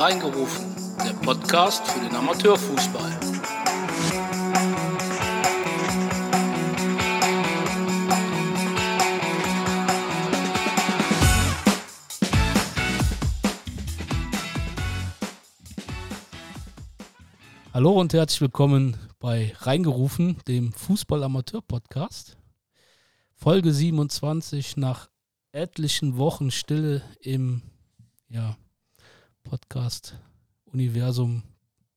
Reingerufen, der Podcast für den Amateurfußball. Hallo und herzlich willkommen bei Reingerufen, dem Fußball-Amateur-Podcast. Folge 27 nach etlichen Wochen Stille im ja, Podcast-Universum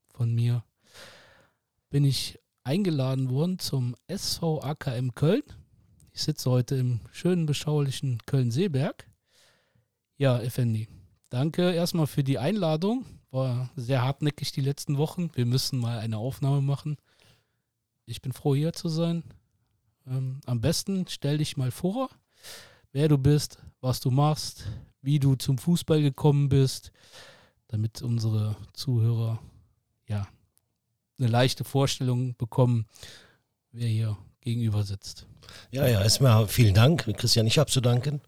von mir bin ich eingeladen worden zum SV AKM Köln. Ich sitze heute im schönen, beschaulichen Köln-Seeberg. Ja, Effendi, danke erstmal für die Einladung. War sehr hartnäckig die letzten Wochen. Wir müssen mal eine Aufnahme machen. Ich bin froh, hier zu sein. Ähm, am besten stell dich mal vor, wer du bist, was du machst, wie du zum Fußball gekommen bist, damit unsere Zuhörer ja eine leichte Vorstellung bekommen, wer hier gegenüber sitzt. Ja, ja, erstmal vielen Dank, Christian. Ich habe zu danken,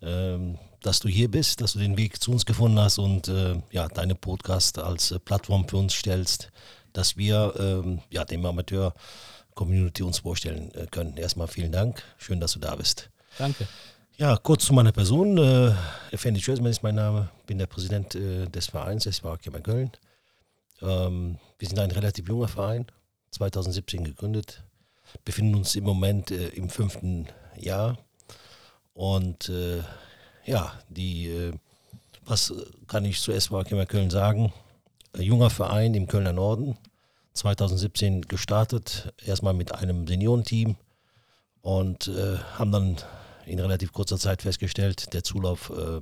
ähm, dass du hier bist, dass du den Weg zu uns gefunden hast und äh, ja, deine Podcast als äh, Plattform für uns stellst, dass wir ähm, ja, dem Amateur-Community uns vorstellen äh, können. Erstmal vielen Dank. Schön, dass du da bist. Danke. Ja, kurz zu meiner Person. Äh, Effendi Schösmann ist mein Name. Bin der Präsident äh, des Vereins SV in Köln. Ähm, wir sind ein relativ junger Verein, 2017 gegründet, befinden uns im Moment äh, im fünften Jahr. Und äh, ja, die, äh, was kann ich zu SV Köln sagen? Ein junger Verein im Kölner Norden, 2017 gestartet, erstmal mit einem Seniorenteam und äh, haben dann in relativ kurzer Zeit festgestellt, der Zulauf äh,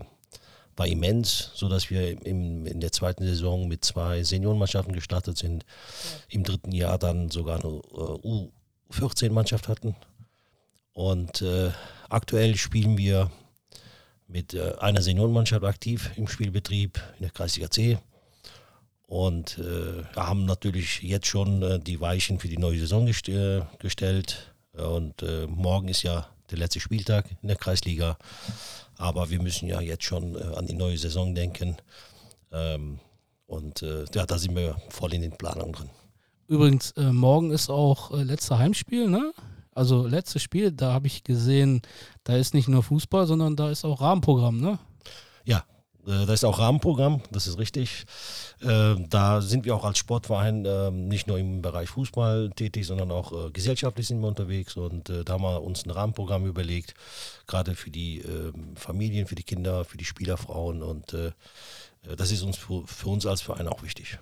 war immens, sodass wir im, in der zweiten Saison mit zwei Seniorenmannschaften gestartet sind. Ja. Im dritten Jahr dann sogar eine äh, U14-Mannschaft hatten. Und äh, aktuell spielen wir mit äh, einer Seniorenmannschaft aktiv im Spielbetrieb in der Kreisliga C. Und äh, haben natürlich jetzt schon äh, die Weichen für die neue Saison gest äh, gestellt. Und morgen ist ja der letzte Spieltag in der Kreisliga. Aber wir müssen ja jetzt schon äh, an die neue Saison denken. Ähm, und äh, ja, da sind wir voll in den Planungen drin. Übrigens, äh, morgen ist auch äh, letzter Heimspiel, ne? Also letztes Spiel, da habe ich gesehen, da ist nicht nur Fußball, sondern da ist auch Rahmenprogramm, ne? Ja, äh, da ist auch Rahmenprogramm, das ist richtig. Äh, da sind wir auch als Sportverein ähm, nicht nur im Bereich Fußball tätig, sondern auch äh, gesellschaftlich sind wir unterwegs und da haben wir uns ein Rahmenprogramm überlegt, gerade für die ähm, Familien, für die Kinder, für die Spielerfrauen und das ist uns für, uns als Verein auch wichtig.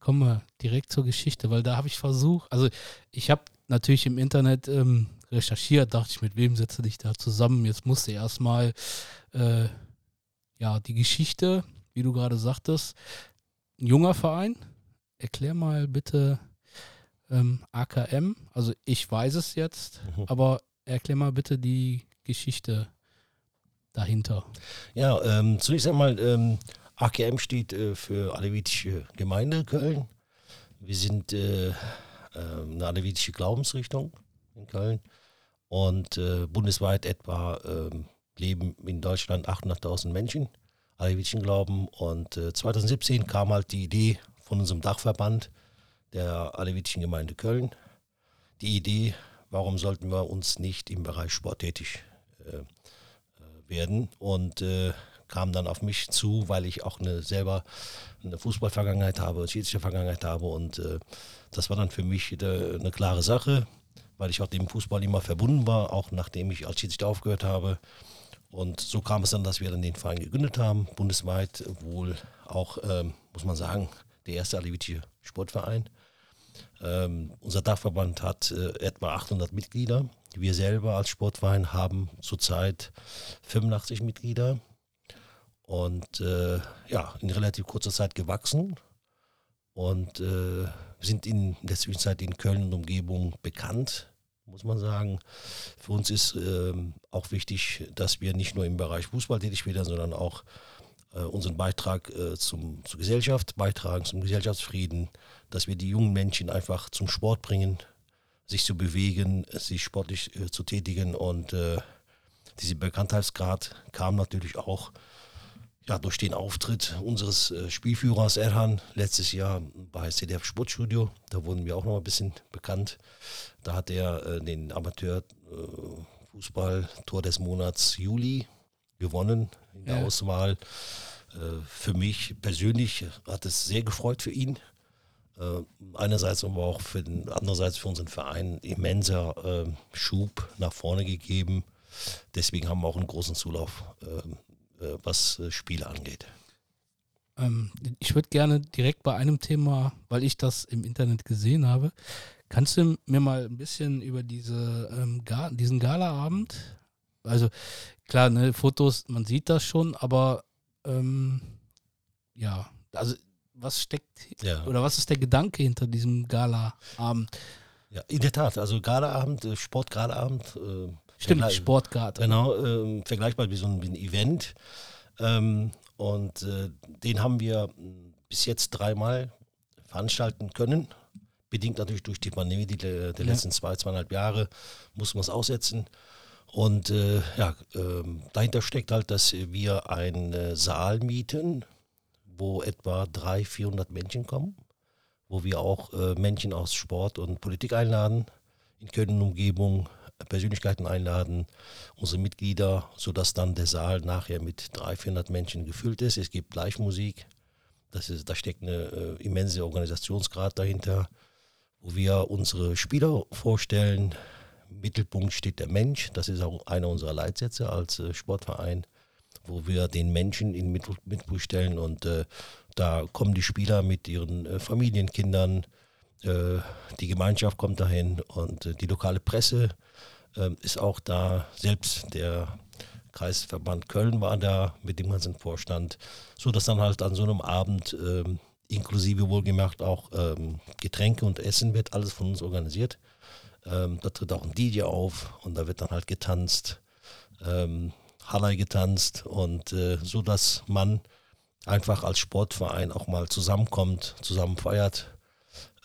Kommen wir direkt zur Geschichte, weil da habe ich versucht, also ich habe natürlich im Internet ähm, recherchiert, dachte ich, mit wem setze dich da zusammen? Jetzt musste erstmal äh, ja, die Geschichte, wie du gerade sagtest, ein junger Verein. Erklär mal bitte ähm, AKM. Also ich weiß es jetzt, mhm. aber erklär mal bitte die Geschichte dahinter. Ja, ähm, zunächst einmal, ähm, AKM steht äh, für Alevitische Gemeinde Köln. Wir sind äh, äh, eine alevitische Glaubensrichtung in Köln und äh, bundesweit etwa ähm, leben in Deutschland 800.000 Menschen, alevitischen Glauben. Und äh, 2017 kam halt die Idee von unserem Dachverband der alevitischen Gemeinde Köln. Die Idee, warum sollten wir uns nicht im Bereich Sport tätig äh, äh werden? Und äh, kam dann auf mich zu, weil ich auch eine, selber eine Fußballvergangenheit habe, eine schiedsrichter Vergangenheit habe. Und äh, das war dann für mich eine, eine klare Sache, weil ich auch dem Fußball immer verbunden war, auch nachdem ich als Schiedsrichter aufgehört habe. Und so kam es dann, dass wir dann den Verein gegründet haben, bundesweit wohl auch, ähm, muss man sagen, der erste alevitische Sportverein. Ähm, unser Dachverband hat äh, etwa 800 Mitglieder. Wir selber als Sportverein haben zurzeit 85 Mitglieder und äh, ja, in relativ kurzer Zeit gewachsen und äh, sind in der Zwischenzeit in Köln und Umgebung bekannt muss man sagen. Für uns ist ähm, auch wichtig, dass wir nicht nur im Bereich Fußball tätig werden, sondern auch äh, unseren Beitrag äh, zum, zur Gesellschaft beitragen, zum Gesellschaftsfrieden, dass wir die jungen Menschen einfach zum Sport bringen, sich zu bewegen, sich sportlich äh, zu tätigen und äh, dieser Bekanntheitsgrad kam natürlich auch ja, durch den Auftritt unseres äh, Spielführers Erhan letztes Jahr bei CDF Sportstudio, da wurden wir auch noch ein bisschen bekannt. Da hat er äh, den Amateur äh, des Monats Juli gewonnen in der ja. Auswahl. Äh, für mich persönlich hat es sehr gefreut für ihn. Äh, einerseits aber auch für den, andererseits für unseren Verein immenser äh, Schub nach vorne gegeben. Deswegen haben wir auch einen großen Zulauf was äh, Spiele angeht. Ähm, ich würde gerne direkt bei einem Thema, weil ich das im Internet gesehen habe, kannst du mir mal ein bisschen über diese, ähm, Ga diesen Galaabend, also klar, ne, Fotos, man sieht das schon, aber ähm, ja, also was steckt ja. oder was ist der Gedanke hinter diesem Galaabend? Ja, in der Tat, also Galaabend, äh, Sportgalaabend, äh, Stimmt, Sportgarten. Genau, äh, vergleichbar wie so ein, wie ein Event. Ähm, und äh, den haben wir bis jetzt dreimal veranstalten können. Bedingt natürlich durch die Pandemie die, der ja. letzten zwei, zweieinhalb Jahre muss man es aussetzen. Und äh, ja, ähm, dahinter steckt halt, dass wir einen äh, Saal mieten, wo etwa 300, 400 Menschen kommen, wo wir auch äh, Menschen aus Sport und Politik einladen, in Köln und Umgebung, Persönlichkeiten einladen, unsere Mitglieder, sodass dann der Saal nachher mit 300, 400 Menschen gefüllt ist. Es gibt Live-Musik, das da steckt eine äh, immense Organisationsgrad dahinter, wo wir unsere Spieler vorstellen. Im Mittelpunkt steht der Mensch, das ist auch einer unserer Leitsätze als äh, Sportverein, wo wir den Menschen in den Mittelpunkt stellen und äh, da kommen die Spieler mit ihren äh, Familien, Kindern, äh, die Gemeinschaft kommt dahin und äh, die lokale Presse ähm, ist auch da. Selbst der Kreisverband Köln war da mit dem ganzen Vorstand, so dass dann halt an so einem Abend ähm, inklusive wohlgemerkt auch ähm, Getränke und Essen wird alles von uns organisiert. Da tritt auch ein DJ auf und da wird dann halt getanzt, ähm, Hallei getanzt und äh, so, dass man einfach als Sportverein auch mal zusammenkommt, zusammen feiert.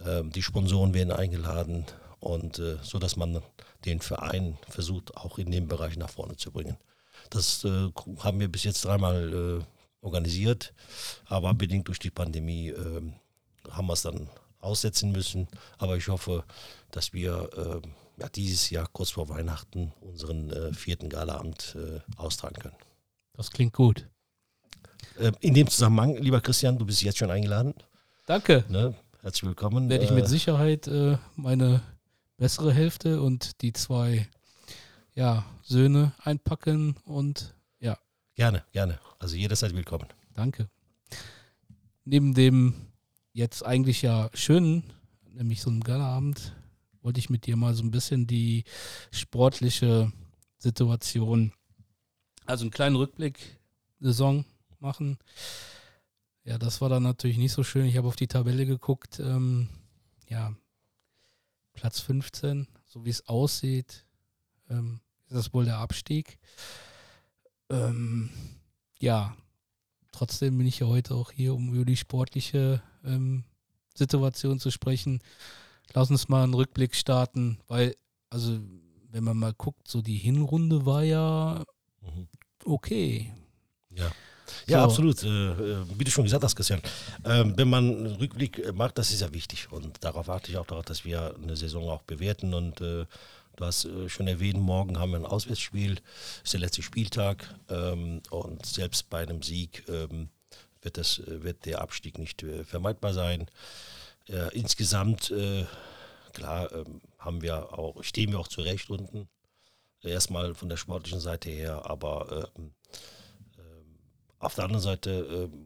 Ähm, die Sponsoren werden eingeladen und äh, so, dass man den Verein versucht, auch in dem Bereich nach vorne zu bringen. Das äh, haben wir bis jetzt dreimal äh, organisiert, aber bedingt durch die Pandemie äh, haben wir es dann aussetzen müssen. Aber ich hoffe, dass wir äh, ja, dieses Jahr kurz vor Weihnachten unseren äh, vierten Galaabend äh, austragen können. Das klingt gut. in dem Zusammenhang, lieber Christian, du bist jetzt schon eingeladen. Danke. Ne? Herzlich willkommen. Werde ich mit Sicherheit meine bessere Hälfte und die zwei ja, Söhne einpacken und ja. Gerne, gerne. Also jederzeit willkommen. Danke. Neben dem jetzt eigentlich ja schönen, nämlich so einem Galaabend, wollte ich mit dir mal so ein bisschen die sportliche Situation, also einen kleinen Rückblick Saison machen. Ja, das war dann natürlich nicht so schön. Ich habe auf die Tabelle geguckt. Ähm, ja, Platz 15, so wie es aussieht, ähm, ist das wohl der Abstieg. Ähm, ja, trotzdem bin ich ja heute auch hier, um über die sportliche ähm, Situation zu sprechen. Lass uns mal einen Rückblick starten, weil, also, wenn man mal guckt, so die Hinrunde war ja mhm. okay. Ja. Ja, so. absolut. Äh, äh, wie du schon gesagt hast, Christian, ähm, wenn man einen Rückblick macht, das ist ja wichtig. Und darauf warte ich auch darauf, dass wir eine Saison auch bewerten. Und äh, du hast schon erwähnt, morgen haben wir ein Auswärtsspiel, ist der letzte Spieltag. Ähm, und selbst bei einem Sieg ähm, wird, das, wird der Abstieg nicht vermeidbar sein. insgesamt, klar, haben wir auch, stehen wir auch zurecht unten. Erstmal von der sportlichen Seite her, aber auf der anderen Seite äh,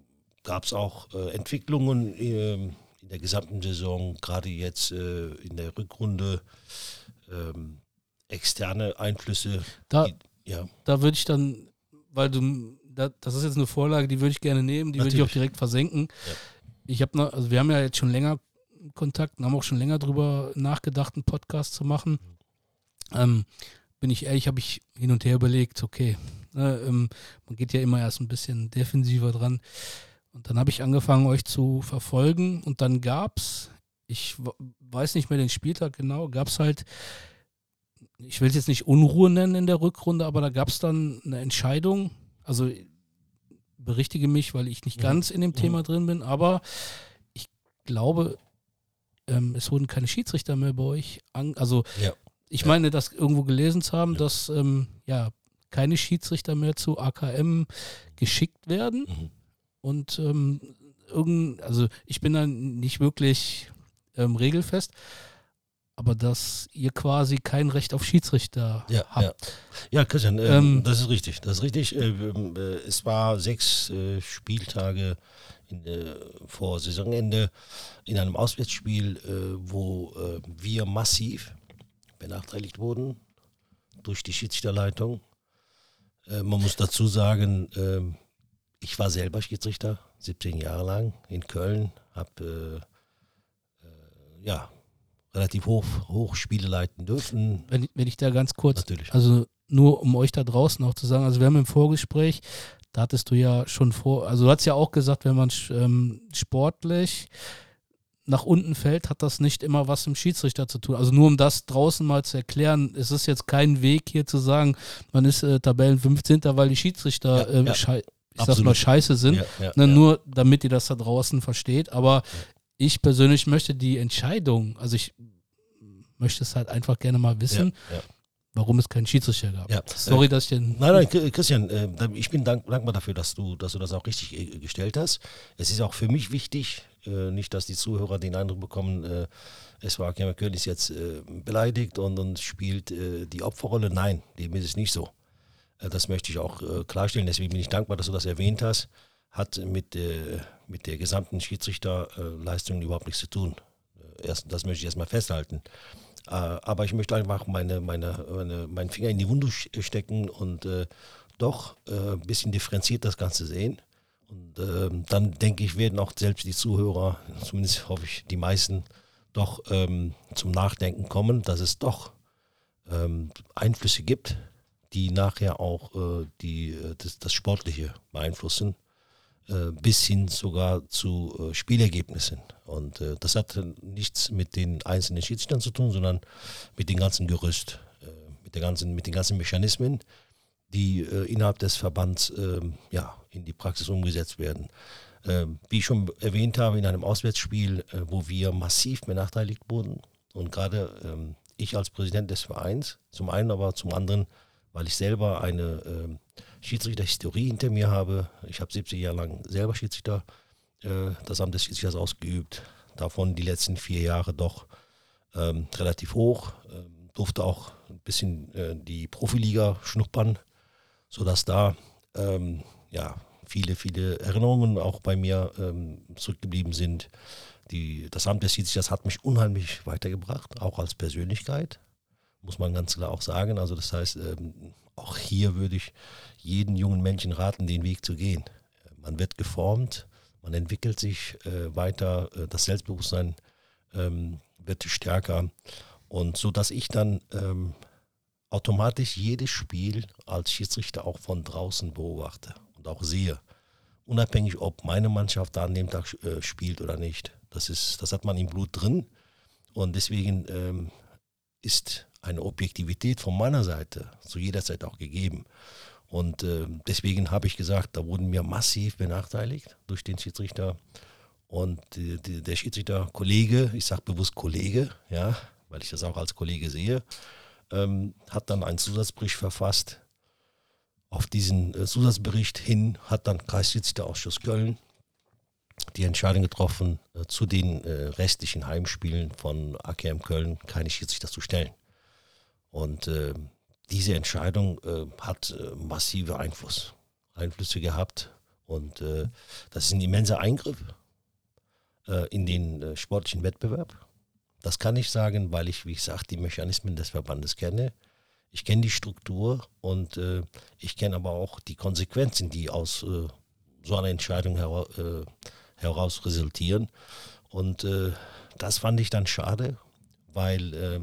gab es auch äh, Entwicklungen äh, in der gesamten Saison, gerade jetzt äh, in der Rückrunde, ähm, externe Einflüsse. Da, die, ja. da würde ich dann, weil du, da, das ist jetzt eine Vorlage, die würde ich gerne nehmen, die würde ich auch direkt versenken. Ja. Ich habe also wir haben ja jetzt schon länger Kontakt und haben auch schon länger darüber nachgedacht, einen Podcast zu machen. Ähm, bin ich ehrlich, habe ich hin und her überlegt, okay, Ne, ähm, man geht ja immer erst ein bisschen defensiver dran. Und dann habe ich angefangen, euch zu verfolgen. Und dann gab es, ich weiß nicht mehr den Spieltag genau, gab es halt, ich will es jetzt nicht Unruhe nennen in der Rückrunde, aber da gab es dann eine Entscheidung. Also berichtige mich, weil ich nicht Mhm. ganz in dem Mhm. Thema drin bin, aber ich glaube, ähm, es wurden keine Schiedsrichter mehr bei euch. Also Ja. ich Ja. meine, das irgendwo gelesen zu haben, Ja. dass ähm, ja keine Schiedsrichter mehr zu AKM geschickt werden. Mhm. Und ähm, irgend, also ich bin dann nicht wirklich ähm, regelfest, aber dass ihr quasi kein Recht auf Schiedsrichter Ja, habt. ja. ja, Christian, ähm, Ähm, das ist richtig. Das ist richtig. Äh, äh, es war sechs äh, Spieltage in, äh, vor Saisonende in einem Auswärtsspiel, äh, wo äh, wir massiv benachteiligt wurden durch die Schiedsrichterleitung. Äh, man muss dazu sagen, ähm, ich war selber Schiedsrichter, 17 Jahre lang in Köln, habe äh, äh, ja, relativ hoch, hoch Spiele leiten dürfen. Wenn, ich- wenn ich da ganz kurz, Natürlich. also nur um euch da draußen auch zu sagen, also wir haben im Vorgespräch, da hattest du ja schon vor, also du hast ja auch gesagt, wenn man ähm, sportlich nach unten fällt, hat das nicht immer was mit dem Schiedsrichter zu tun. Also nur um das draußen mal zu erklären, es ist jetzt kein Weg hier zu sagen, man ist äh, Tabellen 15. weil die Schiedsrichter Ja, äh, ja. schei- ich Absolut. mal scheiße sind. Ja, Ne. Nur damit ihr das da draußen versteht. Aber ich persönlich möchte die Entscheidung, also ich möchte es halt einfach gerne mal wissen, Ja, ja. Warum es keinen Schiedsrichter gab. Ja. Sorry, dass ich den. Nein, nein, Christian, äh, ich bin dank, dankbar dafür, dass du, dass du das auch richtig äh, gestellt hast. Es ist auch für mich wichtig, äh, nicht, dass die Zuhörer den Eindruck bekommen, es war König ist jetzt beleidigt und, und spielt die Opferrolle. Nein, dem ist es nicht so. Das möchte ich auch klarstellen. Deswegen bin ich dankbar, dass du das erwähnt hast. Hat mit, mit der gesamten Schiedsrichterleistung überhaupt nichts zu tun. Erst, das möchte ich erstmal festhalten. Äh, aber ich möchte einfach meine, meine, meine, meinen Finger in die Wunde stecken und äh, doch äh, ein bisschen differenziert das Ganze sehen. Und ähm, dann denke ich, werden auch selbst die Zuhörer, zumindest hoffe ich, die meisten, doch ähm, zum Nachdenken kommen, dass es doch ähm, Einflüsse gibt, die nachher auch äh, die, äh, das, das Sportliche beeinflussen, bis hin sogar zu äh, Spielergebnissen. Und äh, das hat äh, nichts mit den einzelnen Schiedsrichtern zu tun, sondern mit dem ganzen Gerüst, äh, mit, der ganzen, mit den ganzen Mechanismen, die äh, innerhalb des Verbands ähm, ja, in die Praxis umgesetzt werden. Ähm, wie ich schon erwähnt habe, in einem Auswärtsspiel, äh, wo wir massiv benachteiligt wurden und gerade ähm, ich als Präsident des Vereins, zum einen, aber zum anderen, weil ich selber eine Schiedsrichterhistorie hinter mir habe. Ich habe 70 Jahre lang selber Schiedsrichter, äh, das Amt des Schiedsrichters ausgeübt, davon die letzten vier Jahre doch ähm, relativ hoch, ähm, durfte auch ein bisschen äh, die Profiliga schnuppern, sodass da ähm, ja, viele, viele Erinnerungen auch bei mir ähm, zurückgeblieben sind. Die, das Amt des Schiedsrichters hat mich unheimlich weitergebracht, auch als Persönlichkeit, muss man ganz klar auch sagen. Also das heißt, ähm, auch hier würde ich jeden jungen Menschen raten, den Weg zu gehen. Man wird geformt, man entwickelt sich äh, weiter, äh, das Selbstbewusstsein ähm, wird stärker und so, dass ich dann ähm, automatisch jedes Spiel als Schiedsrichter auch von draußen beobachte und auch sehe, unabhängig, ob meine Mannschaft da an dem Tag äh, spielt oder nicht. Das ist, das hat man im Blut drin und deswegen ähm, ist eine Objektivität von meiner Seite zu jeder Zeit auch gegeben. Und äh, deswegen habe ich gesagt, da wurden wir massiv benachteiligt durch den Schiedsrichter. Und die, der Schiedsrichter-Kollege, ich sage bewusst Kollege, ja, weil ich das auch als Kollege sehe, ähm, hat dann einen Zusatzbericht verfasst. Auf diesen äh, Zusatzbericht hin hat dann Kreisschiedsrichterausschuss Köln die Entscheidung getroffen, äh, zu den äh, restlichen Heimspielen von AKM Köln keine Schiedsrichter zu stellen. Und äh, diese Entscheidung äh, hat äh, massive Einfluss, Einflüsse gehabt. Und äh, das ist ein immenser Eingriff äh, in den äh, sportlichen Wettbewerb. Das kann ich sagen, weil ich, wie gesagt, die Mechanismen des Verbandes kenne. Ich kenne die Struktur und ich kenne aber auch die Konsequenzen, die aus so einer Entscheidung hera heraus resultieren. Und das fand ich dann schade, weil äh,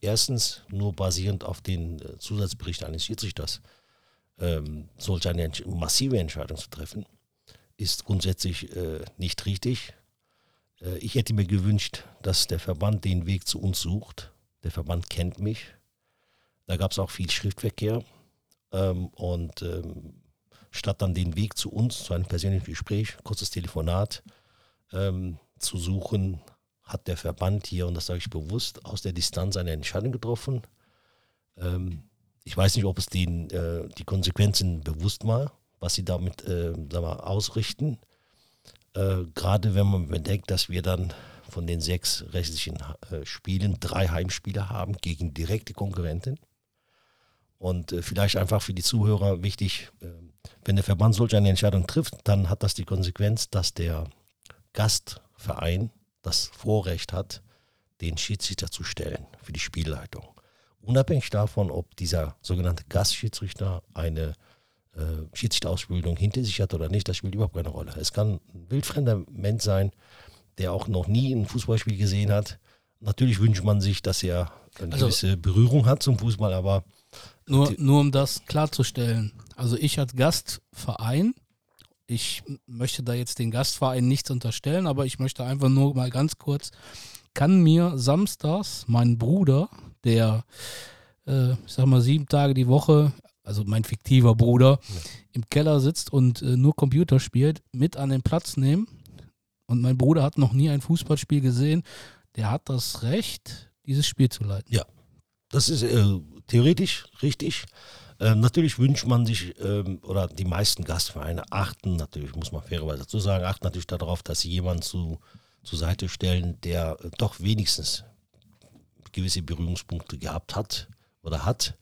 erstens nur basierend auf den äh, Zusatzbericht eines Schiedsrichters ähm, solch eine massive Entscheidung zu treffen, ist grundsätzlich äh, nicht richtig. Äh, ich hätte mir gewünscht, dass der Verband den Weg zu uns sucht. Der Verband kennt mich. Da gab es auch viel Schriftverkehr. Ähm, und ähm, statt dann den Weg zu uns, zu einem persönlichen Gespräch, kurzes Telefonat ähm, zu suchen, hat der Verband hier, und das sage ich bewusst, aus der Distanz eine Entscheidung getroffen. Ähm, ich weiß nicht, ob es denen äh, die Konsequenzen bewusst war, was sie damit äh, wir, ausrichten. Äh, Gerade wenn man bedenkt, dass wir dann von den sechs restlichen äh, Spielen drei Heimspiele haben gegen direkte Konkurrenten. Und äh, vielleicht einfach für die Zuhörer wichtig, äh, wenn der Verband solch eine Entscheidung trifft, dann hat das die Konsequenz, dass der Gastverein das Vorrecht hat, den Schiedsrichter zu stellen für die Spielleitung. Unabhängig davon, ob dieser sogenannte Gastschiedsrichter eine äh, Schiedsrichterausbildung hinter sich hat oder nicht, das spielt überhaupt keine Rolle. Es kann ein wildfremder Mensch sein, der auch noch nie ein Fußballspiel gesehen hat. Natürlich wünscht man sich, dass er eine also, gewisse Berührung hat zum Fußball, aber. Nur, nur um das klarzustellen. Also ich als Gastverein, ich möchte da jetzt den Gastverein nichts unterstellen, aber ich möchte einfach nur mal ganz kurz, kann mir samstags mein Bruder, der, äh, ich sag mal, sieben Tage die Woche, also mein fiktiver Bruder, ja. im Keller sitzt und äh, nur Computer spielt, mit an den Platz nehmen. Und mein Bruder hat noch nie ein Fußballspiel gesehen. Der hat das Recht, dieses Spiel zu leiten. Ja, das ist äh, theoretisch richtig. Ähm, natürlich wünscht man sich, ähm, oder die meisten Gastvereine achten, natürlich muss man fairerweise dazu sagen, achten natürlich darauf, dass sie jemanden zu, zur Seite stellen, der äh, doch wenigstens gewisse Berührungspunkte gehabt hat oder hat.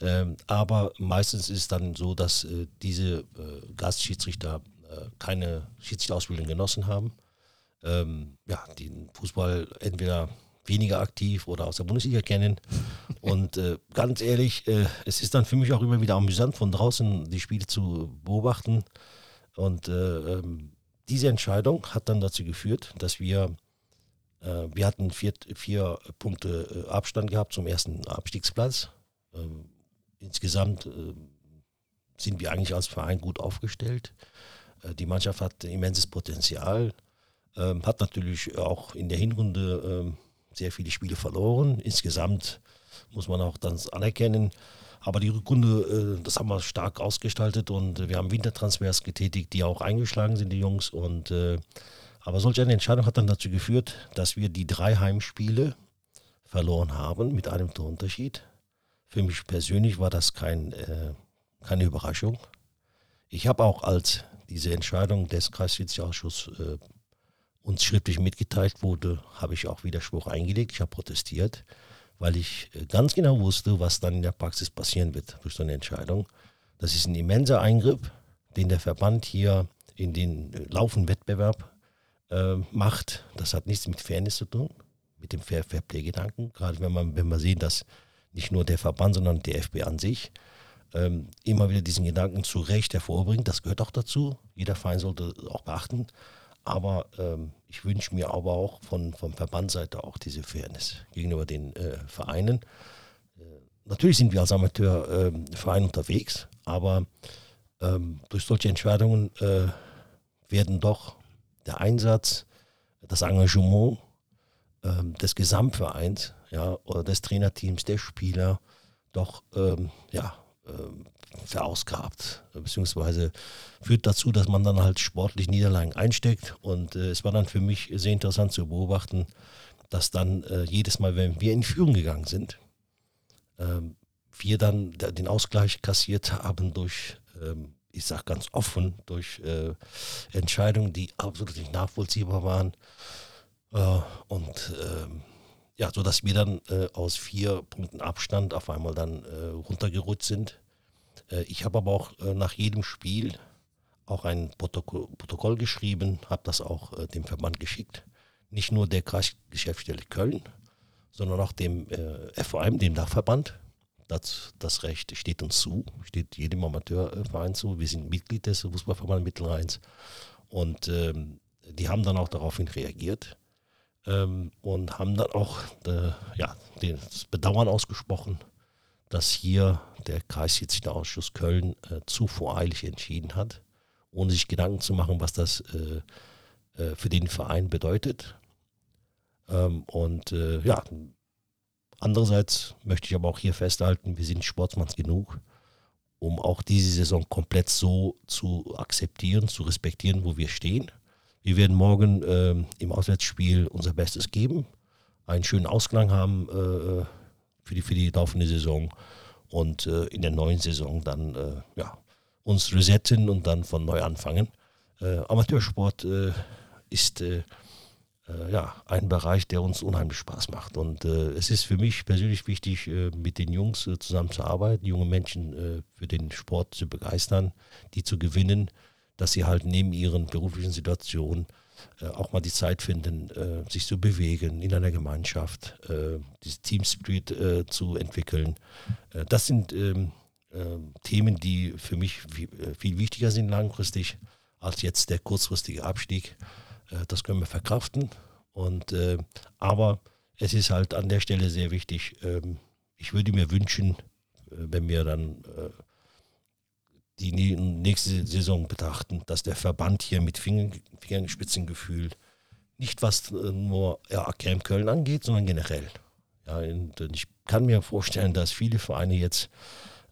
Ähm, aber meistens ist es dann so, dass äh, diese äh, Gastschiedsrichter äh, keine Schiedsrichterausbildung genossen haben. Ähm, ja, den Fußball entweder weniger aktiv oder aus der Bundesliga kennen. Und äh, ganz ehrlich, äh, es ist dann für mich auch immer wieder amüsant, von draußen die Spiele zu beobachten. Und äh, ähm, diese Entscheidung hat dann dazu geführt, dass wir, äh, wir hatten vier, vier Punkte äh, Abstand gehabt zum ersten Abstiegsplatz. Ähm, insgesamt äh, sind wir eigentlich als Verein gut aufgestellt. die Mannschaft hat immenses Potenzial, ähm, hat natürlich auch in der Hinrunde sehr viele Spiele verloren. Insgesamt muss man auch das anerkennen. Aber die Rückrunde, äh, das haben wir stark ausgestaltet und wir haben Wintertransfers getätigt, die auch eingeschlagen sind, die Jungs. Und, äh, aber solch eine Entscheidung hat dann dazu geführt, dass wir die drei Heimspiele verloren haben mit einem Torunterschied. Für mich persönlich war das kein, äh, keine Überraschung. Ich habe auch als diese Entscheidung des Kreisschiedsrichterausschusses äh, uns schriftlich mitgeteilt wurde, habe ich auch Widerspruch eingelegt. Ich habe protestiert, weil ich äh, ganz genau wusste, was dann in der Praxis passieren wird durch so eine Entscheidung. Das ist ein immenser Eingriff, den der Verband hier in den äh, laufenden Wettbewerb äh, macht. Das hat nichts mit Fairness zu tun, mit dem Fair, Fair Play-Gedanken. Gerade wenn man, wenn wir sehen, dass nicht nur der Verband, sondern der FB an sich ähm, immer wieder diesen Gedanken zu Recht hervorbringt. Das gehört auch dazu. Jeder Verein sollte auch beachten. Aber ähm, ich wünsche mir aber auch von, von Verbandseite auch diese Fairness gegenüber den äh, Vereinen. Äh, natürlich sind wir als Amateurverein äh, unterwegs, aber ähm, durch solche Entscheidungen äh, werden doch der Einsatz, das Engagement ähm, des Gesamtvereins ja, oder des Trainerteams, der Spieler doch ähm, ja, ähm, verausgabt, beziehungsweise führt dazu, dass man dann halt sportlich Niederlagen einsteckt. Und äh, es war dann für mich sehr interessant zu beobachten, dass dann äh, jedes Mal, wenn wir in Führung gegangen sind, ähm, wir dann den Ausgleich kassiert haben durch, ähm, ich sage ganz offen, durch äh, Entscheidungen, die absolut nicht nachvollziehbar waren. Äh, und ähm, ja, so dass wir dann äh, aus vier Punkten Abstand auf einmal dann äh, runtergerutscht sind äh, ich habe aber auch äh, nach jedem Spiel auch ein Protokoll, Protokoll geschrieben, habe das auch äh, dem Verband geschickt. Nicht nur der Kreisgeschäftsstelle Köln, sondern auch dem FVM, dem Dachverband. Das, das Recht steht uns zu, steht jedem Amateurverein zu. Wir sind Mitglied des Fußballverbandes Mittelrheins. Und ähm, die haben dann auch daraufhin reagiert ähm, und haben dann auch äh, ja, das Bedauern ausgesprochen, dass hier der Kreisschiedsrichterausschuss Köln äh, zu voreilig entschieden hat, ohne sich Gedanken zu machen, was das äh, äh, für den Verein bedeutet. Ähm, und äh, ja, andererseits möchte ich aber auch hier festhalten, wir sind Sportsmanns genug um auch diese Saison komplett so zu akzeptieren, zu respektieren, wo wir stehen. Wir werden morgen äh, im Auswärtsspiel unser Bestes geben, einen schönen Ausklang haben äh, für, die, für die laufende Saison und äh, in der neuen Saison dann äh, ja, uns resetten und dann von neu anfangen. Äh, Amateursport äh, ist ja, ein Bereich, der uns unheimlich Spaß macht. Und es ist für mich persönlich wichtig, mit den Jungs zusammenzuarbeiten, junge Menschen für den Sport zu begeistern, die zu gewinnen, dass sie halt neben ihren beruflichen Situationen äh, auch mal die Zeit finden, sich zu bewegen in einer Gemeinschaft, dieses Team Spirit zu entwickeln. das sind ähm, Themen, die für mich viel, wichtiger sind langfristig als jetzt der kurzfristige Abstieg. Äh, das können wir verkraften. Und, äh, aber es ist halt an der Stelle sehr wichtig. Ähm, ich würde mir wünschen, äh, wenn wir dann äh, die nächste Saison betrachten, dass der Verband hier mit Fingerspitzengefühl nicht was äh, nur AKM Köln angeht, sondern generell. Ja, ich kann mir vorstellen, dass viele Vereine jetzt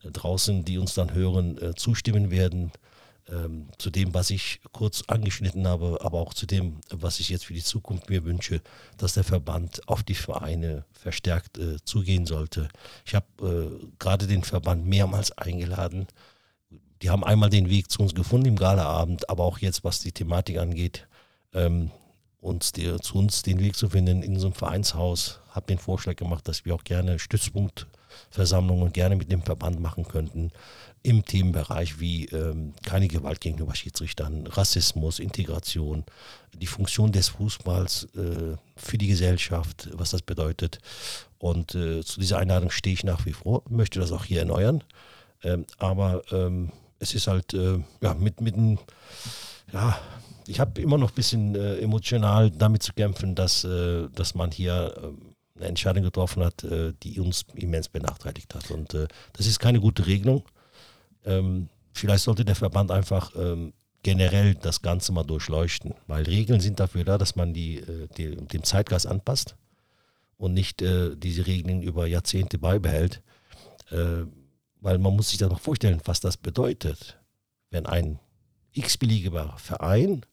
äh, draußen, die uns dann hören, zustimmen werden, ähm, zu dem, was ich kurz angeschnitten habe, aber auch zu dem, was ich jetzt für die Zukunft mir wünsche, dass der Verband auf die Vereine verstärkt äh, zugehen sollte. Ich habe äh, gerade den Verband mehrmals eingeladen. Die haben einmal den Weg zu uns gefunden im Galaabend, aber auch jetzt, was die Thematik angeht, ähm, uns die, zu uns den Weg zu finden in unserem Vereinshaus. Habe den Vorschlag gemacht, dass wir auch gerne Stützpunktversammlungen gerne mit dem Verband machen könnten im Themenbereich wie ähm, keine Gewalt gegenüber Schiedsrichtern, Rassismus, Integration, die Funktion des Fußballs äh, für die Gesellschaft, was das bedeutet. Und äh, zu dieser Einladung stehe ich nach wie vor, möchte das auch hier erneuern. Ähm, aber ähm, es ist halt äh, ja, mit, mit einem, ja, ich habe immer noch ein bisschen äh, emotional damit zu kämpfen, dass, äh, dass man hier ähm, eine Entscheidung getroffen hat, äh, die uns immens benachteiligt hat. Und das ist keine gute Regelung. Ähm, vielleicht sollte der Verband einfach ähm, generell das Ganze mal durchleuchten, weil Regeln sind dafür da, dass man die, äh, die dem Zeitgeist anpasst und nicht äh, diese Regeln über Jahrzehnte beibehält. Weil man muss sich dann noch vorstellen, was das bedeutet, wenn ein x-beliebiger Verein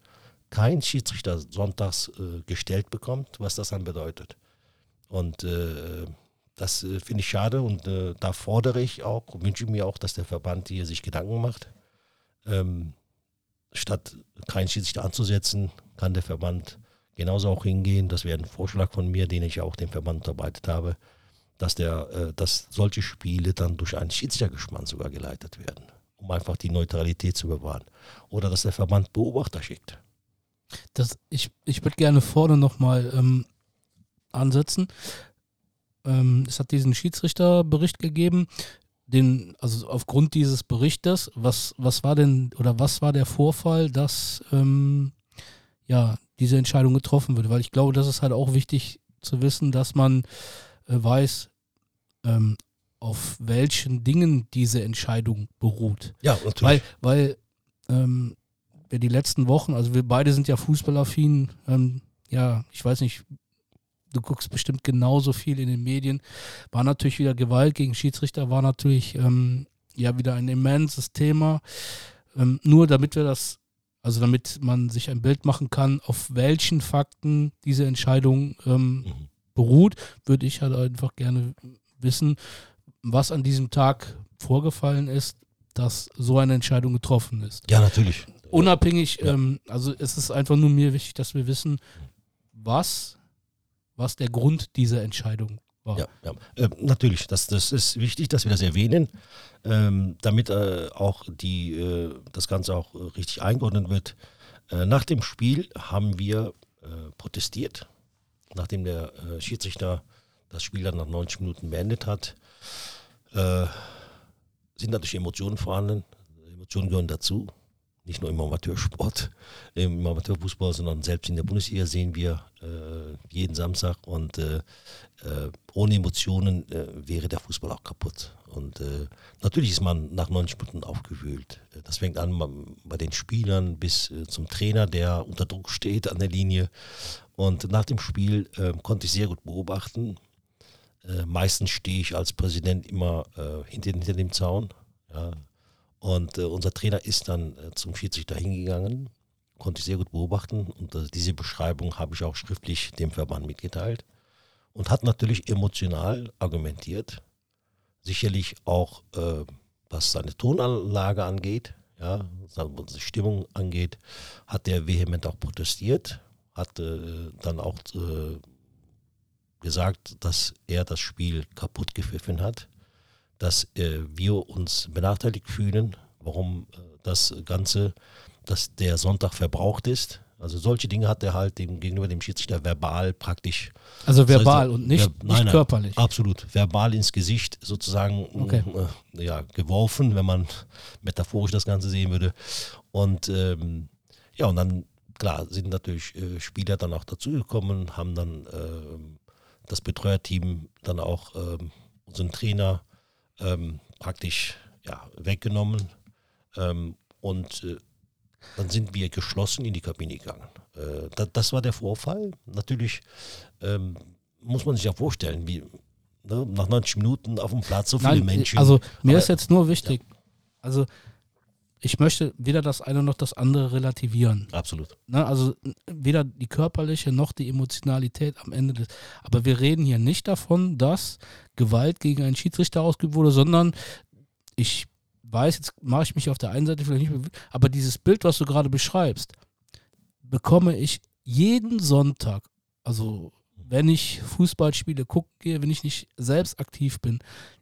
kein Schiedsrichter sonntags äh, gestellt bekommt, was das dann bedeutet. Und äh, das äh, finde ich schade und äh, da fordere ich auch, wünsche mir auch, dass der Verband hier sich Gedanken macht. Ähm, statt keinen Schiedsrichter anzusetzen, kann der Verband genauso auch hingehen. Das wäre ein Vorschlag von mir, den ich auch dem Verband unterbreitet habe, dass, der, äh, dass solche Spiele dann durch einen Schiedsrichtergespann sogar geleitet werden, um einfach die Neutralität zu bewahren. Oder dass der Verband Beobachter schickt. Das, ich ich würde gerne vorne nochmal ähm, ansetzen. Ähm, es hat diesen Schiedsrichterbericht gegeben. Den, also aufgrund dieses Berichtes, was, was war denn oder was war der Vorfall, dass ähm, ja diese Entscheidung getroffen wird? Weil ich glaube, das ist halt auch wichtig zu wissen, dass man äh, weiß, ähm, auf welchen Dingen diese Entscheidung beruht. Ja, natürlich. Weil, weil ähm, wir die letzten Wochen, also wir beide sind ja fußballaffin, ähm, ja, ich weiß nicht, du guckst bestimmt genauso viel in den Medien. War natürlich wieder Gewalt gegen Schiedsrichter, war natürlich ähm, ja wieder ein immenses Thema. Ähm, nur damit wir das, also damit man sich ein Bild machen kann, auf welchen Fakten diese Entscheidung ähm, mhm. beruht, würde ich halt einfach gerne wissen, was an diesem Tag vorgefallen ist, dass so eine Entscheidung getroffen ist. Ja, natürlich. Unabhängig, ja. Ähm, also es ist einfach nur mir wichtig, dass wir wissen, was was der Grund dieser Entscheidung war. Ja, ja. Äh, natürlich, das, das ist wichtig, dass wir das erwähnen, ähm, damit äh, auch die, äh, das Ganze auch richtig eingeordnet wird. Äh, nach dem Spiel haben wir äh, protestiert, nachdem der äh, Schiedsrichter das Spiel dann nach 90 Minuten beendet hat. sind natürlich Emotionen vorhanden, Emotionen gehören dazu nicht nur im Amateursport, im Amateurfußball, sondern selbst in der Bundesliga sehen wir äh, jeden Samstag und äh, äh, ohne Emotionen äh, wäre der Fußball auch kaputt. Und äh, natürlich ist man nach 90 Minuten aufgewühlt. Das fängt an bei den Spielern bis äh, zum Trainer, der unter Druck steht an der Linie. Und nach dem Spiel konnte ich sehr gut beobachten. Meistens stehe ich als Präsident immer hinter, hinter dem Zaun. Ja, Und äh, unser Trainer ist dann äh, zum Schiedsrichter hingegangen, konnte ich sehr gut beobachten. Und äh, diese Beschreibung habe ich auch schriftlich dem Verband mitgeteilt. Und hat natürlich emotional argumentiert. Sicherlich auch, äh, was seine Tonanlage angeht, ja, was Stimmung angeht, hat er vehement auch protestiert, hat äh, dann auch äh, gesagt, dass er das Spiel kaputt gepfiffen hat, dass äh, wir uns benachteiligt fühlen, warum äh, das Ganze, dass der Sonntag verbraucht ist. Also solche Dinge hat er halt dem, gegenüber dem Schiedsrichter verbal praktisch. Also verbal und nicht, ver nicht nein, körperlich. Absolut. Verbal ins Gesicht sozusagen okay. äh, ja, geworfen, wenn man metaphorisch das Ganze sehen würde. Und ähm, ja, und dann, klar, sind natürlich äh, Spieler dann auch dazugekommen, haben dann äh, das Betreuerteam dann auch ähm, unseren Trainer ähm, praktisch ja, weggenommen. Ähm, und äh, dann sind wir geschlossen in die Kabine gegangen. Äh, das, das, war der Vorfall. Natürlich ähm, muss man sich ja vorstellen, wie ne, nach 90 Minuten auf dem Platz so viele Nein, Menschen. Also mir Aber, ist jetzt nur wichtig, ja. also ich möchte weder das eine noch das andere relativieren. Absolut. Ne, also weder die körperliche noch die Emotionalität am Ende des. Aber wir reden hier nicht davon, dass Gewalt gegen einen Schiedsrichter ausgeübt wurde, sondern ich weiß, jetzt mache ich mich auf der einen Seite vielleicht nicht mehr, aber dieses Bild, was du gerade beschreibst, bekomme ich jeden Sonntag, also wenn ich Fußballspiele gucke, wenn ich nicht selbst aktiv bin,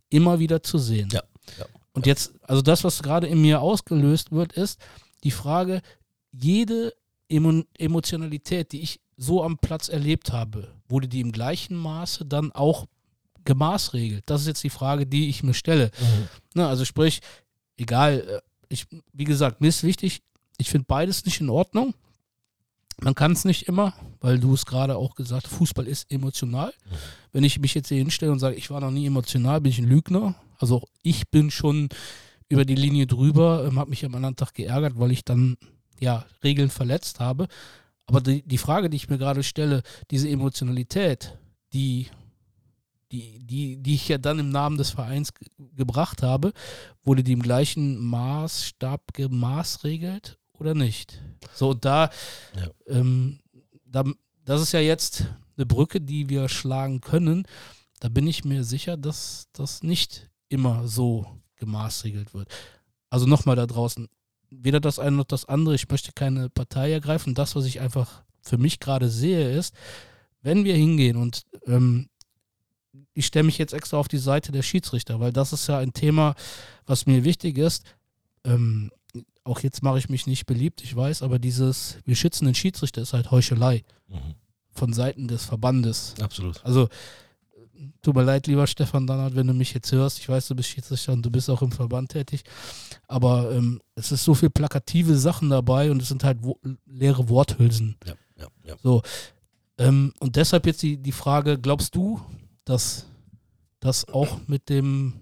immer wieder zu sehen. Ja. ja. Und jetzt, also das, was gerade in mir ausgelöst wird, ist die Frage, jede Emo Emotionalität, die ich so am Platz erlebt habe, wurde die im gleichen Maße dann auch gemaßregelt? Das ist jetzt die Frage, die ich mir stelle. Mhm. Na, also sprich, egal, äh, ich, wie gesagt, mir ist wichtig, ich finde beides nicht in Ordnung. Man kann es nicht immer, weil du es gerade auch gesagt hast, Fußball ist emotional. Mhm. Wenn ich mich jetzt hier hinstelle und sage, ich war noch nie emotional, bin ich ein Lügner. Also ich bin schon über die Linie drüber, ähm, habe mich am anderen Tag geärgert, weil ich dann ja Regeln verletzt habe. Aber die, die Frage, die ich mir gerade stelle, diese Emotionalität, die, die, die, die ich ja dann im Namen des Vereins gebracht habe, wurde die im gleichen Maßstab gemaßregelt oder nicht? So, und da, ja. ähm, da, das ist ja jetzt eine Brücke, die wir schlagen können. Da bin ich mir sicher, dass das nicht immer so gemaßregelt wird. Also nochmal da draußen, weder das eine noch das andere, ich möchte keine Partei ergreifen. Das, was ich einfach für mich gerade sehe, ist, wenn wir hingehen und ähm, ich stelle mich jetzt extra auf die Seite der Schiedsrichter, weil das ist ja ein Thema, was mir wichtig ist. Ähm, auch jetzt mache ich mich nicht beliebt, ich weiß, aber dieses, wir schützen den Schiedsrichter ist halt Heuchelei mhm. von Seiten des Verbandes. Absolut. Also tut mir leid, lieber Stefan Dannert, wenn du mich jetzt hörst. Ich weiß, du bist Schiedsrichter und du bist auch im Verband tätig. Aber ähm, es ist so viel plakative Sachen dabei und es sind halt wo leere Worthülsen. Ja, ja, ja. So. Ähm, und deshalb jetzt die, die Frage: Glaubst du, dass das auch mit dem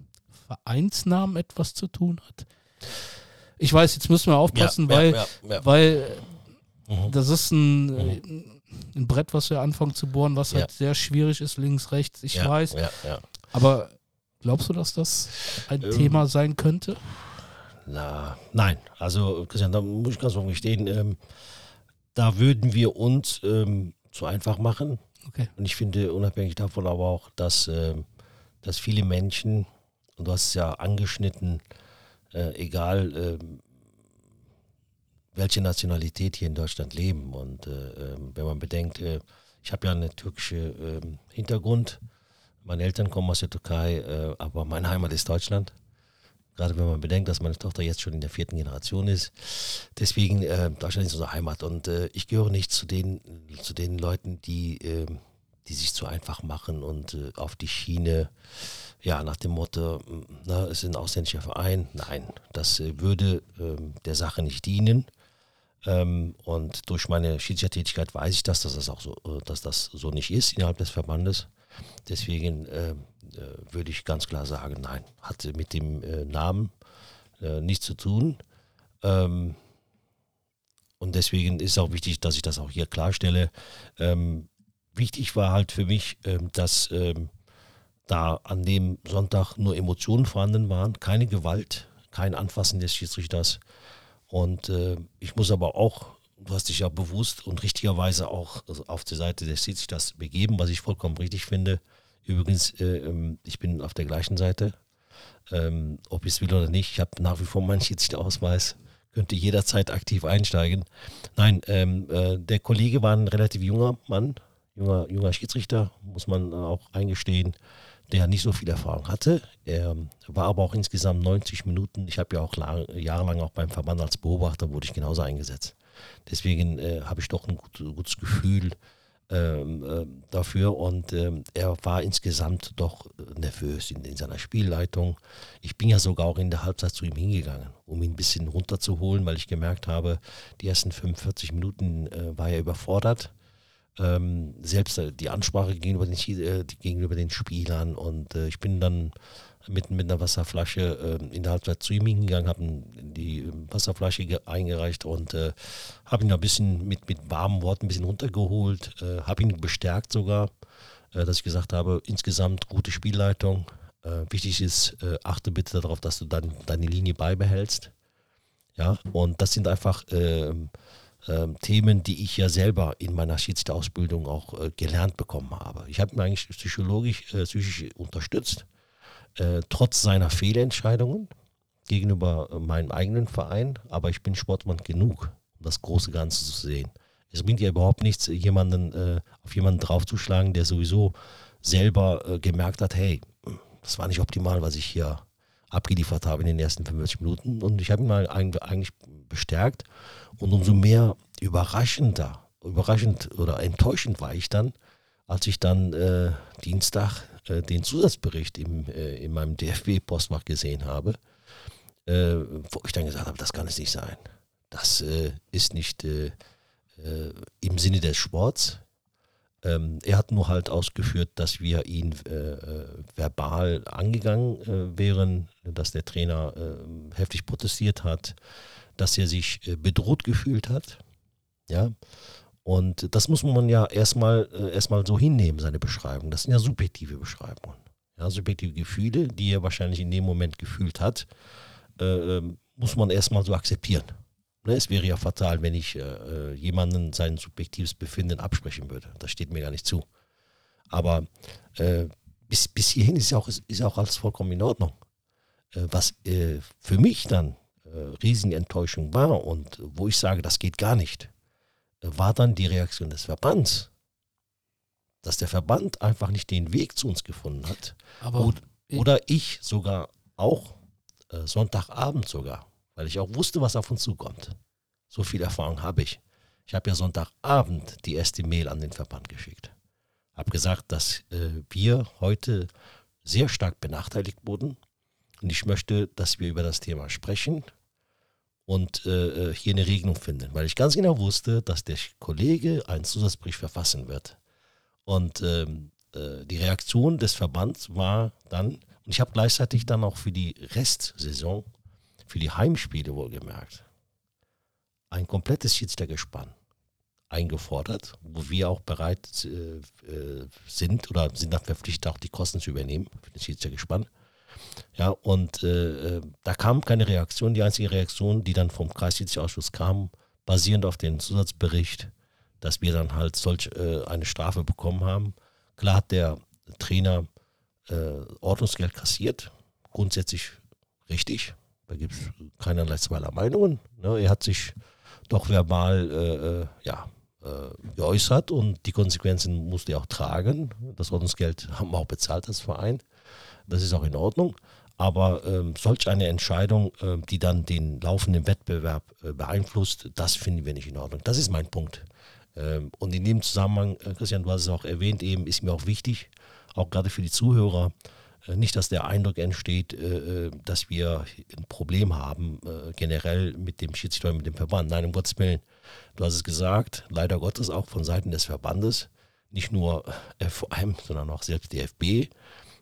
Vereinsnamen etwas zu tun hat? Ich weiß, jetzt müssen wir aufpassen, ja, weil, weil mhm. das ist ein. Mhm ein Brett, was wir anfangen zu bohren, was ja. halt sehr schwierig ist, links, rechts, ich ja, weiß. Ja, ja. Aber glaubst du, dass das ein ähm, Thema sein könnte? Na, nein. Also, Christian, da muss ich ganz offen gestehen, ähm, da würden wir uns ähm, zu einfach machen. Okay. Und ich finde unabhängig davon aber auch, dass, äh, dass viele Menschen, und du hast es ja angeschnitten, äh, egal äh, welche Nationalität hier in Deutschland leben. Und äh, ähm, wenn man bedenkt, äh, ich habe ja einen türkischen äh, Hintergrund. Meine Eltern kommen aus der Türkei, äh, aber meine Heimat ist Deutschland. Gerade wenn man bedenkt, dass meine Tochter jetzt schon in der vierten Generation ist. Deswegen, äh, Deutschland ist unsere Heimat. Und äh, ich gehöre nicht zu den, zu den Leuten, die, ähm, die sich zu einfach machen und auf die Schiene ja, nach dem Motto, na, es ist ein ausländischer Verein. Nein, das würde ähm, der Sache nicht dienen. Ähm, und durch meine Schiedsrichtertätigkeit weiß ich das, dass das auch so, äh, dass das so nicht ist innerhalb des Verbandes. Deswegen äh, äh, würde ich ganz klar sagen, nein, hat mit dem äh, Namen äh, nichts zu tun. Ähm, und deswegen ist auch wichtig, dass ich das auch hier klarstelle. Ähm, wichtig war halt für mich, ähm, dass ähm, da an dem Sonntag nur Emotionen vorhanden waren, keine Gewalt, kein Anfassen des Schiedsrichters. Und äh, ich muss aber auch, du hast dich ja bewusst und richtigerweise auch auf die Seite des Schiedsrichters begeben, was ich vollkommen richtig finde. Übrigens, äh, ähm, ich bin auf der gleichen Seite, ähm, ob ich es will oder nicht. Ich habe nach wie vor meinen Schiedsrichterausweis, könnte jederzeit aktiv einsteigen. Nein, ähm, äh, der Kollege war ein relativ junger Mann, junger, junger Schiedsrichter, muss man auch eingestehen der nicht so viel Erfahrung hatte. Er war aber auch insgesamt 90 Minuten. Ich habe ja auch lang, jahrelang auch beim Verband als Beobachter wurde ich genauso eingesetzt. Deswegen äh, habe ich doch ein gut, gutes Gefühl ähm, äh, dafür und ähm, er war insgesamt doch nervös in, in, seiner Spielleitung. Ich bin ja sogar auch in der Halbzeit zu ihm hingegangen, um ihn ein bisschen runterzuholen, weil ich gemerkt habe, die ersten 45 Minuten äh, war er überfordert ähm, selbst äh, die Ansprache gegenüber den, äh, gegenüber den Spielern und äh, ich bin dann mit, mit einer Wasserflasche äh, in der Halbzeit zu ihm hingegangen, habe die ähm, Wasserflasche eingereicht und äh, habe ihn ein bisschen mit, mit warmen Worten ein bisschen runtergeholt, äh, habe ihn bestärkt sogar, dass ich gesagt habe, insgesamt gute Spielleitung. wichtig ist, achte bitte darauf, dass du dann deine Linie beibehältst. Ja, und das sind einfach ähm, Themen, die ich ja selber in meiner Schiedsrichterausbildung auch äh, gelernt bekommen habe. Ich habe ihn eigentlich psychologisch, äh, psychisch unterstützt, äh, trotz seiner Fehlentscheidungen gegenüber äh, meinem eigenen Verein, aber ich bin Sportmann genug, um das große Ganze zu sehen. Es bringt ja überhaupt nichts, jemanden äh, auf jemanden draufzuschlagen, der sowieso selber äh, gemerkt hat, hey, das war nicht optimal, was ich hier abgeliefert habe in den ersten 45 Minuten. Und ich habe ihn mal eigentlich bestärkt. Und umso mehr überraschender, überraschend oder enttäuschend war ich dann, als ich dann äh, Dienstag äh, den Zusatzbericht im, äh, in meinem DFB-Postfach gesehen habe, äh, wo ich dann gesagt habe, das kann es nicht sein. Das äh, ist nicht äh, im Sinne des Sports. Ähm, er hat nur halt ausgeführt, dass wir ihn äh, äh, verbal angegangen äh, wären, dass der Trainer äh, heftig protestiert hat, dass er sich äh, bedroht gefühlt hat. Ja. Und das muss man ja erstmal äh, erstmal so hinnehmen, seine Beschreibung. Das sind ja subjektive Beschreibungen. Ja, subjektive Gefühle, die er wahrscheinlich in dem Moment gefühlt hat, ähm, muss man erstmal so akzeptieren. Ne, es wäre ja fatal, wenn ich äh, äh, jemanden sein subjektives Befinden absprechen würde. Das steht mir gar nicht zu. Aber äh, bis, bis hierhin ist ja auch, ist, ist auch alles vollkommen in Ordnung. Äh, was äh, für mich dann äh, riesige Enttäuschung war und wo ich sage, das geht gar nicht, war dann die Reaktion des Verbands. Dass der Verband einfach nicht den Weg zu uns gefunden hat. Aber oder, oder ich sogar auch Sonntagabend sogar weil ich auch wusste, was auf uns zukommt. So viel Erfahrung habe ich. Ich habe ja Sonntagabend die erste Mail an den Verband geschickt. Habe gesagt, dass äh, wir heute sehr stark benachteiligt wurden und ich möchte, dass wir über das Thema sprechen und äh, äh hier eine Regelung finden, weil ich ganz genau wusste, dass der Kollege einen Zusatzbrief verfassen wird. Und ähm, äh, die Reaktion des Verbands war dann, und ich habe gleichzeitig dann auch für die Restsaison für die Heimspiele wohlgemerkt, ein komplettes Schiedsrichtergespann eingefordert, wo wir auch bereit äh, äh, sind oder sind dann verpflichtet, auch die Kosten zu übernehmen für das Schiedsrichtergespann. Ja, und äh, äh, da kam keine Reaktion. Die einzige Reaktion, die dann vom Kreisschiedsrichterausschuss kam, basierend auf dem Zusatzbericht, dass wir dann halt solch äh, eine Strafe bekommen haben. Klar hat der Trainer äh, Ordnungsgeld kassiert, grundsätzlich richtig, da gibt es keinerlei zweiter Meinungen. Ne? Er hat sich doch verbal äh, äh, ja, äh, geäußert und die Konsequenzen musste er auch tragen. Das Ordnungsgeld haben wir auch bezahlt als Verein. Das ist auch in Ordnung. Aber ähm, solch eine Entscheidung, äh, die dann den laufenden Wettbewerb äh, beeinflusst, das finden wir nicht in Ordnung. Das ist mein Punkt. Ähm, und in dem Zusammenhang, äh, Christian, du hast es auch erwähnt, eben ist mir auch wichtig, auch gerade für die Zuhörer, nicht, dass der Eindruck entsteht, äh, äh, dass wir ein Problem haben, generell mit dem Schiedsrichter, mit dem Verband. Nein, um Gottes Willen. Du hast es gesagt, leider Gottes auch von Seiten des Verbandes, nicht nur FOM, sondern auch selbst DFB,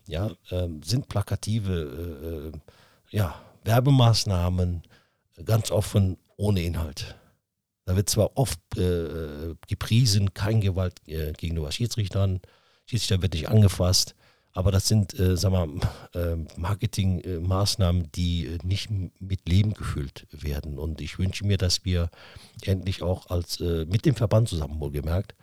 ja, ähm, sind plakative ja, Werbemaßnahmen ganz offen ohne Inhalt. Da wird zwar oft äh, gepriesen, kein Gewalt äh, gegenüber Schiedsrichtern, Schiedsrichter wird nicht angefasst, Aber das sind, äh, sag mal, äh, Marketingmaßnahmen, die äh, nicht mit Leben gefüllt werden. Und ich wünsche mir, dass wir endlich auch als äh, mit dem Verband zusammen wohlgemerkt,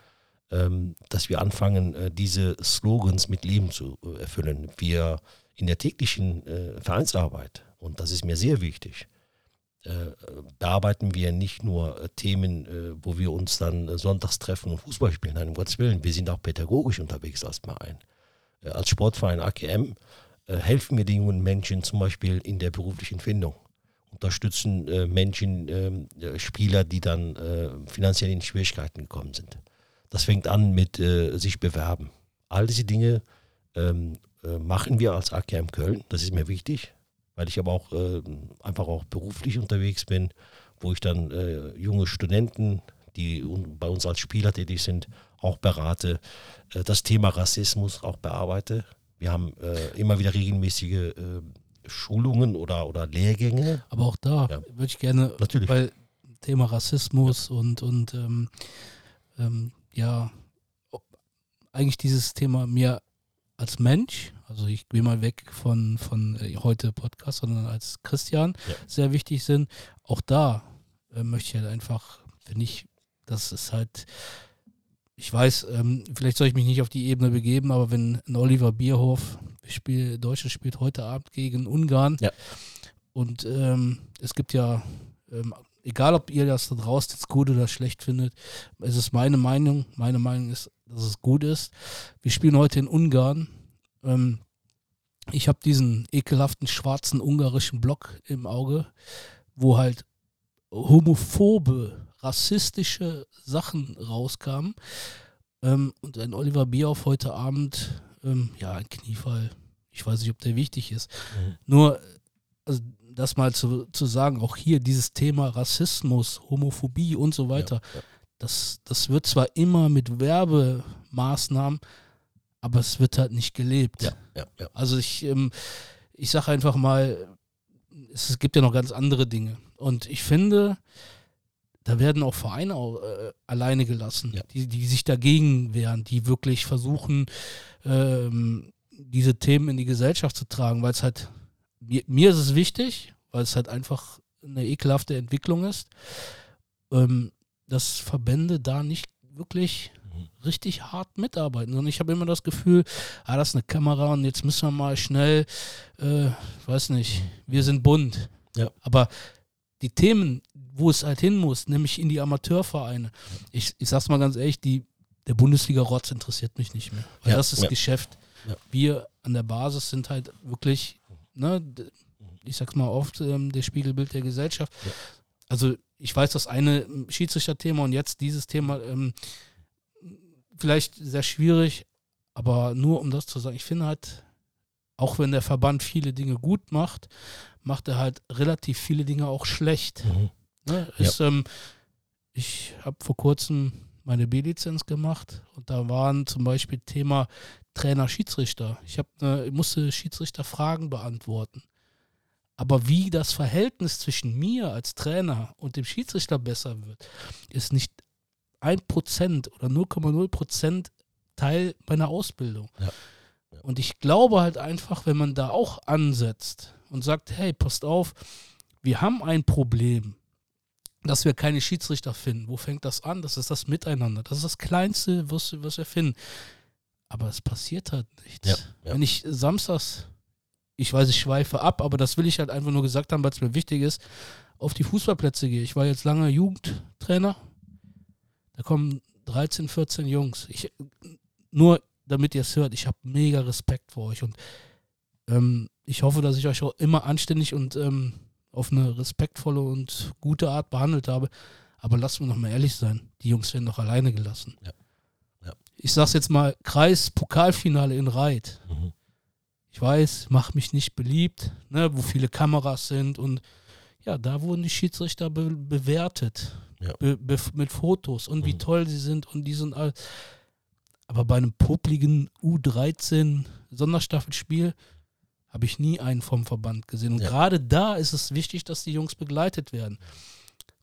ähm, dass wir anfangen, äh, diese Slogans mit Leben zu äh, erfüllen. Wir in der täglichen Vereinsarbeit, und das ist mir sehr wichtig, bearbeiten wir nicht nur Themen, wo wir uns dann sonntags treffen und Fußball spielen. Nein, um Gottes Willen, wir sind auch pädagogisch unterwegs als Verein. Äh, als Sportverein AKM äh, helfen wir den jungen Menschen zum Beispiel in der beruflichen Findung. Unterstützen äh, Menschen, ähm, Spieler, die dann finanziell in Schwierigkeiten gekommen sind. Das fängt an mit sich bewerben. All diese Dinge ähm, machen wir als AKM Köln. Das ist mir wichtig, weil ich aber auch einfach auch beruflich unterwegs bin, wo ich dann junge Studenten, die bei uns als Spieler tätig sind, auch berate, äh, das Thema Rassismus auch bearbeite. Wir haben äh, immer wieder regelmäßige äh, Schulungen oder, oder Lehrgänge. Aber auch da ja. würde ich gerne, Natürlich. weil Thema Rassismus ja. und, und ähm, ähm, ja, eigentlich dieses Thema mir als Mensch, also ich gehe mal weg von, von äh, heute Podcast, sondern als Christian ja. sehr wichtig sind. Auch da äh, möchte ich halt einfach, finde ich, das ist halt ich weiß, ähm, vielleicht soll ich mich nicht auf die Ebene begeben, aber wenn ein Oliver Bierhoff, Spiel, Deutschland spielt heute Abend gegen Ungarn ja. und ähm, es gibt ja, ähm, egal ob ihr das da draußen jetzt gut oder schlecht findet, es ist meine Meinung, meine Meinung ist, dass es gut ist. Wir spielen heute in Ungarn. Ähm, ich habe diesen ekelhaften schwarzen ungarischen Block im Auge, wo halt homophobe rassistische Sachen rauskamen. Ähm, und ein Oliver Bierhoff heute Abend, ähm, ja, ein Kniefall. Ich weiß nicht, ob der wichtig ist. Mhm. Nur, also das mal zu, zu sagen, auch hier dieses Thema Rassismus, Homophobie und so weiter, ja, ja. Das, das wird zwar immer mit Werbemaßnahmen, aber es wird halt nicht gelebt. Ja. Also ich, ähm, ich sage einfach mal, es gibt ja noch ganz andere Dinge. Und ich finde, da werden auch Vereine äh, alleine gelassen, ja. die, die sich dagegen wehren, die wirklich versuchen, ähm, diese Themen in die Gesellschaft zu tragen, weil es halt, mir, mir, ist es wichtig, weil es halt einfach eine ekelhafte Entwicklung ist, ähm, dass Verbände da nicht wirklich mhm. richtig hart mitarbeiten, sondern ich habe immer das Gefühl, ah, das ist eine Kamera und jetzt müssen wir mal schnell, äh, weiß nicht, wir sind bunt. Ja. Aber die Themen, wo es halt hin muss, nämlich in die Amateurvereine. Ich, ich sag's mal ganz ehrlich, die, der Bundesliga-Rotz interessiert mich nicht mehr. Weil ja, das ist ja. Geschäft. Ja. Wir an der Basis sind halt wirklich, ne, ich sag's mal oft, ähm, der Spiegelbild der Gesellschaft. Also ich weiß, das eine Schiedsrichter-Thema und jetzt dieses Thema ähm, vielleicht sehr schwierig, aber nur um das zu sagen, ich finde halt, auch wenn der Verband viele Dinge gut macht, macht er halt relativ viele Dinge auch schlecht. Mhm. Ne? Ist, ja. ähm, ich habe vor kurzem meine B-Lizenz gemacht und da waren zum Beispiel Thema Trainer, Schiedsrichter. Ich, hab ne, musste Schiedsrichter Fragen beantworten. Aber wie das Verhältnis zwischen mir als Trainer und dem Schiedsrichter besser wird, ist nicht ein Prozent oder 0,0 Prozent Teil meiner Ausbildung. Ja. Ja. Und ich glaube halt einfach, wenn man da auch ansetzt und sagt, hey, passt auf, wir haben ein Problem dass wir keine Schiedsrichter finden. Wo fängt das an? Das ist das Miteinander. Das ist das Kleinste, was, was wir finden. Aber es passiert halt nichts. Ja, ja. Wenn ich samstags, ich weiß, ich schweife ab, aber das will ich halt einfach nur gesagt haben, weil es mir wichtig ist, auf die Fußballplätze gehe. Ich war jetzt lange Jugendtrainer. Da kommen 13, 14 Jungs. Ich, nur damit ihr es hört, ich habe mega Respekt vor euch und ähm, ich hoffe, dass ich euch auch immer anständig und ähm, auf eine respektvolle und gute Art behandelt habe. Aber lassen wir noch mal ehrlich sein, die Jungs werden doch alleine gelassen. Ja. Ja. Ich sag's jetzt mal, Kreis-Pokalfinale in Reit. Mhm. Ich weiß, mach mich nicht beliebt, ne, wo viele Kameras sind und ja, da wurden die Schiedsrichter be bewertet. Ja. Be mit Fotos und mhm. wie toll sie sind und die sind all. Aber bei einem popligen U13 Sonderstaffelspiel habe ich nie einen vom Verband gesehen. Und ja. gerade da ist es wichtig, dass die Jungs begleitet werden.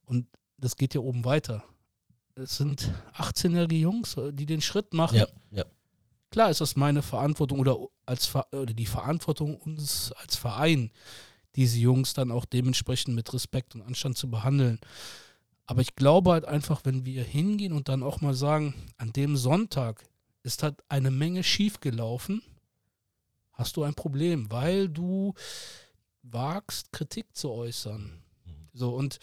Und das geht ja oben weiter. Es sind 18-jährige Jungs, die den Schritt machen. Ja, ja. klar ist das meine Verantwortung oder, als, oder die Verantwortung uns als Verein, diese Jungs dann auch dementsprechend mit Respekt und Anstand zu behandeln. Aber ich glaube halt einfach, wenn wir hingehen und dann auch mal sagen, an dem Sonntag ist halt eine Menge schiefgelaufen, hast du ein Problem, weil du wagst, Kritik zu äußern. Mhm. So, und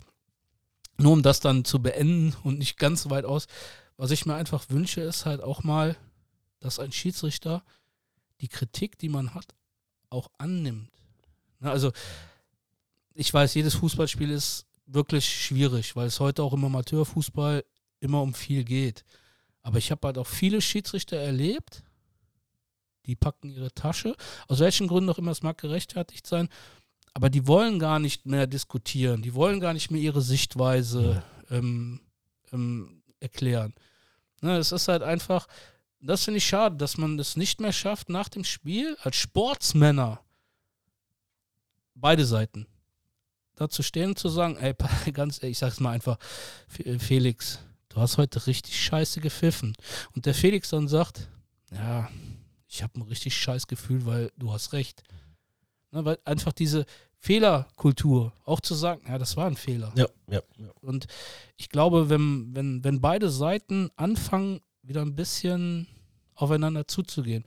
nur um das dann zu beenden und nicht ganz weit aus, was ich mir einfach wünsche, ist halt auch mal, dass ein Schiedsrichter die Kritik, die man hat, auch annimmt. Also, ich weiß, jedes Fußballspiel ist wirklich schwierig, weil es heute auch im Amateurfußball immer um viel geht. Aber ich habe halt auch viele Schiedsrichter erlebt, die packen ihre Tasche, aus welchen Gründen auch immer, es mag gerechtfertigt sein, aber die wollen gar nicht mehr diskutieren, die wollen gar nicht mehr ihre Sichtweise ähm, ähm, erklären. Ne, es ist halt einfach, das finde ich schade, dass man es nicht mehr schafft, nach dem Spiel als Sportsmänner, beide Seiten, da zu stehen und zu sagen, ey, ganz ehrlich, ich sag's mal einfach, Felix, du hast heute richtig scheiße gepfiffen. Und der Felix dann sagt, ja, ich habe ein richtig scheiß Gefühl, weil du hast recht. Ne, weil einfach diese Fehlerkultur, auch zu sagen, ja, das war ein Fehler. Ja, ja, ja. Und ich glaube, wenn, wenn, wenn beide Seiten anfangen, wieder ein bisschen aufeinander zuzugehen.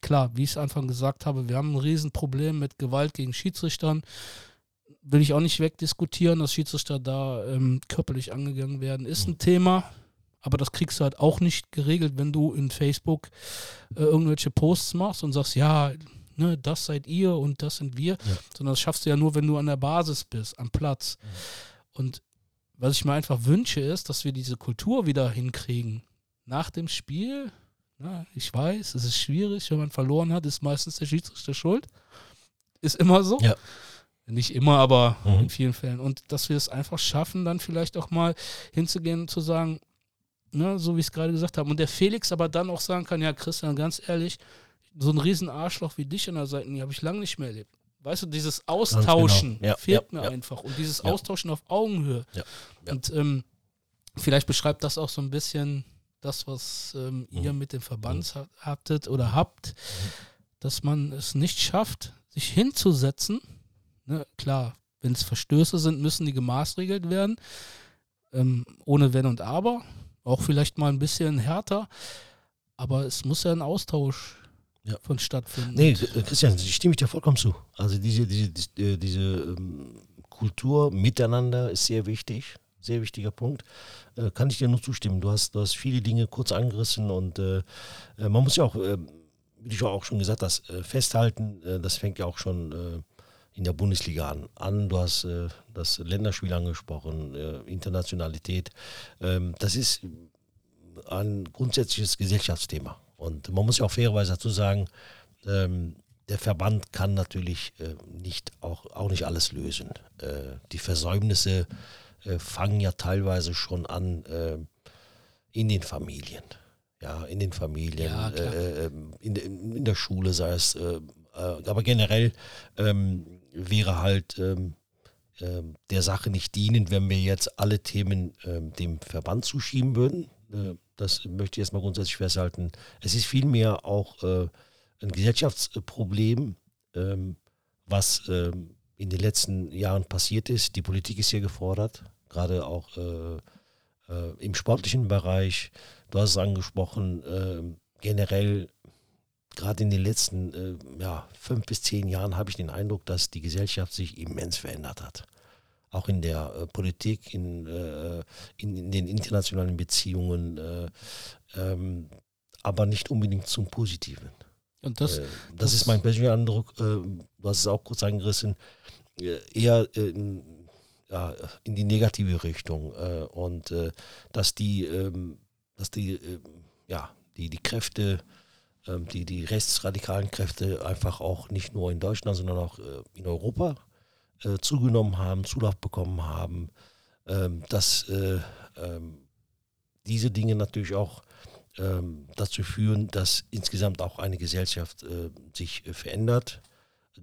Klar, wie ich es Anfang gesagt habe, wir haben ein Riesenproblem mit Gewalt gegen Schiedsrichtern. Will ich auch nicht wegdiskutieren, dass Schiedsrichter da ähm, körperlich angegangen werden, ist ein Thema. Aber das kriegst du halt auch nicht geregelt, wenn du in Facebook äh, irgendwelche Posts machst und sagst, ja, ne, das seid ihr und das sind wir, ja. sondern das schaffst du ja nur, wenn du an der Basis bist, am Platz. Ja. Und was ich mir einfach wünsche, ist, dass wir diese Kultur wieder hinkriegen. Nach dem Spiel, na, ich weiß, es ist schwierig, wenn man verloren hat, ist meistens der Schiedsrichter schuld. Ist immer so. Ja. Nicht immer, aber mhm. in vielen Fällen. Und dass wir es einfach schaffen, dann vielleicht auch mal hinzugehen und zu sagen, ne, so wie ich es gerade gesagt habe. Und der Felix aber dann auch sagen kann, ja, Christian, ganz ehrlich, so ein riesen Arschloch wie dich an der Seite, habe ich lange nicht mehr erlebt. Weißt du, dieses genau. Austauschen genau. ja, fehlt ja, mir ja. einfach. Und dieses Austauschen auf Augenhöhe. Und ähm, vielleicht beschreibt das auch so ein bisschen das, was ähm, mhm. ihr mit dem Verband mhm. hattet oder habt, mhm. dass man es nicht schafft, sich hinzusetzen. Ne, klar, wenn es Verstöße sind, müssen die gemaßregelt werden. Ähm, ohne Wenn und Aber. Auch vielleicht mal ein bisschen härter, aber es muss ja ein Austausch ja. von stattfinden. Nee, äh, Christian, stimme ich dir vollkommen zu. Also diese, diese, diese, diese ähm, Kultur miteinander ist sehr wichtig, sehr wichtiger Punkt. Äh, kann ich dir nur zustimmen. Du hast, du hast viele Dinge kurz angerissen und äh, äh man muss ja auch, äh, wie du auch schon gesagt hast, äh, festhalten, das fängt ja auch schon in der Bundesliga an. an. Du hast äh, das Länderspiel angesprochen, äh, Internationalität. Ähm, das ist ein grundsätzliches Gesellschaftsthema. Und man muss ja auch fairerweise dazu sagen, ähm, der Verband kann natürlich äh, nicht auch, auch nicht alles lösen. Äh, die Versäumnisse äh, fangen ja teilweise schon an äh, in den Familien. Ja, in den Familien, ja, in, in, der Schule sei es, aber generell ähm, wäre halt ähm, äh, der Sache nicht dienend, wenn wir jetzt alle Themen äh, dem Verband zuschieben würden. Äh, das möchte ich erstmal grundsätzlich festhalten. Es ist vielmehr auch äh, ein Gesellschaftsproblem, ähm, was ähm, in den letzten Jahren passiert ist. Die Politik ist hier gefordert, gerade auch äh, äh, im sportlichen Bereich. Du hast es angesprochen, ähm, generell gerade in den letzten äh, ja, fünf bis zehn Jahren habe ich den Eindruck, dass die Gesellschaft sich immens verändert hat. Auch in der äh, Politik, in, äh, in, in, den internationalen Beziehungen, äh, ähm, aber nicht unbedingt zum Positiven. Und das, äh, das, das, ist mein persönlicher Eindruck, äh, du hast es auch kurz angerissen, eher in, ja, in die negative Richtung. und dass die, ähm, dass die, ja, die, die Kräfte die, die rechtsradikalen Kräfte einfach auch nicht nur in Deutschland, sondern auch äh, in Europa äh, zugenommen haben, Zulauf bekommen haben, ähm, dass äh, ähm, diese Dinge natürlich auch dazu führen, dass insgesamt auch eine Gesellschaft sich verändert,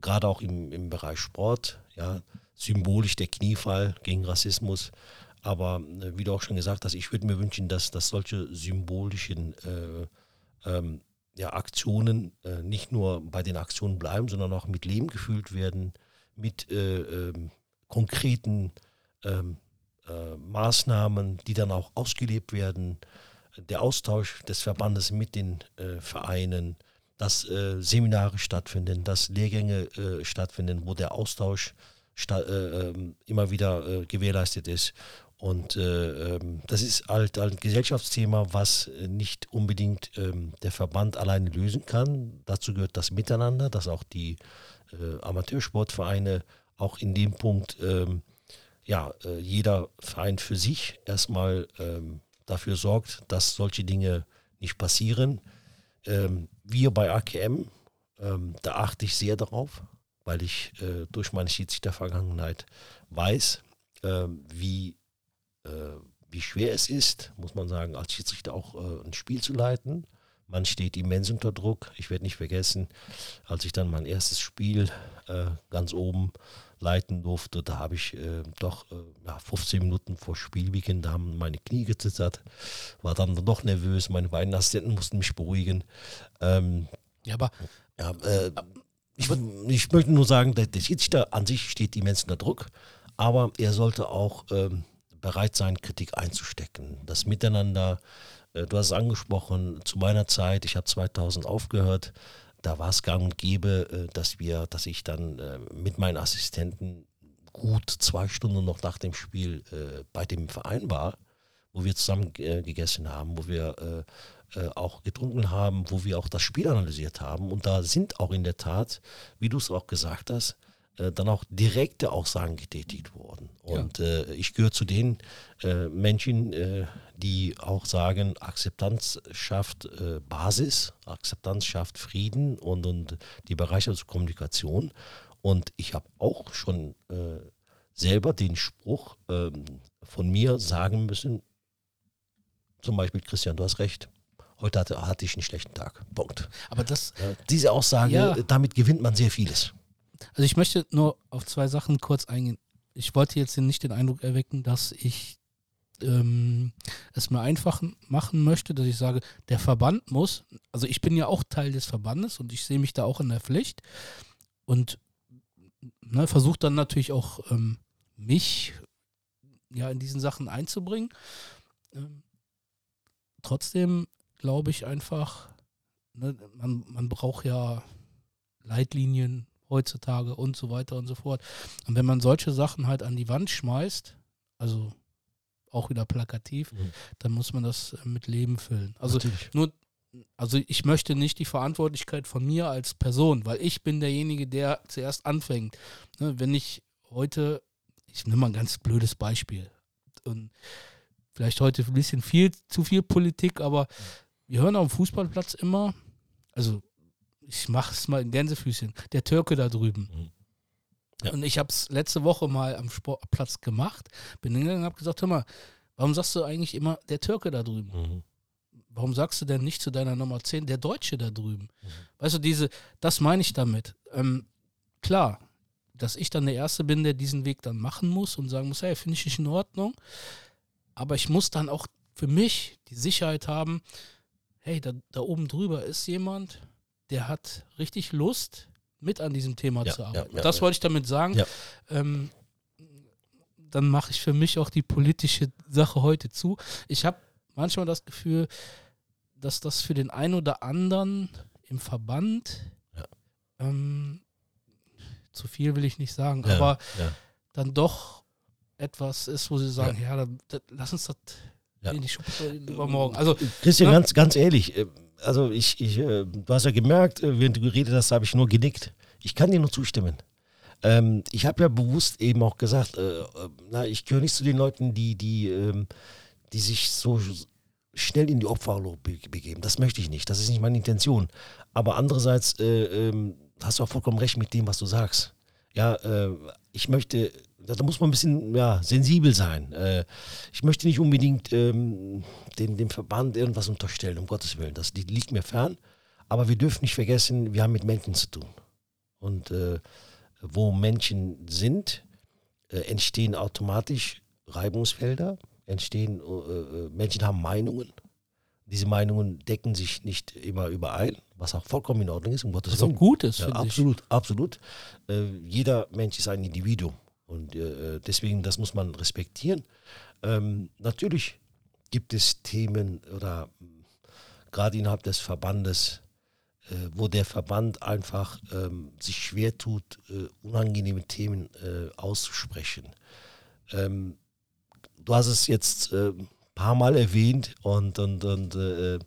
gerade auch im, im Bereich Sport, ja, symbolisch der Kniefall gegen Rassismus. Aber wie du auch schon gesagt hast, ich würde mir wünschen, dass, dass solche symbolischen äh, ähm, ja, Aktionen äh, nicht nur bei den Aktionen bleiben, sondern auch mit Leben gefüllt werden, mit äh, ähm, konkreten ähm, äh, Maßnahmen, die dann auch ausgelebt werden, der Austausch des Verbandes mit den äh, Vereinen, dass äh, Seminare stattfinden, dass Lehrgänge äh, stattfinden, wo der Austausch ähm, immer wieder gewährleistet ist. Und äh, ähm, das ist halt ein Gesellschaftsthema, was nicht unbedingt ähm, der Verband alleine lösen kann. Dazu gehört das Miteinander, dass auch die äh, Amateursportvereine auch in dem Punkt, ähm, ja, äh, jeder Verein für sich erstmal ähm, dafür sorgt, dass solche Dinge nicht passieren. Wir bei AKM, da achte ich sehr darauf, weil ich äh, durch meine Schiedsrichtervergangenheit weiß, wie äh, wie schwer es ist, muss man sagen, als Schiedsrichter auch äh, ein Spiel zu leiten. Man steht immens unter Druck. Ich werde nicht vergessen, als ich dann mein erstes Spiel äh, ganz oben leiten durfte, da habe ich äh, doch äh, ja, 15 Minuten vor Spielbeginn, da haben meine Knie gezittert, war dann doch nervös, meine beiden Assistenten mussten mich beruhigen. Ähm, ja, aber ja, äh, ich, ich, möchte nur sagen, der, der Schiedsrichter an sich steht immens unter Druck, aber er sollte auch ähm, bereit sein, Kritik einzustecken. Das Miteinander, äh, du hast es angesprochen, zu meiner Zeit, ich habe 2000 aufgehört, da war es gang und gäbe, äh, dass wir, dass ich dann äh, mit meinen Assistenten gut zwei Stunden noch nach dem Spiel bei dem Verein war, wo wir zusammen gegessen haben, wo wir auch getrunken haben, wo wir auch das Spiel analysiert haben. Und da sind auch in der Tat, wie du es auch gesagt hast, äh, dann auch direkte Aussagen getätigt worden. Und ja. äh, ich gehöre zu den äh, Menschen, äh, die auch sagen, Akzeptanz schafft äh, Basis, Akzeptanz schafft Frieden und, und die Bereicherung zur Kommunikation. Und ich habe auch schon selber den Spruch ähm, von mir sagen müssen, zum Beispiel, Christian, du hast recht. Heute hatte, hatte ich einen schlechten Tag. Punkt. Aber das. diese Aussage, ja. damit gewinnt man sehr vieles. Also ich möchte nur auf zwei Sachen kurz eingehen. Ich wollte jetzt nicht den Eindruck erwecken, dass ich ähm, es mir einfach machen möchte, dass ich sage, der Verband muss, also ich bin ja auch Teil des Verbandes und ich sehe mich da auch in der Pflicht und ne, versuche dann natürlich auch ähm, mich ja in diesen Sachen einzubringen. Ähm, trotzdem glaube ich einfach, ne, man, man braucht ja Leitlinien, heutzutage und so weiter und so fort. Und wenn man solche Sachen halt an die Wand schmeißt, also auch wieder plakativ, mhm. dann muss man das äh, mit Leben füllen. Also Natürlich. nur, also ich möchte nicht die Verantwortlichkeit von mir als Person, weil ich bin derjenige, der zuerst anfängt. Ne, wenn ich heute, ich nehme mal ein ganz blödes Beispiel und vielleicht heute ein bisschen viel, zu viel Politik, aber wir hören auf dem Fußballplatz immer, also ich mache es mal in Gänsefüßchen, der Türke da drüben. Mhm. Ja. Und ich habe es letzte Woche mal am Sportplatz gemacht, bin hingegangen und habe gesagt, hör mal, warum sagst du eigentlich immer der Türke da drüben? Mhm. Warum sagst du denn nicht zu deiner Nummer 10 der Deutsche da drüben? Mhm. Weißt du, diese, das meine ich damit. Ähm, klar, dass ich dann der Erste bin, der diesen Weg dann machen muss und sagen muss, hey, finde ich nicht in Ordnung. Aber ich muss dann auch für mich die Sicherheit haben, hey, da, da oben drüber ist jemand, der hat richtig Lust, mit an diesem Thema ja, zu arbeiten. Ja, das wollte ich damit sagen. Ähm, dann mache ich für mich auch die politische Sache heute zu. Ich habe manchmal das Gefühl, dass das für den einen oder anderen im Verband ähm, zu viel will ich nicht sagen, aber dann doch etwas ist, wo sie sagen, ja, dann, dann, lass uns das ja. in die Schublade übermorgen. Also, Christian, ne? ganz, ganz ehrlich, äh, also ich, ich, äh, du hast ja gemerkt, äh, während du geredet hast, habe ich nur genickt. Ich kann dir nur zustimmen. Ähm, ich habe ja bewusst eben auch gesagt, äh, na, ich gehöre nicht zu den Leuten, die, die, ähm, die sich so schnell in die Opferrolle begeben. Das möchte ich nicht. Das ist nicht meine Intention. Aber andererseits äh, ähm, hast du auch vollkommen recht mit dem, was du sagst. Ja, äh, ich möchte da muss man ein bisschen ja, sensibel sein. Äh, ich möchte nicht unbedingt ähm, dem, dem Verband irgendwas unterstellen, um Gottes Willen. Das liegt mir fern. Aber wir dürfen nicht vergessen, wir haben mit Menschen zu tun. Und äh, wo Menschen sind, äh, entstehen automatisch Reibungsfelder, entstehen, äh, äh, Menschen haben Meinungen, diese Meinungen decken sich nicht immer überein, was auch vollkommen in Ordnung ist. Um Gottes was auch gut ist, ja, absolut, ich. absolut. Äh, jeder Mensch ist ein Individuum und äh, deswegen, das muss man respektieren. Ähm, natürlich gibt es Themen oder gerade innerhalb des Verbandes, äh, wo der Verband einfach ähm, sich schwer tut, äh, unangenehme Themen äh, auszusprechen. Ähm, du hast es jetzt ein äh, paar Mal erwähnt und, und, und äh,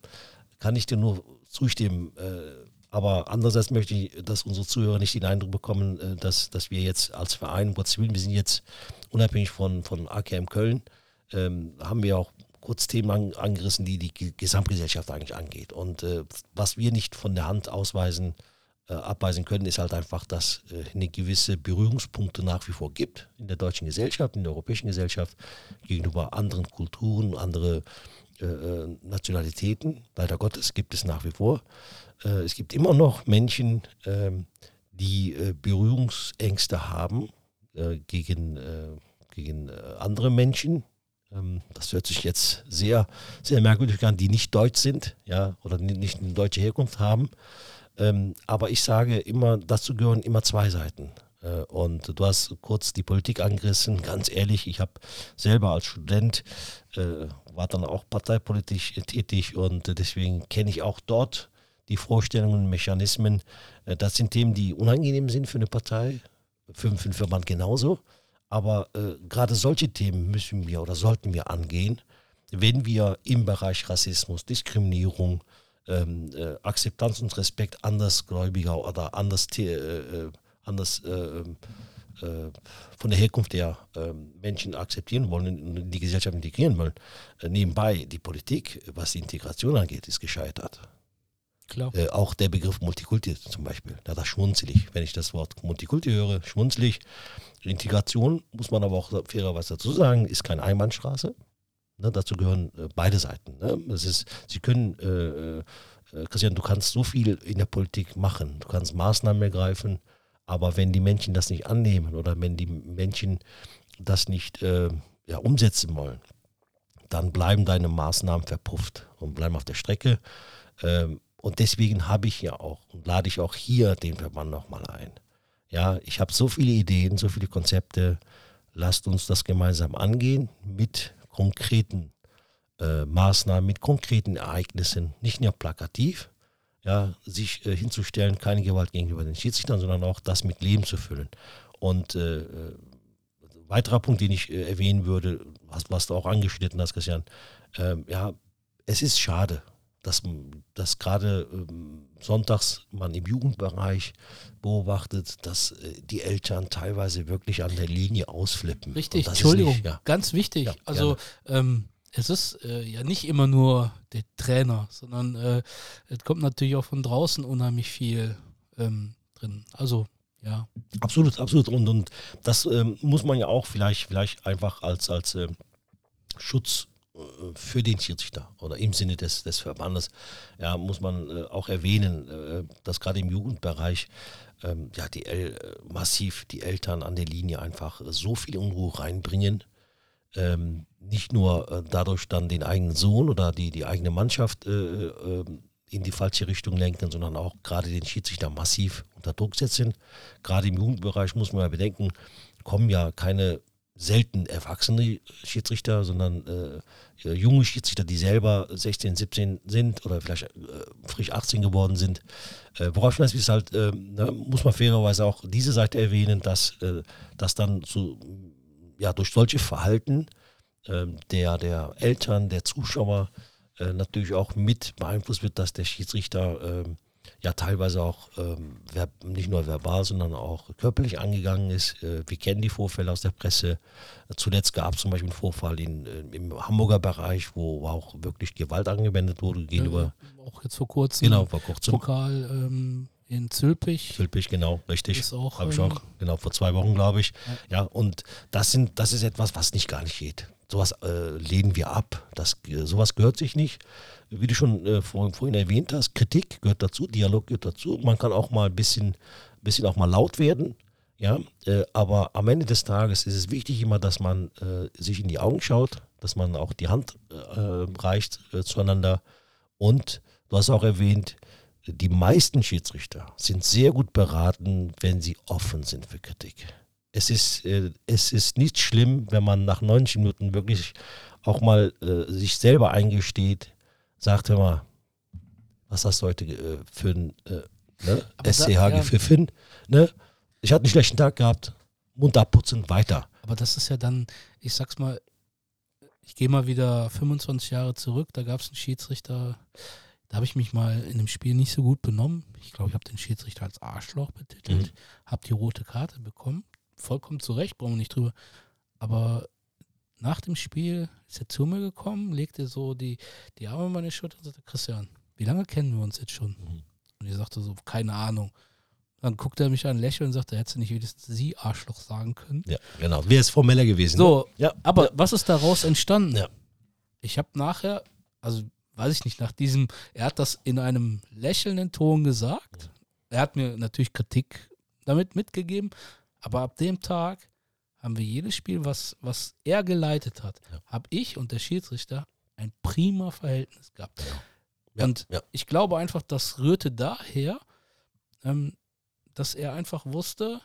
kann ich dir nur zustimmen. Äh, aber andererseits möchte ich, dass unsere Zuhörer nicht den Eindruck bekommen, dass, dass wir jetzt als Verein, Gottes Willen, wir sind jetzt unabhängig von, von AKM Köln, ähm, haben wir auch kurz Themen an, angerissen, die die Gesamtgesellschaft eigentlich angeht. Und äh, was wir nicht von der Hand ausweisen, äh, abweisen können, ist halt einfach, dass äh, eine gewisse Berührungspunkte nach wie vor gibt in der deutschen Gesellschaft, in der europäischen Gesellschaft gegenüber anderen Kulturen, andere äh, äh, Nationalitäten. Leider Gottes gibt es nach wie vor. Äh, es gibt immer noch Menschen, ähm, die Berührungsängste haben gegen, gegen andere Menschen, ähm, das hört sich jetzt sehr, sehr merkwürdig an, die nicht deutsch sind, ja, oder nicht eine deutsche Herkunft haben. Ähm, aber ich sage immer, dazu gehören immer zwei Seiten. Äh, und du hast kurz die Politik angerissen. Ganz ehrlich, ich habe selber als Student, äh, war dann auch parteipolitisch tätig und deswegen kenne ich auch dort die Vorstellungen Mechanismen. Äh, das sind Themen, die unangenehm sind für eine Partei, für, einen Verband genauso. Aber äh, gerade solche Themen müssen wir oder sollten wir angehen, wenn wir im Bereich Rassismus, Diskriminierung, ähm, äh, Akzeptanz und Respekt andersgläubiger oder anders, äh, äh anders äh, von der Herkunft der ähm, Menschen akzeptieren wollen und in die Gesellschaft integrieren wollen. Nebenbei, die Politik, was die Integration angeht, ist gescheitert. Äh, auch der Begriff Multikulti zum Beispiel, da das schmunzelig. Wenn ich das Wort Multikulti höre, schmunzelig. Integration, muss man aber auch fairerweise dazu sagen, ist keine Einbahnstraße. Ne, dazu gehören äh, beide Seiten. Ne? Das ist, sie können, äh, äh, Christian, du kannst so viel in der Politik machen, du kannst Maßnahmen ergreifen, aber wenn die Menschen das nicht annehmen oder wenn die Menschen das nicht äh, ja, umsetzen wollen, dann bleiben deine Maßnahmen verpufft und bleiben auf der Strecke. Ähm, und deswegen habe ich ja auch und lade ich auch hier den Verband nochmal ein. Ja, ich habe so viele Ideen, so viele Konzepte. Lasst uns das gemeinsam angehen mit konkreten äh, Maßnahmen, mit konkreten Ereignissen, nicht nur plakativ, ja, sich äh, hinzustellen, keine Gewalt gegenüber den Schiedsrichtern, sondern auch das mit Leben zu füllen. Und äh, äh weiterer Punkt, den ich äh, erwähnen würde, was, was, du auch angeschnitten hast, Christian, ähm, ja, es ist schade, dass, dass gerade ähm, sonntags man im Jugendbereich beobachtet, dass äh, die Eltern teilweise wirklich an der Linie ausflippen. Richtig, Entschuldigung, nicht, ja. ganz wichtig. Ja, also ähm, es ist äh, ja nicht immer nur der Trainer, sondern äh, es kommt natürlich auch von draußen unheimlich viel ähm, drin. Also ja. Absolut, absolut. Und, und das ähm, muss man ja auch vielleicht, vielleicht einfach als, als ähm, Schutz für den Schiedsrichter oder im Sinne des, des Verbandes, ja, muss man äh, auch erwähnen, äh, dass gerade im Jugendbereich ähm, ja, die El massiv die Eltern an der Linie einfach so viel Unruhe reinbringen. Ähm, nicht nur äh, dadurch dann den eigenen Sohn oder die, die eigene Mannschaft äh, ähm, in die falsche Richtung lenken, sondern auch gerade den Schiedsrichter massiv unter Druck setzen. Gerade im Jugendbereich muss man ja bedenken, kommen ja keine selten erwachsene Schiedsrichter, sondern äh, junge Schiedsrichter, die selber 16, 17 sind oder vielleicht äh, frisch 18 geworden sind. Äh, worauf das ist halt, äh, ne, muss man fairerweise auch diese Seite erwähnen, dass äh, das dann zu, ja, durch solche Verhalten ähm, der, der Eltern, der Zuschauer äh, natürlich auch mit beeinflusst wird, dass der Schiedsrichter ähm, ja teilweise auch ähm, nicht nur verbal, sondern auch körperlich angegangen ist. Äh, wir kennen die Vorfälle aus der Presse. Zuletzt gab es zum Beispiel einen Vorfall in, äh, im Hamburger Bereich, wo auch wirklich Gewalt angewendet wurde gegenüber. Ja, auch jetzt vor kurzem. Genau, vor kurzem. Pokal ähm, in Zülpich. Zülpich, genau, richtig. Ist auch. Habe ich auch, ähm, genau, vor zwei Wochen, glaube ich. Ja. ja, und das sind, das ist etwas, was nicht gar nicht geht. Sowas äh, lehnen wir ab. Das, sowas gehört sich nicht wie du schon äh, vor, vorhin erwähnt hast, Kritik gehört dazu, Dialog gehört dazu. Man kann auch mal ein bisschen, bisschen auch mal laut werden. Ja, äh, aber am Ende des Tages ist es wichtig immer, dass man äh, sich in die Augen schaut, dass man auch die Hand äh, reicht äh, zueinander Und du hast auch erwähnt, die meisten Schiedsrichter sind sehr gut beraten, wenn sie offen sind für Kritik. Es ist, äh, es ist nicht schlimm, wenn man nach 90 Minuten wirklich auch mal sich selber eingesteht, sagt hör mal, was hast du heute äh, für ein äh, ne? SCH da, ja. gepfiffen? Ne? Ich hatte einen schlechten Tag gehabt, Mund abputzen, weiter. Aber das ist ja dann, ich sag's mal, ich gehe mal wieder 25 Jahre zurück, da gab es einen Schiedsrichter, da habe ich mich mal in einem Spiel nicht so gut benommen. Ich glaube, ich habe den Schiedsrichter als Arschloch betitelt, mhm. habe die rote Karte bekommen. Vollkommen zu Recht, brauchen wir nicht drüber. Aber nach dem Spiel ist er zu mir gekommen, legte so die, die Arme an meine Schulter und sagte, Christian, wie lange kennen wir uns jetzt schon? Mhm. Und ich sagte so, keine Ahnung. Dann guckte er mich an, lächelte und sagte, hättest du nicht wenigstens sie Arschloch sagen können? Ja, genau. Wäre es formeller gewesen. So, ne? ja. aber ja. was ist daraus entstanden? Ja. Ich habe nachher, also weiß ich nicht, nach diesem, er hat das in einem lächelnden Ton gesagt. Er hat mir natürlich Kritik damit mitgegeben, aber ab dem Tag haben wir jedes Spiel, was, was er geleitet hat, ja. habe ich und der Schiedsrichter ein prima Verhältnis gehabt. Ja. Und ja. ich glaube einfach, das rührte daher, ähm, dass er einfach wusste,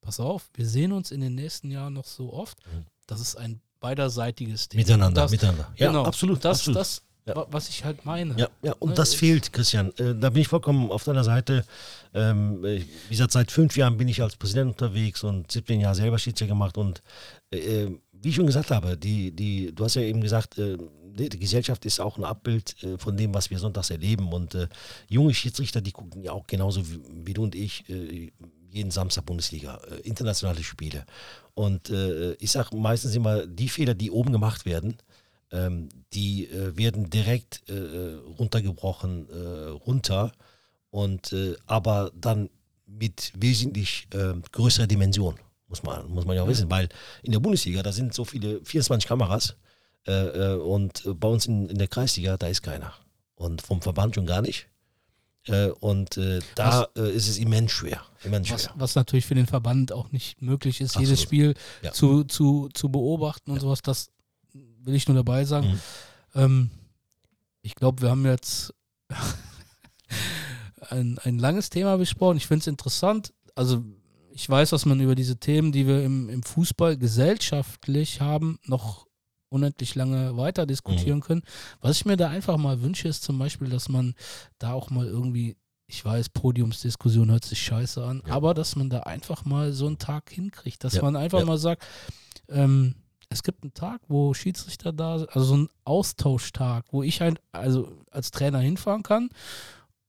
pass auf, wir sehen uns in den nächsten Jahren noch so oft. Mhm. Das ist ein beiderseitiges Thema. Miteinander, das, miteinander. Ja, genau, absolut. Das, absolut. das ja. was ich halt meine. Ja, ja und ne, das fehlt, Christian. Äh, da bin ich vollkommen auf deiner Seite. Ähm, wie gesagt, seit fünf Jahren bin ich als Präsident unterwegs und 17 Jahre selber Schiedsrichter gemacht. Und äh, wie ich schon gesagt habe, die, die, du hast ja eben gesagt, äh, die Gesellschaft ist auch ein Abbild äh, von dem, was wir sonntags erleben. Und äh, junge Schiedsrichter, die gucken ja auch genauso wie, wie du und ich äh, jeden Samstag Bundesliga, internationale Spiele. Und ich sage meistens immer, die Fehler, die oben gemacht werden, ähm, die äh, werden direkt äh, äh runtergebrochen äh, runter und äh, aber dann mit wesentlich äh, größerer Dimension, muss man, muss man ja wissen, weil in der Bundesliga, da sind so viele, 24 Kameras und bei uns in, in der Kreisliga, da ist keiner. Und vom Verband schon gar nicht. Äh, und äh, da was, äh, ist es immens schwer. Immens was, schwer. was, natürlich für den Verband auch nicht möglich ist, Absolut. jedes Spiel ja. zu, zu, zu beobachten und ja. sowas. Das will ich nur dabei sagen. Mhm. Ähm, ich glaube, wir haben jetzt ein, ein langes Thema besprochen. Ich finde es interessant. Also ich weiß, dass man über diese Themen, die wir im, im Fußball gesellschaftlich haben, noch unendlich lange weiter diskutieren mhm. können. Was ich mir da einfach mal wünsche, ist zum Beispiel, dass man da auch mal irgendwie, ich weiß, Podiumsdiskussion hört sich scheiße an, ja. aber dass man da einfach mal so einen Tag hinkriegt, dass ja. man einfach ja. mal sagt, ähm, es gibt einen Tag, wo Schiedsrichter da sind, also so ein Austauschtag, wo ich halt, also als Trainer hinfahren kann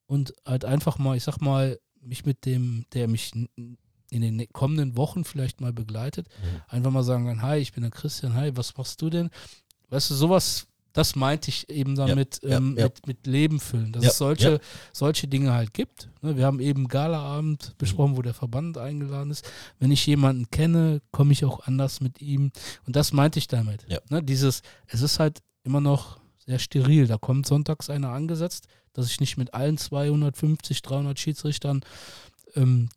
und halt einfach mal, ich sag mal, mich mit dem, der mich in den kommenden Wochen vielleicht mal begleitet, mhm. einfach mal sagen kann, hi, ich bin der Christian, hi, was machst du denn? Weißt du, sowas das meinte ich eben damit ja, ähm, ja, mit, mit Leben füllen, dass es solche, solche Dinge halt gibt. Ne, wir haben eben Galaabend mhm. besprochen, wo der Verband eingeladen ist. Wenn ich jemanden kenne, komme ich auch anders mit ihm. Und das meinte ich damit. Ne, dieses, es ist halt immer noch sehr steril. Da kommt sonntags einer angesetzt, dass ich nicht mit allen 250, 300 Schiedsrichtern ähm,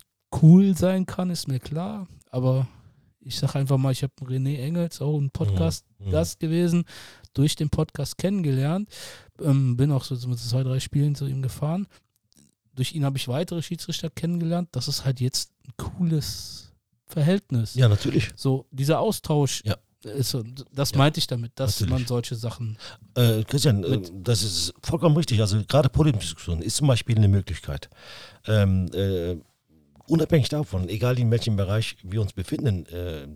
cool sein kann, ist mir klar. Aber ich sage einfach mal, ich habe René Engels, auch ein Podcast-Gast mhm. gewesen, durch den Podcast kennengelernt. Ähm, bin auch so mit zwei, drei Spielen zu ihm gefahren. Durch ihn habe ich weitere Schiedsrichter kennengelernt. Das ist halt jetzt ein cooles Verhältnis. Ja, natürlich. So, dieser Austausch. Ja. Ist, das ja, meinte ich damit, dass natürlich. man solche Sachen. Äh, Christian, äh, das ist vollkommen richtig. Also gerade Podiumsdiskussion ist zum Beispiel eine Möglichkeit. Ähm, äh, unabhängig davon, egal in welchem Bereich wir uns befinden, äh,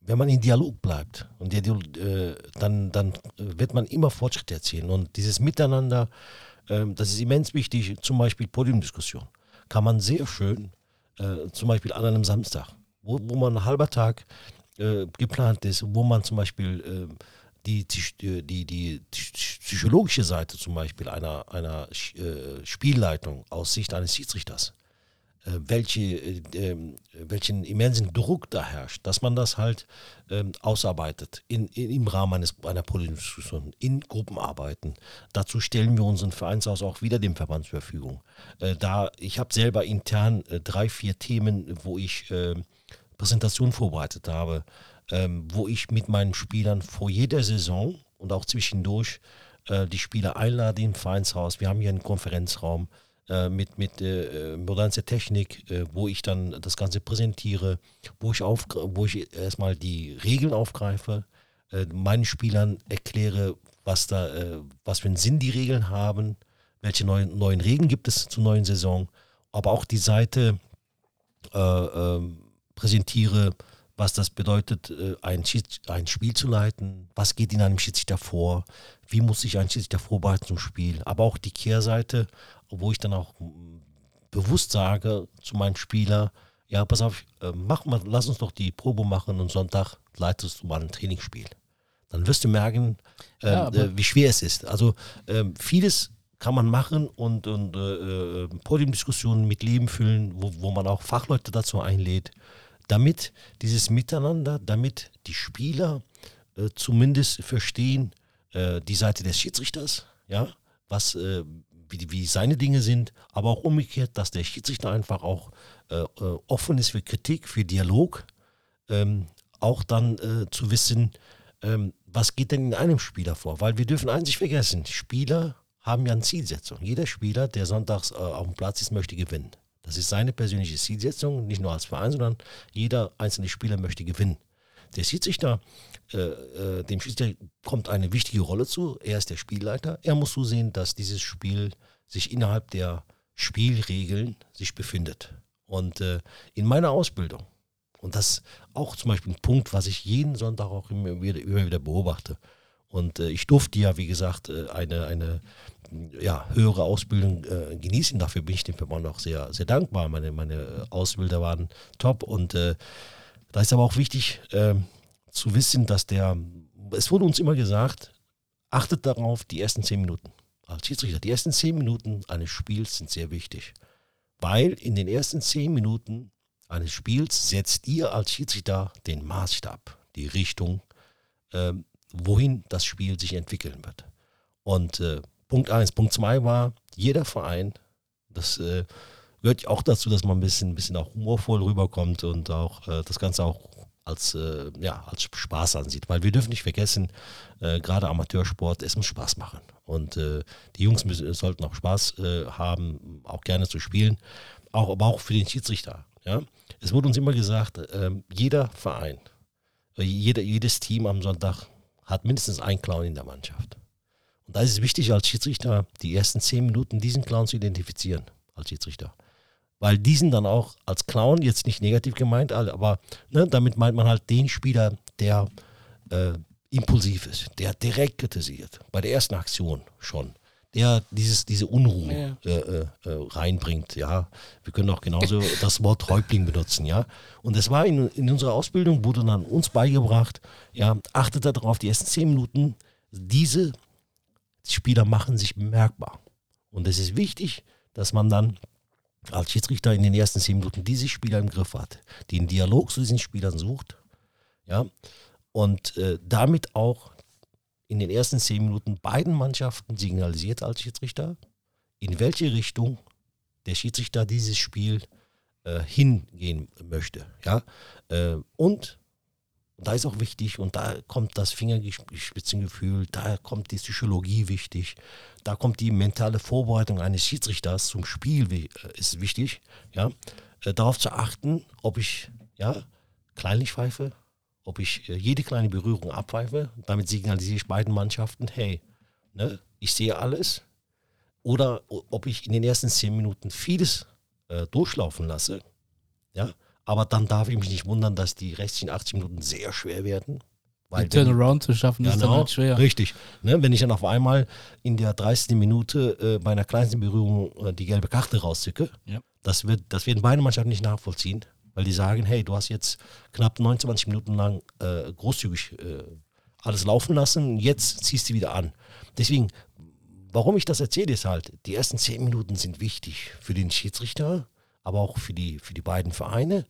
wenn man in Dialog bleibt und der, äh, dann, dann wird man immer Fortschritte erzielen. Und dieses Miteinander, äh, das ist immens wichtig. Zum Beispiel Podiumdiskussion kann man sehr schön, äh, zum Beispiel an einem Samstag, wo, wo man ein halber Tag äh, geplant ist, wo man zum Beispiel äh, die, die, die, die, psychologische Seite zum Beispiel einer, einer Spielleitung aus Sicht eines Schiedsrichters äh, welche, äh, ähm, welchen immensen Druck da herrscht, dass man das halt ähm, ausarbeitet in, in, im Rahmen eines, einer politischen Diskussion, in Gruppenarbeiten. Dazu stellen wir unseren Vereinshaus auch wieder dem Verband zur Verfügung. Äh, da, ich habe selber intern äh, drei, vier Themen, wo ich äh, Präsentationen vorbereitet habe, ähm, wo ich mit meinen Spielern vor jeder Saison und auch zwischendurch äh, die Spieler einlade im Vereinshaus. Wir haben hier einen Konferenzraum äh, mit, mit äh, modernster Technik, äh, wo ich dann das Ganze präsentiere, wo ich, auf, wo ich erstmal die Regeln aufgreife, äh, meinen Spielern erkläre, was, da, äh, was für einen Sinn die Regeln haben, welche neuen, neuen Regeln gibt es zur neuen Saison, aber auch die Seite äh, ähm, präsentiere, was das bedeutet, ein, ein Spiel zu leiten, was geht in einem Schiedsrichter vor, wie muss sich ein Schiedsrichter vorbereiten zum Spiel, aber auch die Kehrseite, wo ich dann auch bewusst sage zu meinem Spieler, ja, pass auf, äh, mach mal, lass uns doch die Probe machen und Sonntag leitest du mal ein Trainingsspiel. Dann wirst du merken, äh, ja, äh, wie schwer es ist. Also äh, vieles kann man machen und, und äh, äh, Podiumdiskussionen mit Leben füllen, wo, wo man auch Fachleute dazu einlädt, damit dieses Miteinander, damit die Spieler zumindest verstehen, die Seite des Schiedsrichters, ja, was, wie, wie seine Dinge sind, aber auch umgekehrt, dass der Schiedsrichter einfach auch äh, äh, offen ist für Kritik, für Dialog, ähm, auch dann äh, zu wissen, ähm, was geht denn in einem Spieler vor, weil wir dürfen eins nicht vergessen, Spieler haben ja eine Zielsetzung. Jeder Spieler, der sonntags äh, auf dem Platz ist, möchte gewinnen. Das ist seine persönliche Zielsetzung, nicht nur als Verein, sondern jeder einzelne Spieler möchte gewinnen. Der Schiedsrichter, äh, äh, dem Schiedsrichter kommt eine wichtige Rolle zu. Er ist der Spielleiter. Er muss zusehen, dass dieses Spiel sich innerhalb der Spielregeln sich befindet. Und äh, in meiner Ausbildung, und das auch zum Beispiel ein Punkt, was ich jeden Sonntag auch immer wieder, immer wieder beobachte. Und äh, ich durfte ja, wie gesagt, äh, eine, eine ja, höhere Ausbildung äh, genießen. Dafür bin ich dem Verband auch sehr, sehr dankbar. Meine, meine Ausbilder waren top und äh, da ist aber auch wichtig äh, zu wissen, dass der, es wurde uns immer gesagt, achtet darauf, die ersten zehn Minuten. Als Schiedsrichter, die ersten zehn Minuten eines Spiels sind sehr wichtig. Weil in den ersten zehn Minuten eines Spiels setzt ihr als Schiedsrichter den Maßstab, die Richtung, äh, wohin das Spiel sich entwickeln wird. Und äh, Punkt eins, Punkt zwei war, jeder Verein, das äh, gehört auch dazu, dass man ein bisschen, ein bisschen auch humorvoll rüberkommt und auch äh, das Ganze auch als, äh, ja, als Spaß ansieht. Weil wir dürfen nicht vergessen, äh, gerade Amateursport, es muss Spaß machen. Und äh, die Jungs müssen, sollten auch Spaß äh, haben, auch gerne zu spielen, auch, aber auch für den Schiedsrichter. Ja? Es wurde uns immer gesagt, ähm, jeder Verein, äh, jeder, jedes Team am Sonntag hat mindestens einen Clown in der Mannschaft. Und da ist es wichtig, als Schiedsrichter die ersten zehn Minuten diesen Clown zu identifizieren, als Schiedsrichter weil die sind dann auch als Clown, jetzt nicht negativ gemeint, aber ne, damit meint man halt den Spieler, der äh, impulsiv ist, der direkt kritisiert, bei der ersten Aktion schon, der dieses, diese Unruhe ja. äh, äh, äh reinbringt, ja. Wir können auch genauso das Wort Häuptling benutzen, ja. Und es war in, in unserer Ausbildung, wurde dann uns beigebracht, ja, achtet darauf, die ersten zehn Minuten, diese Spieler machen sich bemerkbar. Und es ist wichtig, dass man dann als Schiedsrichter in den ersten zehn Minuten diese Spieler im Griff hat, einen Dialog zu diesen Spielern sucht, ja, und äh, damit auch in den ersten zehn Minuten beiden Mannschaften signalisiert als Schiedsrichter, in welche Richtung der Schiedsrichter dieses Spiel äh, hingehen möchte, ja, äh, und da ist auch wichtig und da kommt das Fingerspitzengefühl, da kommt die Psychologie wichtig, da kommt die mentale Vorbereitung eines Schiedsrichters zum Spiel äh, ist wichtig, ja, äh, darauf zu achten, ob ich ja kleinlich pfeife, ob ich äh, jede kleine Berührung abpfeife. Damit signalisiere ich beiden Mannschaften, hey, ne, ich sehe alles. Oder ob ich in den ersten zehn Minuten vieles äh, durchlaufen lasse, ja, aber dann darf ich mich nicht wundern, dass die restlichen 80 Minuten sehr schwer werden. Weil Den Turnaround zu schaffen genau, ist dann halt schwer. Richtig. Ne, wenn ich dann auf einmal in der 30. Minute äh, bei einer kleinsten Berührung äh, die gelbe Karte rauszücke, ja. das, wird, das werden beide Mannschaften nicht nachvollziehen, weil die sagen, hey, du hast jetzt knapp 29 Minuten lang äh, großzügig äh, alles laufen lassen, jetzt ziehst du wieder an. Deswegen, warum ich das erzähle, ist halt, die ersten 10 Minuten sind wichtig für den Schiedsrichter, aber auch für die, für die beiden Vereine.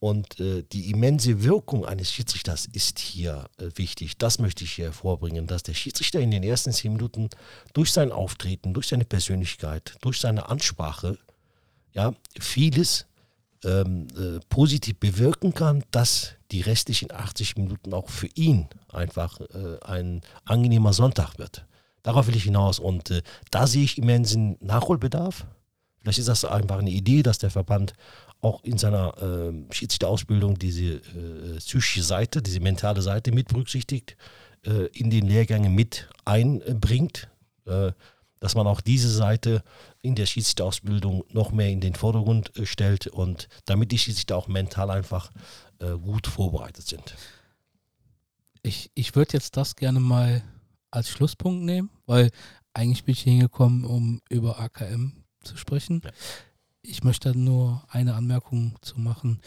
Und äh, die immense Wirkung eines Schiedsrichters ist hier äh, wichtig. Das möchte ich hier hervorbringen, dass der Schiedsrichter in den ersten zehn Minuten durch sein Auftreten, durch seine Persönlichkeit, durch seine Ansprache, ja, vieles ähm, äh, positiv bewirken kann, dass die restlichen 80 Minuten auch für ihn einfach äh, ein angenehmer Sonntag wird. darauf will ich hinaus. Und äh, da sehe ich immensen Nachholbedarf. Vielleicht ist das einfach eine Idee, dass der Verband auch in seiner äh, Schiedsrichterausbildung diese äh, psychische Seite, diese mentale Seite mit berücksichtigt, äh, in den Lehrgängen mit einbringt, äh, dass man auch diese Seite in der Schiedsrichterausbildung noch mehr in den Vordergrund äh, stellt und damit die Schiedsrichter auch mental einfach äh, gut vorbereitet sind. Ich, ich würde jetzt das gerne mal als Schlusspunkt nehmen, weil eigentlich bin ich hingekommen, um über AKM zu sprechen. Ja. Ich möchte nur eine Anmerkung zu machen.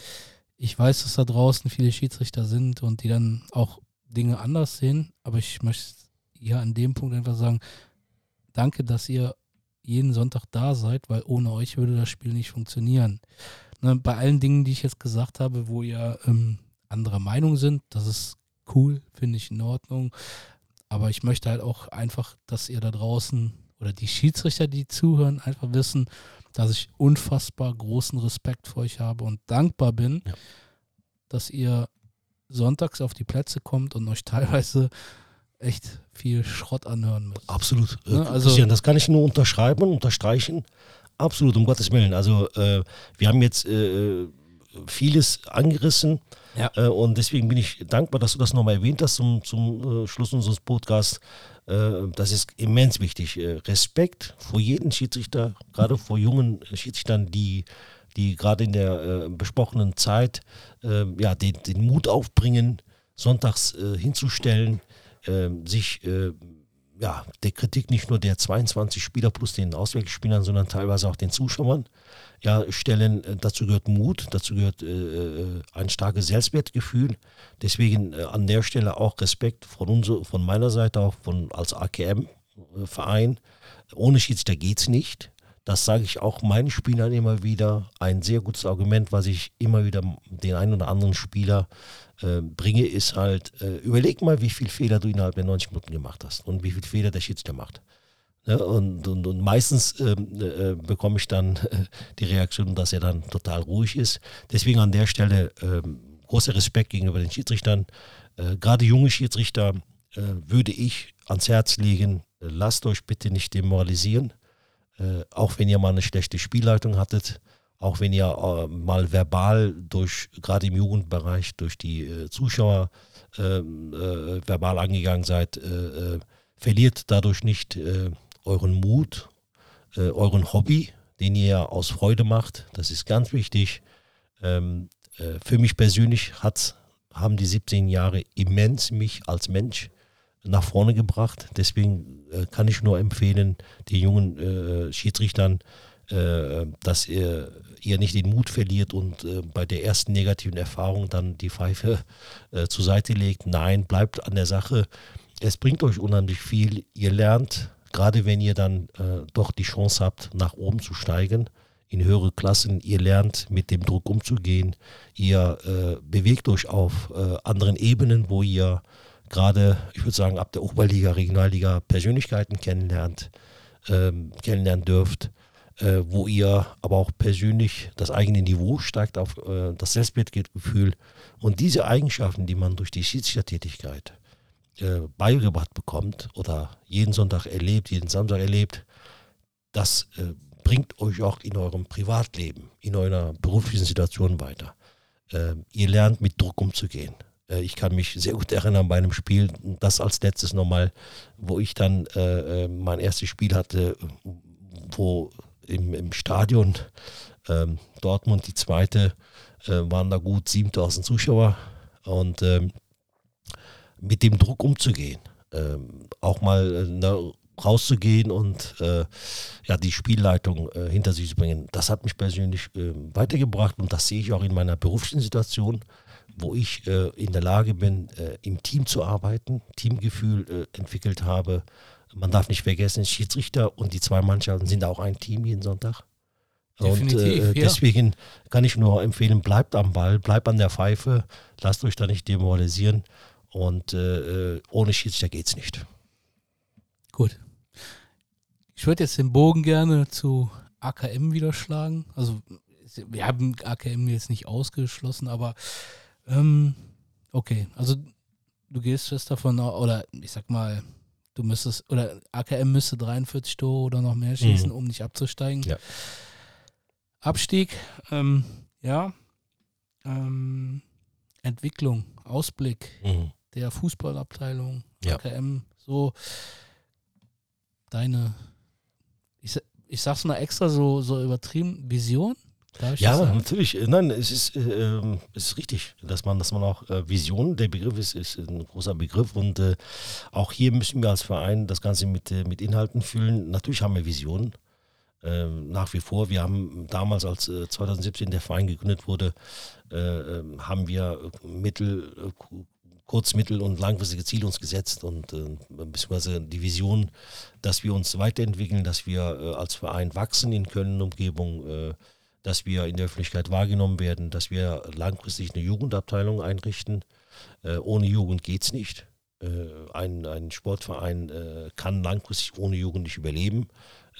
Ich weiß, dass da draußen viele Schiedsrichter sind und die dann auch Dinge anders sehen, aber ich möchte hier an dem Punkt einfach sagen, danke, dass ihr jeden Sonntag da seid, weil ohne euch würde das Spiel nicht funktionieren. Ne, bei allen Dingen, die ich jetzt gesagt habe, wo ihr ähm, anderer Meinung sind, das ist cool, finde ich in Ordnung. Aber ich möchte halt auch einfach, dass ihr da draußen oder die Schiedsrichter, die zuhören, einfach wissen, dass ich unfassbar großen Respekt vor euch habe und dankbar bin, ja. dass ihr sonntags auf die Plätze kommt und euch teilweise echt viel Schrott anhören müsst. Absolut. Ne? Also, Christian, das kann ich nur unterschreiben und unterstreichen. Absolut, um Gottes Willen. Also äh, wir haben jetzt äh, vieles angerissen ja. äh, und deswegen bin ich dankbar, dass du das nochmal erwähnt hast zum, zum äh, Schluss unseres Podcasts. Äh, das ist immens wichtig. Äh, Respekt vor jedem Schiedsrichter, gerade vor jungen Schiedsrichtern, die die gerade in der besprochenen Zeit ja, den, den, Mut aufbringen, sonntags hinzustellen, sich ja, der Kritik nicht nur der 22 Spieler plus den Auswechselspielern, sondern teilweise auch den Zuschauern ja, stellen. Äh, dazu gehört Mut, dazu gehört äh, äh, ein starkes Selbstwertgefühl. Deswegen äh, an der Stelle auch Respekt von, uns, von meiner Seite, auch von, als AKM-Verein. Ohne Schiedsrichter geht es nicht. Das sage ich auch meinen Spielern immer wieder. Ein sehr gutes Argument, was ich immer wieder den einen oder anderen Spieler äh, bringe, ist halt, äh, überleg mal, wie viele Fehler du innerhalb der 90 Minuten gemacht hast und wie viele Fehler der Schiedsrichter macht. Ne, und, und, und, meistens ähm, äh, bekomme ich dann äh, die Reaktion, dass er dann total ruhig ist. Deswegen an der Stelle ähm, großer Respekt gegenüber den Schiedsrichtern. Äh, gerade junge Schiedsrichter äh, würde ich ans Herz legen, lasst euch bitte nicht demoralisieren äh, auch wenn ihr mal eine schlechte Spielleitung hattet, auch wenn ihr äh, mal verbal durch, gerade im Jugendbereich, durch die äh, Zuschauer ähm, äh, verbal angegangen seid, verliert dadurch nicht euren Mut, euren Hobby, den ihr aus Freude macht. Das ist ganz wichtig. Ähm, für mich persönlich hat, haben die 17 Jahre immens mich als Mensch nach vorne gebracht. Deswegen kann ich nur empfehlen, den jungen Schiedsrichtern, dass ihr, ihr, nicht den Mut verliert und äh, bei der ersten negativen Erfahrung dann die Pfeife äh, zur Seite legt. Nein, bleibt an der Sache. Es bringt euch unheimlich viel. Ihr lernt, gerade wenn ihr dann äh, doch die Chance habt, nach oben zu steigen in höhere Klassen, ihr lernt mit dem Druck umzugehen, ihr bewegt euch auf anderen Ebenen, wo ihr gerade, ich würde sagen, ab der Oberliga, Regionalliga Persönlichkeiten kennenlernt, ähm, kennenlernen dürft, äh, wo ihr aber auch persönlich das eigene Niveau steigt auf äh, das Selbstwertgefühl und diese Eigenschaften, die man durch die Schiedsrichtertätigkeit äh, beigebracht bekommt oder jeden Sonntag erlebt, jeden Samstag erlebt, das äh, bringt euch auch in eurem Privatleben, in eurer beruflichen Situation weiter. Äh, ihr lernt mit Druck umzugehen. Äh, ich kann mich sehr gut erinnern bei einem Spiel, das als letztes nochmal, wo ich dann äh, mein erstes Spiel hatte, wo im, im Stadion äh, Dortmund die zweite, äh, waren da gut 7000 Zuschauer und ähm, mit dem Druck umzugehen, ähm, auch mal ne, rauszugehen und äh, ja, die Spielleitung äh, hinter sich zu bringen. Das hat mich persönlich äh, weitergebracht und das sehe ich auch in meiner beruflichen Situation wo ich äh, in der Lage bin, äh, im Team zu arbeiten, Teamgefühl äh, entwickelt habe. Man darf nicht vergessen, Schiedsrichter und die zwei Mannschaften sind auch ein Team jeden Sonntag. Definitiv, und äh, deswegen ja. kann ich nur empfehlen, bleibt am Ball, bleibt an der Pfeife, lasst euch da nicht demoralisieren und äh, äh, ohne Schiedsrichter geht es nicht. Gut. Ich würde jetzt den Bogen gerne zu AKM wieder schlagen. Also wir haben AKM jetzt nicht ausgeschlossen, aber ähm, okay, also du gehst fest davon, oder ich sag mal, du müsstest, oder AKM müsste 43 Tore oder noch mehr schießen, Mhm. um nicht abzusteigen. Ja. Abstieg, ähm, ja. Ähm, Entwicklung, Ausblick Mhm. der Fußballabteilung, Ja. AKM, so deine, ich, ich sag's mal extra so, so übertrieben, Vision? Ja, sagen? natürlich. Äh, Nein, es ist, äh, ähm, es ist richtig, dass man, dass man auch äh, Vision, der Begriff ist, ist ein großer Begriff und äh, auch hier müssen wir als Verein das Ganze mit, äh, mit Inhalten füllen. Natürlich haben wir Visionen. Ähm, nach wie vor, wir haben damals, als äh, 2017 der Verein gegründet wurde, äh, ähm, haben wir äh, Mittel, äh, ku- kurz-, mittel- und langfristige Ziele uns gesetzt und äh, beziehungsweise die Vision, dass wir uns weiterentwickeln, dass wir äh, als Verein wachsen in Köln und Umgebung, äh, dass wir in der Öffentlichkeit wahrgenommen werden, dass wir langfristig eine Jugendabteilung einrichten. Äh, ohne Jugend geht es nicht. Äh, ein, ein Sportverein äh, kann langfristig ohne Jugend nicht überleben.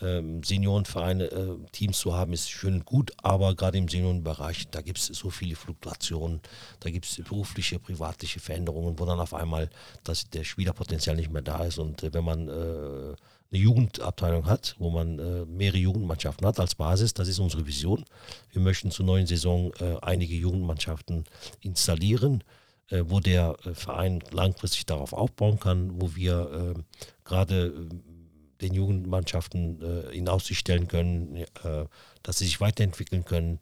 Ähm, Seniorenvereine, äh, Teams zu haben, ist schön und gut, aber gerade im Seniorenbereich, da gibt es so viele Fluktuationen, da gibt es berufliche, privatliche Veränderungen, wo dann auf einmal das, der Spielerpotenzial nicht mehr da ist. Und äh, wenn man äh, eine Jugendabteilung hat, wo man äh, mehrere Jugendmannschaften hat als Basis, das ist unsere Vision. Wir möchten zur neuen Saison äh, einige Jugendmannschaften installieren, äh, wo der äh, Verein langfristig darauf aufbauen kann, wo wir äh, gerade äh, den Jugendmannschaften äh, in Aussicht stellen können, äh, dass sie sich weiterentwickeln können.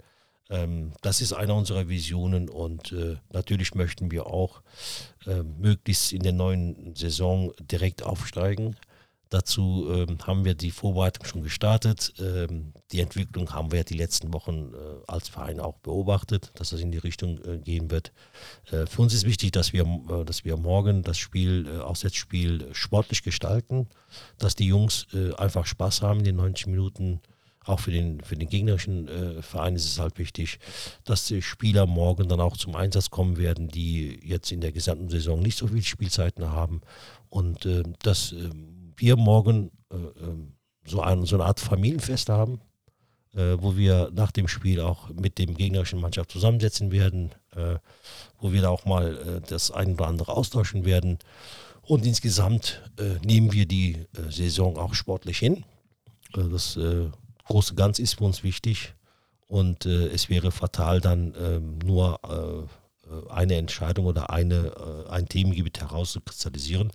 Ähm, das ist eine unserer Visionen und natürlich möchten wir auch möglichst in der neuen Saison direkt aufsteigen. Dazu ähm, haben wir die Vorbereitung schon gestartet. Ähm, die Entwicklung haben wir die letzten Wochen äh, als Verein auch beobachtet, dass das in die Richtung äh, gehen wird. Äh, für uns ist wichtig, dass wir, äh, dass wir morgen das Spiel, äh, Auswärtsspiel äh, sportlich gestalten, dass die Jungs einfach Spaß haben in den 90 Minuten. Auch für den, für den gegnerischen Verein ist es halt wichtig, dass die Spieler morgen dann auch zum Einsatz kommen werden, die jetzt in der gesamten Saison nicht so viel Spielzeiten haben. Und äh, dass äh, wir morgen äh, äh, so, ein, so eine Art Familienfest haben, äh, wo wir nach dem Spiel auch mit dem gegnerischen Mannschaft zusammensetzen werden, äh, wo wir da auch mal äh, das ein oder andere austauschen werden. Und insgesamt äh, nehmen wir die äh, Saison auch sportlich hin. Das große Ganze ist für uns wichtig und es wäre fatal, dann ähm, nur eine Entscheidung oder eine, ein Themengebiet herauszukristallisieren.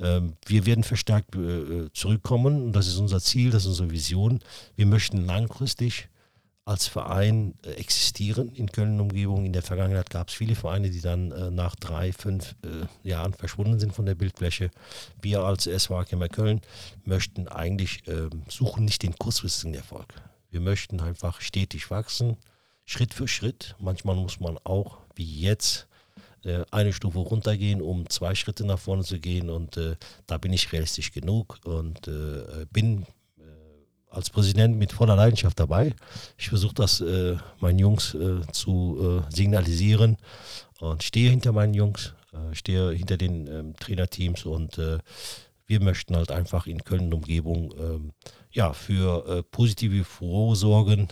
Ähm, wir werden verstärkt äh, zurückkommen und das ist unser Ziel, das ist unsere Vision. Wir möchten langfristig als Verein äh, existieren in Köln und Umgebung. In der Vergangenheit gab es viele Vereine, die dann äh, nach drei, fünf äh, Jahren verschwunden sind von der Bildfläche. Wir als SV Akema Köln möchten eigentlich, ähm, suchen nicht den kurzfristigen Erfolg. Wir möchten einfach stetig wachsen, Schritt für Schritt. Manchmal muss man auch, wie jetzt, äh, eine Stufe runtergehen, um zwei Schritte nach vorne zu gehen. Und äh, da bin ich realistisch genug und äh, bin äh, als Präsident mit voller Leidenschaft dabei. Ich versuche das äh, meinen Jungs äh, zu äh, signalisieren und stehe hinter meinen Jungs, äh, stehe hinter den ähm, Trainerteams und äh, wir möchten halt einfach in Köln Umgebung ähm, ja, für äh, positive Furore sorgen,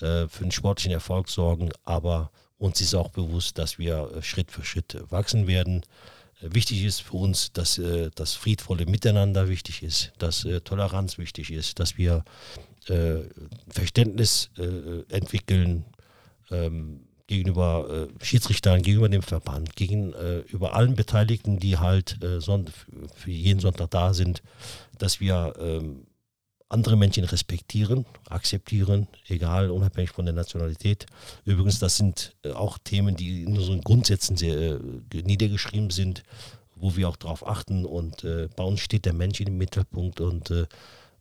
äh, für einen sportlichen Erfolg sorgen, aber uns ist auch bewusst, dass wir äh, Schritt für Schritt äh, wachsen werden. Äh, Wichtig ist für uns, dass das friedvolle Miteinander wichtig ist, dass Toleranz wichtig ist, dass wir Verständnis entwickeln ähm, gegenüber Schiedsrichtern, gegenüber dem Verband, gegenüber allen Beteiligten, die halt für jeden Sonntag da sind, dass wir ähm, andere Menschen respektieren, akzeptieren, egal, unabhängig von der Nationalität. Übrigens, das sind äh, auch Themen, die in unseren Grundsätzen sehr äh, niedergeschrieben sind, wo wir auch darauf achten. Und äh, bei uns steht der Mensch im Mittelpunkt und äh,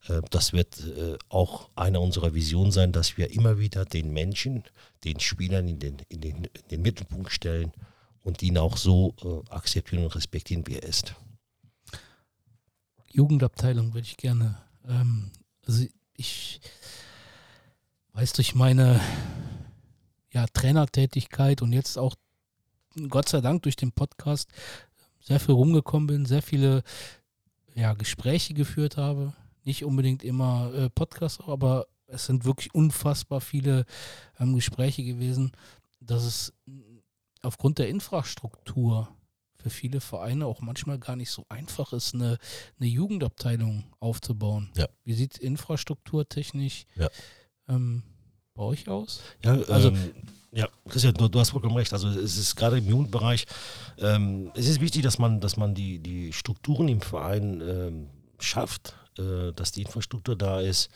äh, das wird äh, auch einer unserer Visionen sein, dass wir immer wieder den Menschen, den Spielern in den, in den, in den Mittelpunkt stellen und ihn auch so akzeptieren und respektieren, wie er ist. Jugendabteilung würde ich gerne. Ähm, also ich weiß durch meine ja, Trainertätigkeit und jetzt auch Gott sei Dank durch den Podcast sehr viel rumgekommen bin, sehr viele ja, Gespräche geführt habe. Nicht unbedingt immer äh, Podcasts, aber es sind wirklich unfassbar viele ähm, Gespräche gewesen, dass es aufgrund der Infrastruktur für viele Vereine auch manchmal gar nicht so einfach ist, eine, eine Jugendabteilung aufzubauen. Ja. Wie sieht infrastrukturtechnisch Ja. ähm, bei euch aus? Ja, Also- ähm, ja, Christian, du, du hast vollkommen recht. Also es ist gerade im Jugendbereich, ähm, es ist wichtig, dass man, dass man die, die Strukturen im Verein ähm, schafft, äh, dass die Infrastruktur da ist.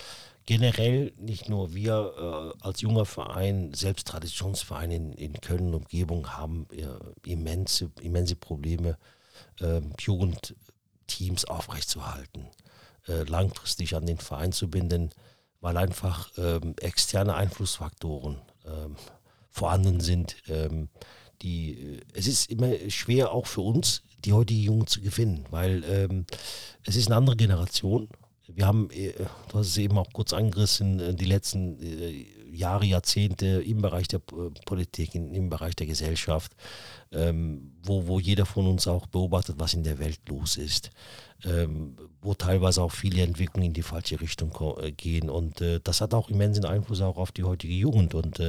Generell nicht nur wir äh, als junger Verein, selbst Traditionsverein in, in Köln und Umgebung haben äh, immense, immense Probleme, äh, Jugendteams aufrechtzuerhalten, äh, langfristig an den Verein zu binden, weil einfach ähm, externe Einflussfaktoren ähm, vorhanden sind. Ähm, die, äh, es ist immer schwer auch für uns, die heutigen Jungen zu gewinnen, weil es ist eine andere Generation. Wir haben, äh, du hast es eben auch kurz angerissen, äh, die letzten äh, Jahre, Jahrzehnte im Bereich der Politik, im Bereich der Gesellschaft, ähm, wo, wo jeder von uns auch beobachtet, was in der Welt los ist, ähm, wo teilweise auch viele Entwicklungen in die falsche Richtung gehen. Und das hat auch immensen Einfluss auch auf die heutige Jugend. Und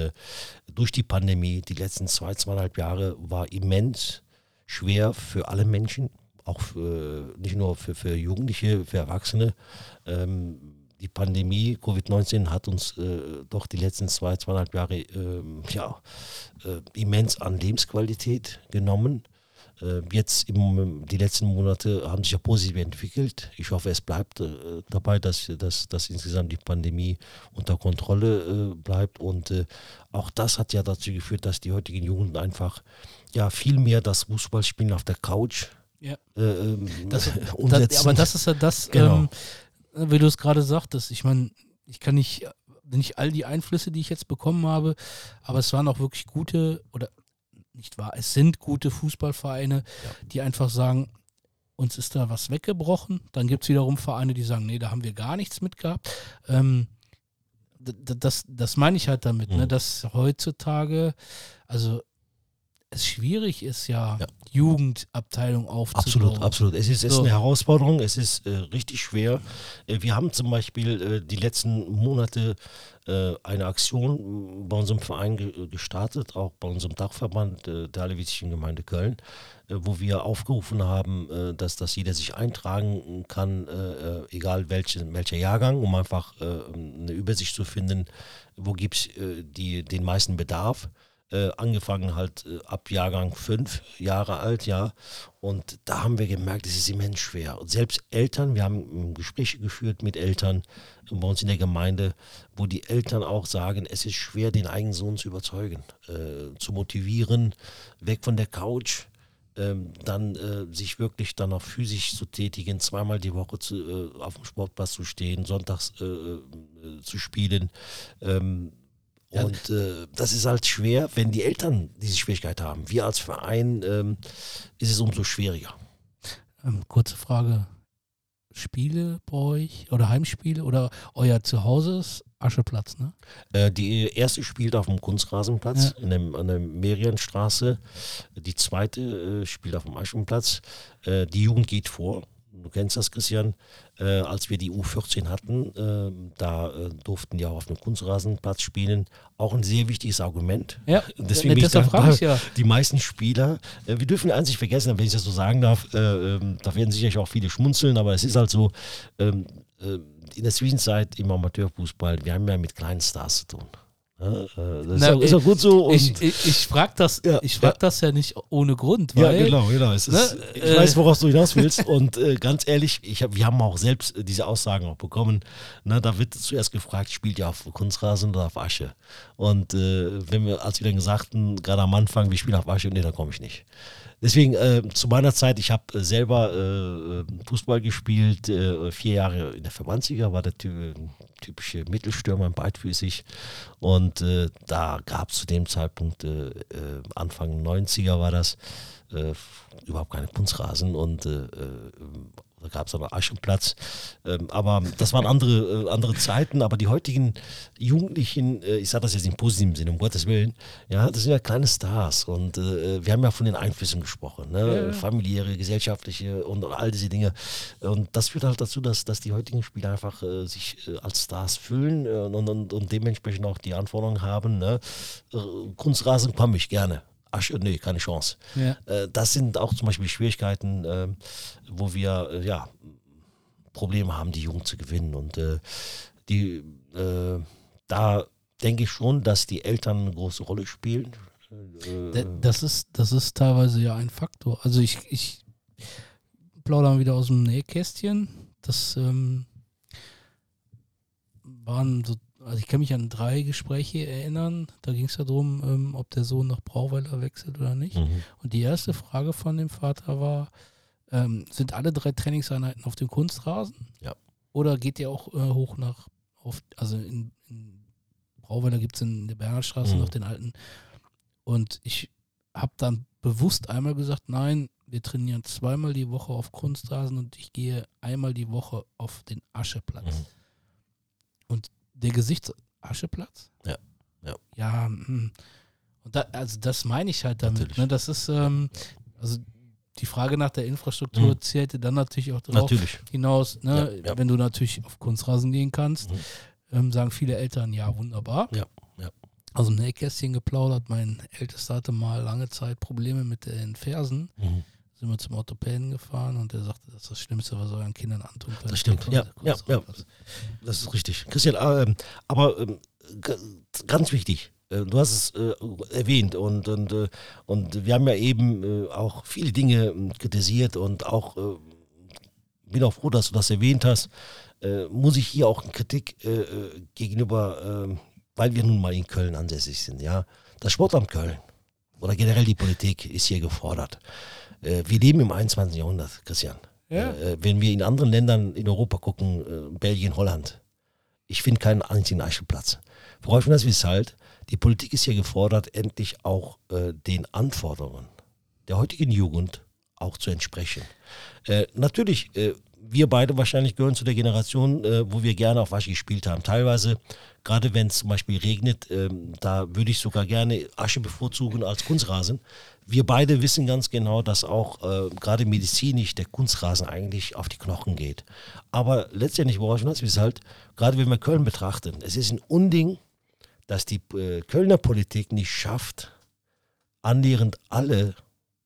durch die Pandemie, die letzten zwei, zweieinhalb Jahre, war immens schwer für alle Menschen, auch für, nicht nur für, für Jugendliche, für Erwachsene. Ähm, die Pandemie, Covid-19, hat uns äh, doch die letzten zwei, zweieinhalb Jahre ähm, ja, äh, immens an Lebensqualität genommen. Äh, jetzt im, die letzten Monate haben sich ja positiv entwickelt. Ich hoffe, es bleibt äh, dabei, dass, dass, dass insgesamt die Pandemie unter Kontrolle äh, bleibt. Und äh, auch das hat ja dazu geführt, dass die heutigen Jugend einfach ja viel mehr das Fußballspielen auf der Couch Ja. äh, ähm, Das, umsetzen. das, aber das ist ja das, Genau. ähm, wie du es gerade sagtest. Ich meine, ich kann nicht, nicht all die Einflüsse, die ich jetzt bekommen habe, aber es waren auch wirklich gute, oder nicht wahr, es sind gute Fußballvereine, die einfach sagen, uns ist da was weggebrochen. Dann gibt es wiederum Vereine, die sagen, nee, da haben wir gar nichts mit gehabt. Ähm, das, das meine ich halt damit, ne, Mhm. dass heutzutage, also es schwierig ist ja, Ja. Jugendabteilung aufzubauen. Absolut, absolut. Es ist, es ist So. eine Herausforderung, es ist äh, richtig schwer. Äh, wir haben zum Beispiel äh, die letzten Monate äh, eine Aktion bei unserem Verein ge gestartet, auch bei unserem Dachverband äh, der Alevitischen Gemeinde Köln, äh, wo wir aufgerufen haben, dass, dass jeder sich eintragen kann, egal welche, welcher Jahrgang, um einfach eine Übersicht zu finden, wo gibt es die- den meisten Bedarf äh, angefangen halt äh, ab Jahrgang fünf Jahre alt, ja. Und da haben wir gemerkt, es ist immens schwer. Und selbst Eltern, wir haben Gespräche geführt mit Eltern bei uns in der Gemeinde, wo die Eltern auch sagen, es ist schwer, den eigenen Sohn zu überzeugen, äh, zu motivieren, weg von der Couch. Ähm, dann äh, sich wirklich dann auch physisch zu tätigen, zweimal die Woche zu, äh, auf dem Sportplatz zu stehen, sonntags äh, äh, zu spielen. Ähm. Und äh, das ist halt schwer, wenn die Eltern diese Schwierigkeit haben. Wir als Verein ähm, ist es umso schwieriger. Ähm, kurze Frage. Spiele bei euch oder Heimspiele oder euer Zuhause ist Ascheplatz, ne? Äh, die erste spielt auf dem Kunstrasenplatz Ja. in dem, an der Merienstraße. Die zweite äh, spielt auf dem Aschenplatz. Äh, die Jugend geht vor. Du kennst das, Christian. Äh, als wir die U14 hatten, äh, da äh, durften die auch auf dem Kunstrasenplatz spielen. Auch ein sehr wichtiges Argument. Ja, Deswegen bin ich dankbar. ich ja. die meisten Spieler, äh, wir dürfen eins nicht vergessen, wenn ich das so sagen darf, äh, ähm, da werden sicherlich auch viele schmunzeln, aber es ist halt so, ähm, äh, in der Zwischenzeit im Amateurfußball, wir haben ja mit kleinen Stars zu tun. Ja, äh, das ist, Na, auch, ist auch gut so. Ich, ich, ich frage das, Ja, ich frag ja. das ja nicht ohne Grund, ja, weil genau, genau. Es ist, ne, ich äh, weiß, worauf du hinaus willst. und äh, ganz ehrlich, ich hab, wir haben auch selbst diese Aussagen auch bekommen. Ne, da wird zuerst gefragt, spielt ihr auf Kunstrasen oder auf Asche? Und äh, wenn wir, als wir dann gesagt gerade am Anfang, wir spielen auf Asche, nee, da komme ich nicht. Deswegen, äh, zu meiner Zeit, ich habe äh, selber äh, Fußball gespielt, äh, vier Jahre in der Verbandsliga, war der ty typische Mittelstürmer, beidfüßig. Und äh, da gab es zu dem Zeitpunkt, äh, äh, Anfang 90er war das, äh, überhaupt keine Kunstrasen und äh, äh, da gab es aber Aschenplatz. Ähm, aber das waren andere, äh, andere Zeiten. Aber die heutigen Jugendlichen, äh, ich sage das jetzt im positiven Sinne, um Gottes Willen, ja, das sind ja kleine Stars. Und äh, wir haben ja von den Einflüssen gesprochen, ne? Ja. familiäre, gesellschaftliche und all diese Dinge. Und das führt halt dazu, dass, dass die heutigen Spieler einfach äh, sich äh, als Stars fühlen äh, und, und, und dementsprechend auch die Anforderungen haben. Ne? Kunstrasen komme ich gerne. Asche, nee, keine Chance. Ja. Äh, das sind auch zum Beispiel Schwierigkeiten, äh, wo wir äh, ja, Probleme haben, die Jugend zu gewinnen. Und die, da denke ich schon, dass die Eltern eine große Rolle spielen. Das ist, das ist teilweise ja ein Faktor. Also ich, ich plaudere mal wieder aus dem Nähkästchen. Das ähm, waren so, also ich kann mich an drei Gespräche erinnern. Da ging es ja darum, ähm, ob der Sohn nach Brauweiler wechselt oder nicht. Mhm. Und die erste Frage von dem Vater war, ähm, sind alle drei Trainingseinheiten auf dem Kunstrasen? Ja. Oder geht ihr auch äh, hoch nach, auf, also in, in Brauweiler gibt es in der Bernhardstraße Mhm. noch den alten. Und ich habe dann bewusst einmal gesagt, nein, wir trainieren zweimal die Woche auf Kunstrasen und ich gehe einmal die Woche auf den Ascheplatz. Mhm. Der Gesichts Ascheplatz? Ja, ja. Ja, hm. und da, also das meine ich halt damit. Ne? Das ist, ähm, also die Frage nach der Infrastruktur Mhm. zählte dann natürlich auch darauf Natürlich. hinaus, ne? Ja, ja. wenn du natürlich auf Kunstrasen gehen kannst, Mhm. ähm, sagen viele Eltern, ja, wunderbar. Ja, ja. Aus dem Nähkästchen geplaudert, mein Ältester hatte mal lange Zeit Probleme mit den Fersen. Mhm. Sind wir zum Orthopäden gefahren und der sagte, das ist das Schlimmste, was euren Kindern antun können. Das stimmt. Ja, ja, ja. Das ist richtig. Christian, ähm, aber ähm, ganz wichtig, äh, du hast es äh, erwähnt und, und, äh, und wir haben ja eben auch viele Dinge äh, kritisiert und auch bin auch froh, dass du das erwähnt hast. Muss ich hier auch eine Kritik gegenüber, weil wir nun mal in Köln ansässig sind, ja. Das Sportamt Köln oder generell die Politik ist hier gefordert. Äh, wir leben im 21. Jahrhundert, Christian. Ja. Äh, wenn wir in anderen Ländern in Europa gucken, äh, Belgien, Holland, ich finde keinen einzigen Ascheplatz. Worauf das ist halt, die Politik ist hier gefordert, endlich auch äh, den Anforderungen der heutigen Jugend auch zu entsprechen. Äh, natürlich, äh, wir beide wahrscheinlich gehören zu der Generation, äh, wo wir gerne auf Asche gespielt haben. Teilweise, gerade wenn es zum Beispiel regnet, ähm, da würde ich sogar gerne Asche bevorzugen als Kunstrasen. Wir beide wissen ganz genau, dass auch äh, gerade medizinisch der Kunstrasen eigentlich auf die Knochen geht. Aber letztendlich, worauf das ist halt, gerade wenn wir Köln betrachten, es ist ein Unding, dass die äh, Kölner Politik nicht schafft, annähernd alle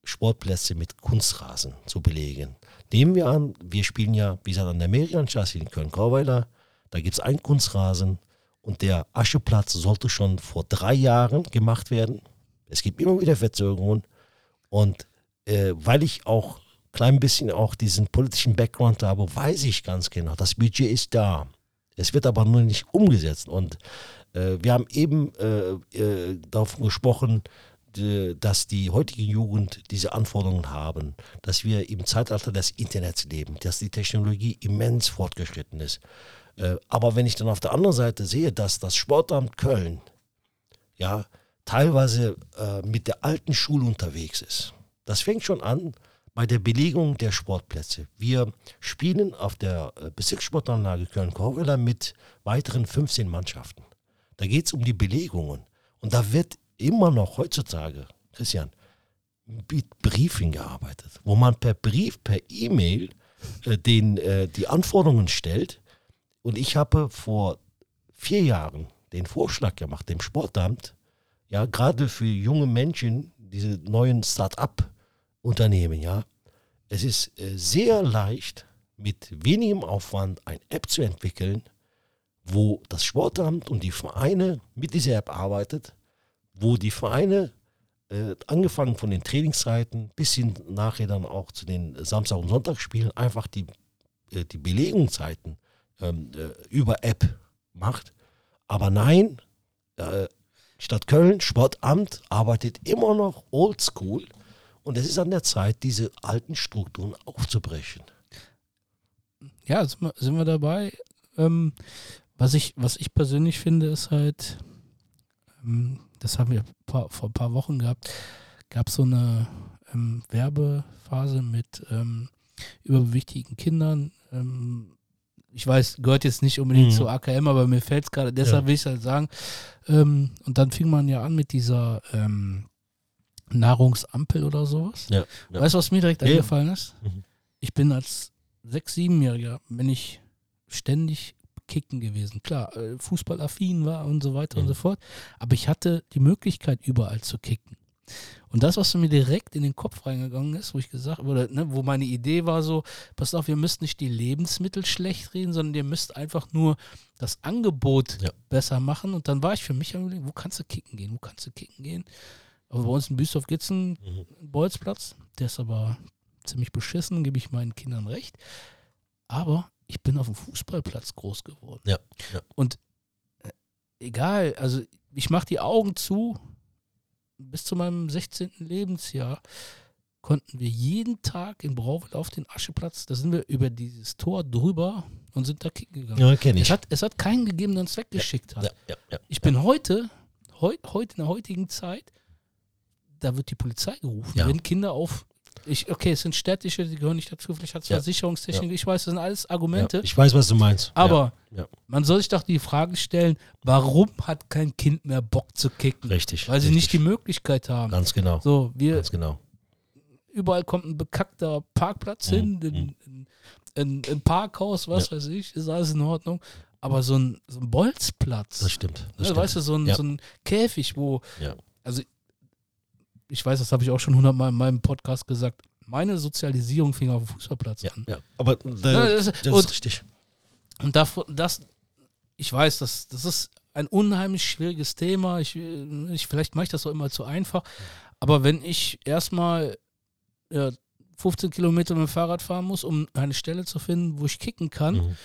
Sportplätze mit Kunstrasen zu belegen. Nehmen wir an, wir spielen ja, wie gesagt, an der Merianstraße in Köln-Grauweiler, da gibt es einen Kunstrasen und der Ascheplatz sollte schon vor drei Jahren gemacht werden. Es gibt immer wieder Verzögerungen und äh, weil ich auch klein bisschen auch diesen politischen Background habe, weiß ich ganz genau, das Budget ist da. Es wird aber nur nicht umgesetzt und äh, wir haben eben äh, äh, davon gesprochen, dass die heutige Jugend diese Anforderungen haben, dass wir im Zeitalter des Internets leben, dass die Technologie immens fortgeschritten ist. Äh, aber wenn ich dann auf der anderen Seite sehe, dass das Sportamt Köln ja teilweise äh, mit der alten Schule unterwegs ist, das fängt schon an bei der Belegung der Sportplätze. Wir spielen auf der äh, Bezirkssportanlage Köln-Korweiler mit weiteren 15 Mannschaften. Da geht es um die Belegungen. Und da wird immer noch heutzutage, Christian, mit Briefing gearbeitet, wo man per Brief, per E-Mail äh, äh, die Anforderungen stellt. Und ich habe vor vier Jahren den Vorschlag gemacht, dem Sportamt, ja, gerade für junge Menschen, diese neuen Start-up-Unternehmen, ja, es ist äh, sehr leicht, mit wenigem Aufwand eine App zu entwickeln, wo das Sportamt und die Vereine mit dieser App arbeitet, wo die Vereine äh, angefangen von den Trainingszeiten bis hin nachher dann auch zu den Samstag- und Sonntagsspielen einfach die, äh, die Belegungszeiten ähm, äh, über App macht. Aber nein, äh, Stadt Köln, Sportamt arbeitet immer noch oldschool und es ist an der Zeit, diese alten Strukturen aufzubrechen. Ja, sind wir, sind wir dabei. Ähm, was, ich, was ich persönlich finde, ist halt, das haben wir vor ein paar Wochen gehabt, gab es so eine ähm, Werbephase mit ähm, übergewichtigen Kindern. Ähm, ich weiß, gehört jetzt nicht unbedingt Mhm. zu AKM, aber mir fällt es gerade, deshalb Ja. will ich es halt sagen. Ähm, und dann fing man ja an mit dieser ähm, Nahrungsampel oder sowas. Ja, ja. Weißt du, was mir direkt eingefallen ist? Mhm. Ich bin als sechs-, siebenjähriger, bin ich ständig kicken gewesen. Klar, äh, fußballaffin war und so weiter und Mhm. so fort. Aber ich hatte die Möglichkeit, überall zu kicken. Und das, was mir direkt in den Kopf reingegangen ist, wo ich gesagt oder ne, wo meine Idee war so, pass auf, ihr müsst nicht die Lebensmittel schlecht reden, sondern ihr müsst einfach nur das Angebot Ja. besser machen. Und dann war ich für mich am überlegen, wo kannst du kicken gehen, wo kannst du kicken gehen. Aber bei uns in Büstorf gibt es einen Mhm. Bolzplatz, der ist aber ziemlich beschissen, gebe ich meinen Kindern recht. Aber ich bin auf dem Fußballplatz groß geworden. Ja, ja. Und äh, egal, also ich mache die Augen zu, bis zu meinem 16. Lebensjahr konnten wir jeden Tag in Brauwell auf den Ascheplatz, da sind wir über dieses Tor drüber und sind da kicken gegangen. Ja, kenne Es, ich. hat, es hat keinen gegeben, der uns weggeschickt hat. Ja, ja. Ich bin heute, heu, heute in der heutigen Zeit, da wird die Polizei gerufen, wenn Kinder auf. Ich, okay, es sind städtische, die gehören nicht dazu, vielleicht hat es Ja. Versicherungstechnik, ich weiß, das sind alles ja. Argumente. Ich weiß, was du meinst. aber ja. man soll sich doch die Frage stellen, warum hat kein Kind mehr Bock zu kicken? ja. richtig. Weil sie richtig. nicht die Möglichkeit haben. Ganz genau. So, wir, Ganz genau. überall kommt ein bekackter Parkplatz Mhm, hin, ein, ein, ein, ein Parkhaus, was weiß ich, ist alles in Ordnung. Aber so ein, so ein Bolzplatz, Das stimmt. Das ja, stimmt. weißt du, so ein, Ja. so ein Käfig, wo, Ja. also ich weiß, das habe ich auch schon hundertmal in meinem Podcast gesagt, meine Sozialisierung fing auf dem Fußballplatz ja, an. ja. Aber Ja, da, das, das und ist richtig. und davon, das, ich weiß, das, das ist ein unheimlich schwieriges Thema. Ich, ich, vielleicht mache ich das auch immer zu einfach. Aber wenn ich erstmal ja, 15 Kilometer mit dem Fahrrad fahren muss, um eine Stelle zu finden, wo ich kicken kann, Mhm.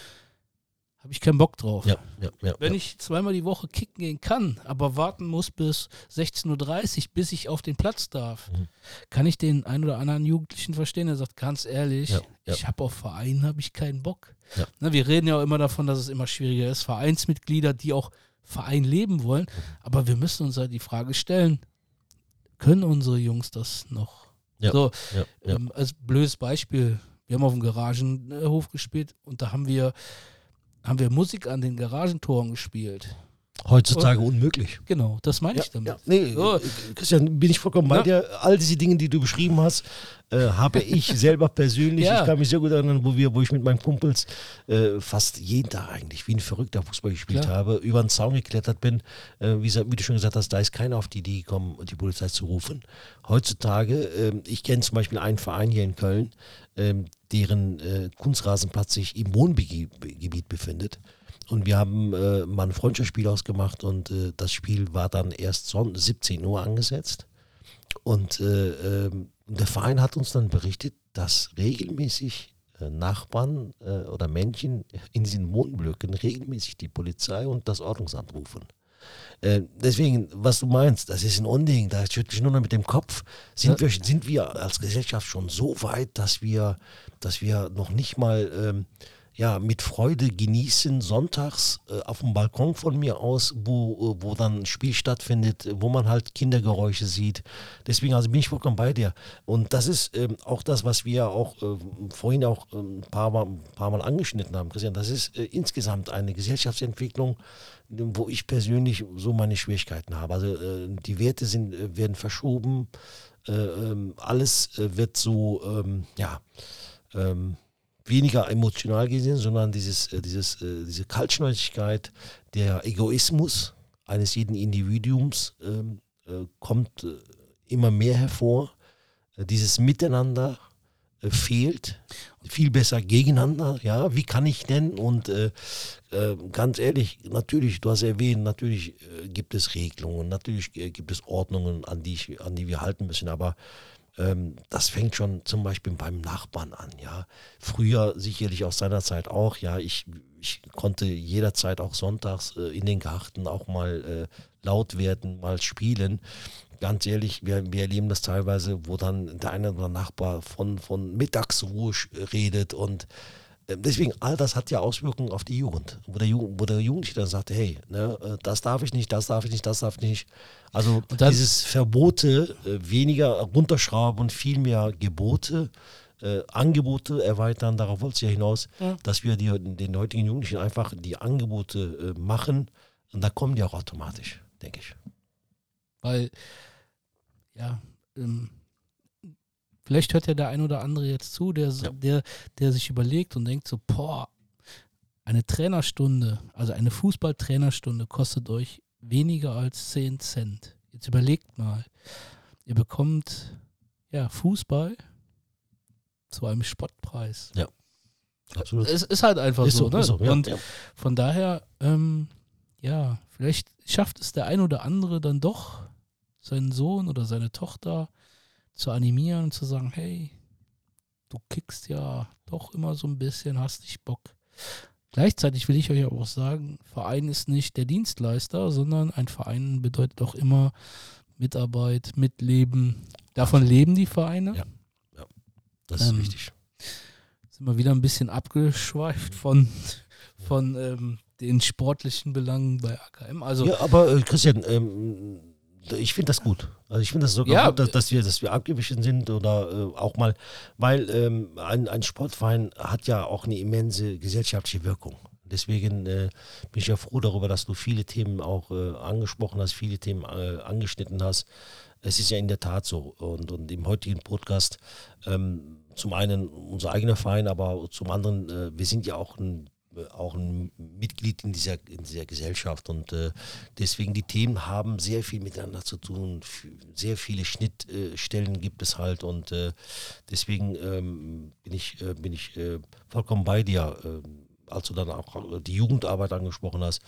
Habe ich keinen Bock drauf. Ja, ja, ja. Wenn ich zweimal die Woche kicken gehen kann, aber warten muss bis 16.30 Uhr, bis ich auf den Platz darf, Mhm. kann ich den einen oder anderen Jugendlichen verstehen, der sagt, ganz ehrlich, ich habe auf Vereinen habe ich keinen Bock. Ne, wir reden ja auch immer davon, dass es immer schwieriger ist, Vereinsmitglieder, die auch Verein leben wollen, Mhm. aber wir müssen uns halt die Frage stellen, können unsere Jungs das noch? So, ähm, als blödes Beispiel, wir haben auf dem Garagenhof gespielt und da haben wir, haben wir Musik an den Garagentoren gespielt. Heutzutage unmöglich. Genau, das meine Ja, ich damit. ja. Nee, So. Christian, bin ich vollkommen bei Na? dir. All diese Dinge, die du beschrieben hast, äh, habe ich selber persönlich. Ja. Ich kann mich sehr gut erinnern, wo, wir, wo ich mit meinen Kumpels äh, fast jeden Tag eigentlich wie ein verrückter Fußball gespielt Klar. habe, über den Zaun geklettert bin. Äh, wie, wie du schon gesagt hast, da ist keiner auf die Idee gekommen, die Polizei zu rufen. Heutzutage, ähm, ich kenne zum Beispiel einen Verein hier in Köln, deren äh, Kunstrasenplatz sich im Wohngebiet befindet. Und wir haben äh, mal ein Freundschaftsspiel ausgemacht und äh, das Spiel war dann erst son 17 Uhr angesetzt. Und äh, ähm, der Verein hat uns dann berichtet, dass regelmäßig äh, Nachbarn äh, oder Männchen in diesen Wohnblöcken regelmäßig die Polizei und das Ordnungsamt rufen. Äh, deswegen, was du meinst, das ist ein Unding, da schüttle ich nur noch mit dem Kopf. Sind, wir, sind wir als Gesellschaft schon so weit, dass wir, dass wir noch nicht mal ähm, ja, mit Freude genießen, sonntags äh, auf dem Balkon von mir aus, wo, äh, wo dann ein Spiel stattfindet, wo man halt Kindergeräusche sieht. Deswegen also bin ich vollkommen bei dir. Und das ist ähm, auch das, was wir auch äh, vorhin auch ähm, ein paar Mal, ein paar Mal angeschnitten haben, Christian. Das ist äh, insgesamt eine Gesellschaftsentwicklung, wo ich persönlich so meine Schwierigkeiten habe. Also äh, die Werte sind, äh, werden verschoben, äh, ähm, alles wird so, ähm, ja, ähm, weniger emotional gesehen, sondern dieses, äh, dieses, äh, diese Kaltschnäuzigkeit, der Egoismus eines jeden Individuums ähm, äh, kommt immer mehr hervor. Dieses Miteinander fehlt, viel besser gegeneinander. Ja, wie kann ich denn? Und äh, ganz ehrlich, natürlich, du hast erwähnt, natürlich äh, gibt es Regelungen, natürlich äh, gibt es Ordnungen, an die, ich, an die wir halten müssen, aber das fängt schon zum Beispiel beim Nachbarn an, ja. Früher sicherlich aus seiner Zeit auch, ja. Ich, ich konnte jederzeit auch sonntags äh, in den Garten auch mal äh, laut werden, mal spielen. Ganz ehrlich, wir, wir erleben das teilweise, wo dann der eine oder andere Nachbar von, von Mittagsruhe redet und Deswegen, all das hat ja Auswirkungen auf die Jugend, wo der, Jugend, wo der Jugendliche dann sagt, hey, ne, äh, das darf ich nicht, das darf ich nicht, das darf ich nicht. Also dann- dieses Verbote äh, weniger runterschrauben und viel mehr Gebote, äh, Angebote erweitern, darauf wollte es ja hinaus, Ja. dass wir die, den heutigen Jugendlichen einfach die Angebote äh, machen und da kommen die auch automatisch, denke ich. Weil, ja, ähm, vielleicht hört ja der ein oder andere jetzt zu, der, Ja. der, der sich überlegt und denkt so, boah, eine Trainerstunde, also eine Fußballtrainerstunde kostet euch weniger als 10 Cent. Jetzt überlegt mal. ihr bekommt ja Fußball zu einem Spottpreis. Ja. Absolut. Es ist halt einfach Ist so. so, ne? so, ja, Und ja. von daher, ähm, ja, vielleicht schafft es der ein oder andere dann doch, seinen Sohn oder seine Tochter zu animieren und zu sagen, hey, du kickst ja doch immer so ein bisschen, hast nicht Bock. Gleichzeitig will ich euch aber auch sagen, Verein ist nicht der Dienstleister, sondern ein Verein bedeutet auch immer Mitarbeit, Mitleben. Davon leben die Vereine. Ja. Das ist Ähm, wichtig. sind wir wieder ein bisschen abgeschweift von, von ähm, den sportlichen Belangen bei AKM. Also Ja, aber äh, Christian, ähm, ich finde das gut. Also ich finde das sogar Ja. gut, dass, dass wir, dass wir abgewichen sind oder äh, auch mal, weil ähm, ein, ein Sportverein hat ja auch eine immense gesellschaftliche Wirkung. Deswegen äh, bin ich ja froh darüber, dass du viele Themen auch äh, angesprochen hast, viele Themen äh, angeschnitten hast. Es ist ja in der Tat so. Und, und im heutigen Podcast ähm, zum einen unser eigener Verein, aber zum anderen, äh, wir sind ja auch ein, auch ein Mitglied in dieser, in dieser Gesellschaft. Und äh, deswegen die Themen haben sehr viel miteinander zu tun. Sehr viele Schnittstellen gibt es halt. Und äh, deswegen ähm, bin ich, äh, bin ich äh, vollkommen bei dir. ähm, als du dann auch die Jugendarbeit angesprochen hast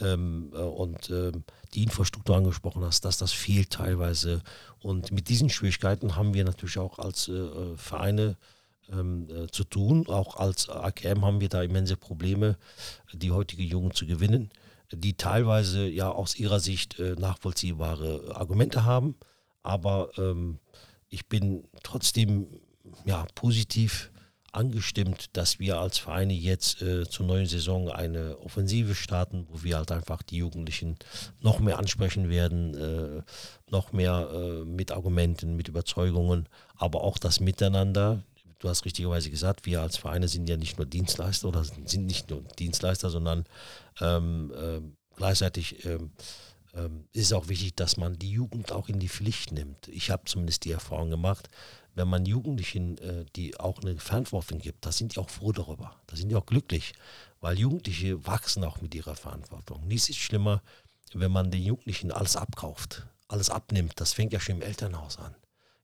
ähm, äh, und ähm, die Infrastruktur angesprochen hast, dass das fehlt teilweise. Und mit diesen Schwierigkeiten haben wir natürlich auch als äh, äh, Vereine ähm, äh, zu tun. Auch als AKM haben wir da immense Probleme, die heutige Jugend zu gewinnen, die teilweise ja aus ihrer Sicht äh, nachvollziehbare Argumente haben. Aber ähm, ich bin trotzdem ja, positiv angestimmt, dass wir als Vereine jetzt äh, zur neuen Saison eine Offensive starten, wo wir halt einfach die Jugendlichen noch mehr ansprechen werden, äh, noch mehr äh, mit Argumenten, mit Überzeugungen, aber auch das Miteinander. Du hast richtigerweise gesagt, wir als Vereine sind ja nicht nur Dienstleister oder sind nicht nur Dienstleister, sondern ähm, ähm, gleichzeitig ähm, ähm, ist es auch wichtig, dass man die Jugend auch in die Pflicht nimmt. Ich habe zumindest die Erfahrung gemacht, wenn man Jugendlichen, äh, die auch eine Verantwortung gibt, da sind die auch froh darüber. Da sind die auch glücklich, weil Jugendliche wachsen auch mit ihrer Verantwortung. Nichts ist schlimmer, wenn man den Jugendlichen alles abkauft, alles abnimmt. Das fängt ja schon im Elternhaus an.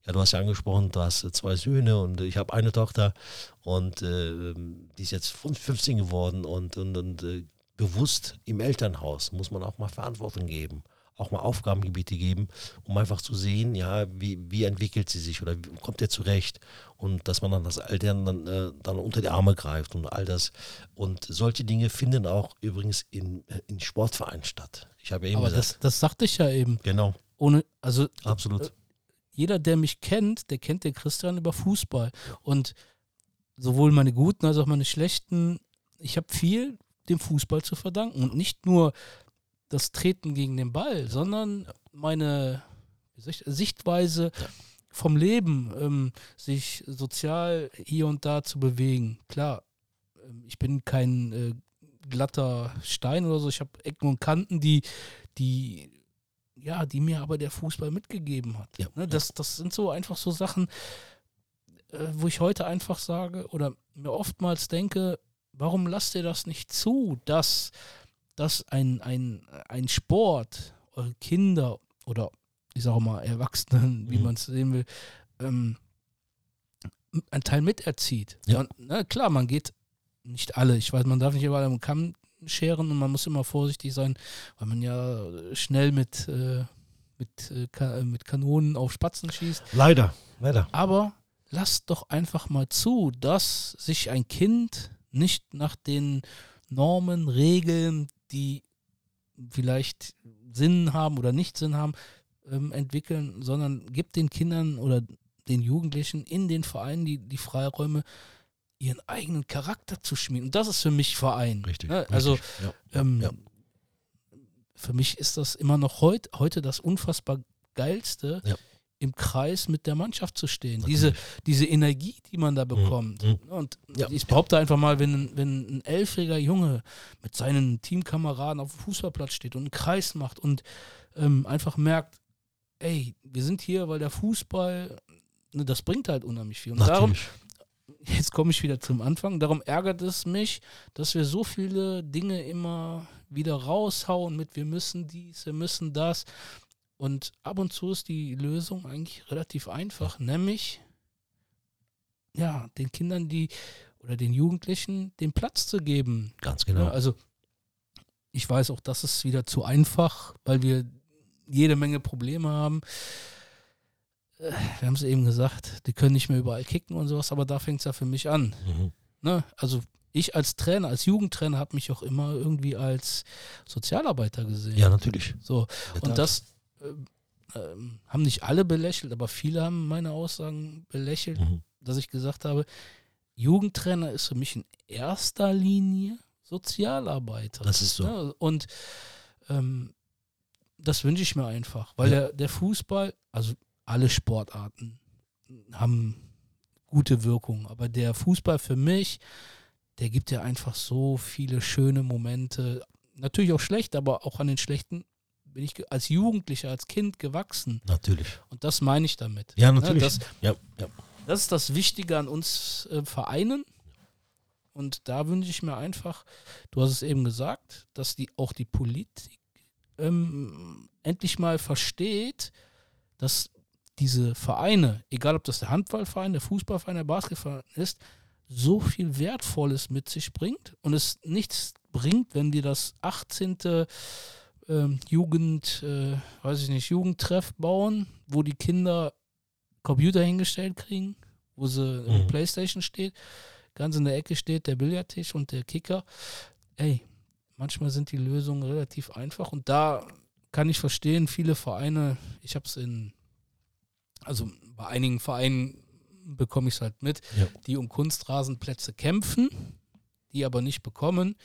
Ja, du hast ja angesprochen, du hast äh, zwei Söhne und ich habe eine Tochter und äh, die ist jetzt 15 geworden und, und, und äh, bewusst im Elternhaus muss man auch mal Verantwortung geben, auch mal Aufgabengebiete geben, um einfach zu sehen, ja, wie, wie entwickelt sie sich oder wie kommt er zurecht und dass man dann das Eltern dann, äh, dann unter die Arme greift und all das. Und solche Dinge finden auch übrigens in, in Sportvereinen statt. Ich habe ja eben aber gesagt, das, das sagte ich ja eben. genau, Ohne, also absolut. Jeder, der mich kennt, der kennt den Christian über Fußball. Und sowohl meine guten als auch meine schlechten, ich habe viel dem Fußball zu verdanken. Und nicht nur das Treten gegen den Ball, sondern meine Sichtweise vom Leben, ähm, sich sozial hier und da zu bewegen. Klar, ähm, ich bin kein äh, glatter Stein oder so, ich habe Ecken und Kanten, die, die ja, die mir aber der Fußball mitgegeben hat. Ja, ne, das, das sind so einfach so Sachen, äh, wo ich heute einfach sage oder mir oftmals denke, warum lasst ihr das nicht zu, dass, dass ein, ein, ein Sport, eure Kinder oder ich sage mal Erwachsenen, wie Mhm. man es sehen will, ähm, einen Teil miterzieht. Ja. Und, na klar, man geht nicht alle, ich weiß, man darf nicht überall am Kamm scheren und man muss immer vorsichtig sein, weil man ja schnell mit, äh, mit, äh, Ka- äh, mit Kanonen auf Spatzen schießt. Leider, leider. Aber lasst doch einfach mal zu, dass sich ein Kind nicht nach den Normen, Regeln, die vielleicht Sinn haben oder nicht Sinn haben, ähm, entwickeln, sondern gibt den Kindern oder den Jugendlichen in den Vereinen die, die Freiräume, ihren eigenen Charakter zu schmieden. Und das ist für mich Verein. Richtig. Ne? Also richtig. ja. ähm, ja. für mich ist das immer noch heut, heute das unfassbar geilste, Ja. im Kreis mit der Mannschaft zu stehen. Diese, diese Energie, die man da bekommt. mhm. Und Ja. ich behaupte einfach mal, wenn, wenn ein elfjähriger Junge mit seinen Teamkameraden auf dem Fußballplatz steht und einen Kreis macht und ähm, einfach merkt, ey, wir sind hier, weil der Fußball, ne, das bringt halt unheimlich viel. Und darum, Natürlich. Jetzt komme ich wieder zum Anfang. Darum ärgert es mich, dass wir so viele Dinge immer wieder raushauen mit wir müssen dies, wir müssen das. Und ab und zu ist die Lösung eigentlich relativ einfach, nämlich ja, den Kindern die oder den Jugendlichen den Platz zu geben. Ganz genau. Ja, also ich weiß auch, das ist wieder zu einfach, weil wir jede Menge Probleme haben. Äh, Wir haben es eben gesagt, die können nicht mehr überall kicken und sowas, aber da fängt es ja für mich an. Mhm. Ne? Also ich als Trainer, als Jugendtrainer habe mich auch immer irgendwie als Sozialarbeiter gesehen. Ja, natürlich. So. Und das äh, ähm, haben nicht alle belächelt, aber viele haben meine Aussagen belächelt, Mhm. dass ich gesagt habe, Jugendtrainer ist für mich in erster Linie Sozialarbeiter. Das ist so. Ja, und ähm, das wünsche ich mir einfach, weil Ja. der, der Fußball, also alle Sportarten haben gute Wirkung, aber der Fußball für mich, der gibt ja einfach so viele schöne Momente. Natürlich auch schlecht, aber auch an den schlechten bin ich als Jugendlicher, als Kind gewachsen. Natürlich. Und das meine ich damit. Ja, Ne, natürlich. Das, ja, ja. das ist das Wichtige an uns äh, Vereinen. Und da wünsche ich mir einfach, du hast es eben gesagt, dass die auch die Politik ähm, endlich mal versteht, dass diese Vereine, egal ob das der Handballverein, der Fußballverein, der Basketballverein ist, so viel Wertvolles mit sich bringt und es nichts bringt, wenn die das 18. Ähm, Jugend, äh, weiß ich nicht, Jugendtreff bauen, wo die Kinder Computer hingestellt kriegen, wo sie Mhm. Playstation steht, ganz in der Ecke steht der Billardtisch und der Kicker. Ey, manchmal sind die Lösungen relativ einfach und da kann ich verstehen, viele Vereine, ich habe es in, also bei einigen Vereinen bekomme ich es halt mit, Ja. die um Kunstrasenplätze kämpfen, die aber nicht bekommen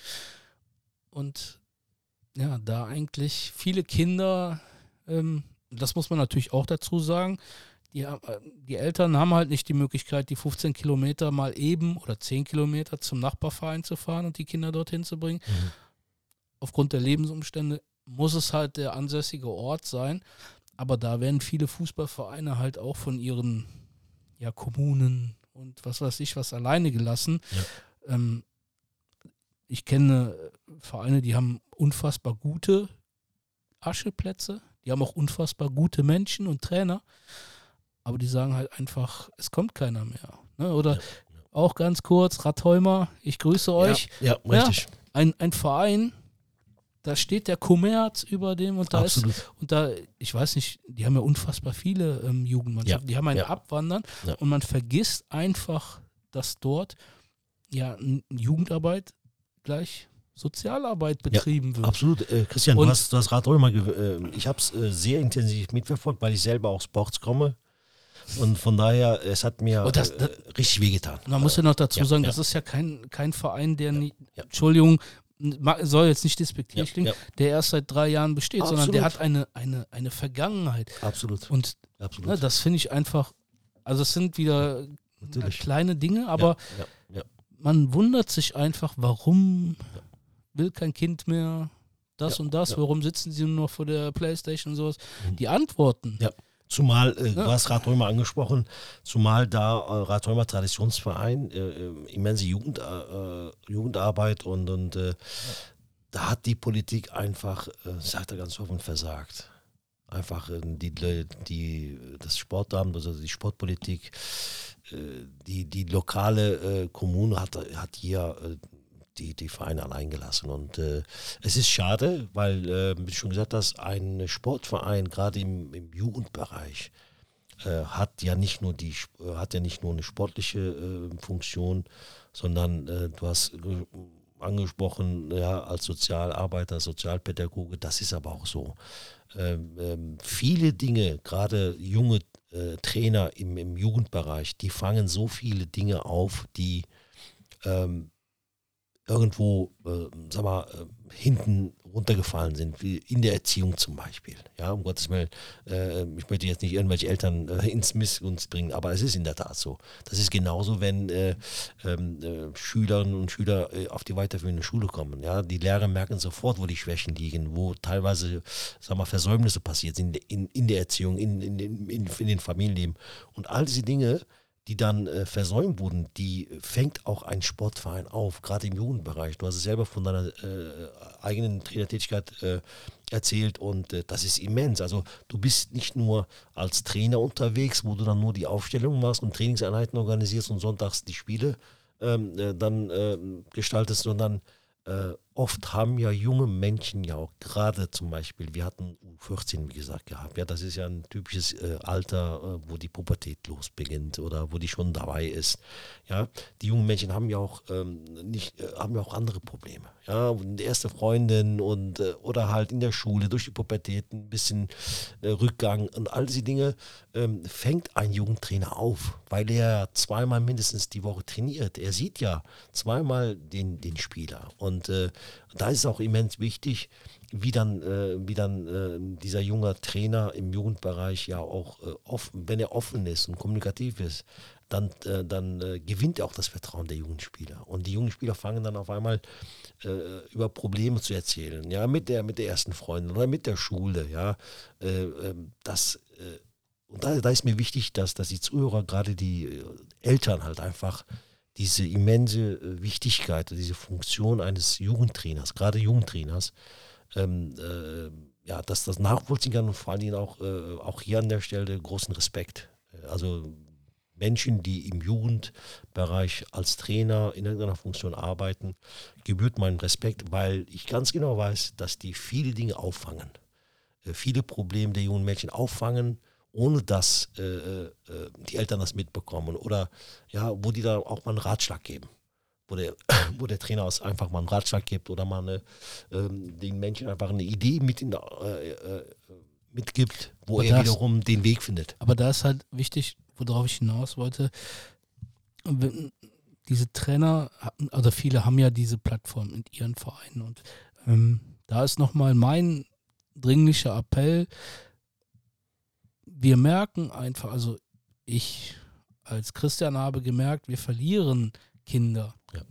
und ja, da eigentlich viele Kinder, ähm, das muss man natürlich auch dazu sagen, die, äh, die Eltern haben halt nicht die Möglichkeit, die 15 Kilometer mal eben oder 10 Kilometer zum Nachbarverein zu fahren und die Kinder dorthin zu bringen. Mhm. Aufgrund der Lebensumstände muss es halt der ansässige Ort sein. Aber da werden viele Fußballvereine halt auch von ihren ja, Kommunen und was weiß ich was alleine gelassen. Ähm, ich kenne Vereine, die haben unfassbar gute Ascheplätze, die haben auch unfassbar gute Menschen und Trainer, aber die sagen halt einfach, es kommt keiner mehr. Ne? Oder Ja, auch ganz kurz, Rathheimer, ich grüße euch. Ja, ja, richtig. Ein, ein Verein, da steht der Kommerz über dem und da Absolut. ist, und da, ich weiß nicht, die haben ja unfassbar viele ähm, Jugendmannschaften, Ja, die haben ein ja. Abwandern Ja. und man vergisst einfach, dass dort ja Jugendarbeit gleich Sozialarbeit betrieben wird. Absolut. Äh, Christian, Und- du hast, du hast Rad Römer, äh, ich habe es äh, sehr intensiv mitverfolgt, weil ich selber aus Sports komme. Und von daher, es hat mir Oh, das- äh, richtig wehgetan. Man muss ja noch dazu Ja, sagen, ja. das ist ja kein, kein Verein, der, nie, ja. Entschuldigung, soll jetzt nicht despektierlich Ja, klingen, ja. der erst seit drei Jahren besteht, sondern der Absolut. hat eine, eine, eine Vergangenheit. Absolut. Und Absolut. ne, das finde ich einfach, also es sind wieder Natürlich. kleine Dinge, aber ja, man wundert sich einfach, warum will kein Kind mehr das und das, warum sitzen sie nur noch vor der Playstation und sowas. Mhm. Die Antworten, Ja. Zumal, äh, du Ja. hast Rad Römer angesprochen, zumal da äh, Rad Römer Traditionsverein, äh, äh, immense Jugend, äh, äh, Jugendarbeit und, und äh, da hat die Politik einfach, sagt er ganz offen, versagt. Einfach die, die, das Sportamt, also die Sportpolitik, die, die lokale Kommune hat, hat hier die, die Vereine allein gelassen. Und äh, es ist schade, weil, äh, wie schon gesagt hast, ein Sportverein, gerade im, im Jugendbereich, äh, hat ja nicht nur die hat ja nicht nur eine sportliche äh, Funktion, sondern äh, du hast angesprochen, ja, als Sozialarbeiter, Sozialpädagoge, das ist aber auch so. Ähm, ähm, viele Dinge, gerade junge äh, Trainer im, im Jugendbereich, die fangen so viele Dinge auf, die ähm, irgendwo, äh, sag mal, äh, hinten runtergefallen sind, wie in der Erziehung zum Beispiel. Ja, um Gottes Willen, äh, ich möchte jetzt nicht irgendwelche Eltern äh, ins Missgunst bringen, aber es ist in der Tat so. Das ist genauso, wenn äh, ähm, äh, Schülerinnen und Schüler auf die weiterführende Schule kommen. Ja, die Lehrer merken sofort, wo die Schwächen liegen, wo teilweise, sag mal, Versäumnisse passiert sind in, in der Erziehung, in, in, in, in, in den Familienleben. Und all diese Dinge, die dann äh, versäumt wurden, die fängt auch ein Sportverein auf, gerade im Jugendbereich. Du hast es selber von deiner äh, eigenen Trainertätigkeit äh, erzählt und äh, das ist immens. Also du bist nicht nur als Trainer unterwegs, wo du dann nur die Aufstellung machst und Trainingseinheiten organisierst und sonntags die Spiele ähm, äh, dann äh, gestaltest, sondern oft haben ja junge Menschen ja auch gerade zum Beispiel, wir hatten U14, wie gesagt, gehabt. Ja, das ist ja ein typisches äh, Alter, äh, wo die Pubertät losbeginnt oder wo die schon dabei ist. Ja, die jungen Menschen haben ja auch ähm, nicht, äh, haben ja auch andere Probleme. Ja, die erste Freundin und äh, oder halt in der Schule durch die Pubertät ein bisschen äh, Rückgang und all diese Dinge ähm, fängt ein Jugendtrainer auf, weil er zweimal mindestens die Woche trainiert. Er sieht ja zweimal den, den Spieler und äh, da ist es auch immens wichtig, wie dann, äh, wie dann äh, dieser junge Trainer im Jugendbereich ja auch äh, offen, wenn er offen ist und kommunikativ ist, dann, äh, dann äh, gewinnt er auch das Vertrauen der jungen Spieler. Und die jungen Spieler fangen dann auf einmal äh, über Probleme zu erzählen, ja, mit der, mit der ersten Freundin oder mit der Schule, ja. Ähm, das und da, da, ist mir wichtig, dass, dass die Zuhörer, gerade die Eltern halt einfach diese immense äh, Wichtigkeit, diese Funktion eines Jugendtrainers, gerade Jugendtrainers, ähm, äh, ja, dass das nachvollziehen kann und vor allen Dingen auch, äh, auch hier an der Stelle großen Respekt. Also Menschen, die im Jugendbereich als Trainer in irgendeiner Funktion arbeiten, gebührt meinen Respekt, weil ich ganz genau weiß, dass die viele Dinge auffangen, äh, viele Probleme der jungen Menschen auffangen ohne dass äh, äh, die Eltern das mitbekommen oder ja, wo die da auch mal einen Ratschlag geben. Wo der, wo der Trainer einfach mal einen Ratschlag gibt oder mal eine, ähm, den Menschen einfach eine Idee mit in, äh, äh, mitgibt, wo aber er das, wiederum den Weg findet. Aber da ist halt wichtig, worauf ich hinaus wollte, diese Trainer, also viele haben ja diese Plattform in ihren Vereinen und ähm, da ist nochmal mein dringlicher Appell, wir merken einfach, also ich als Christian habe gemerkt, wir verlieren Kinder. Ja.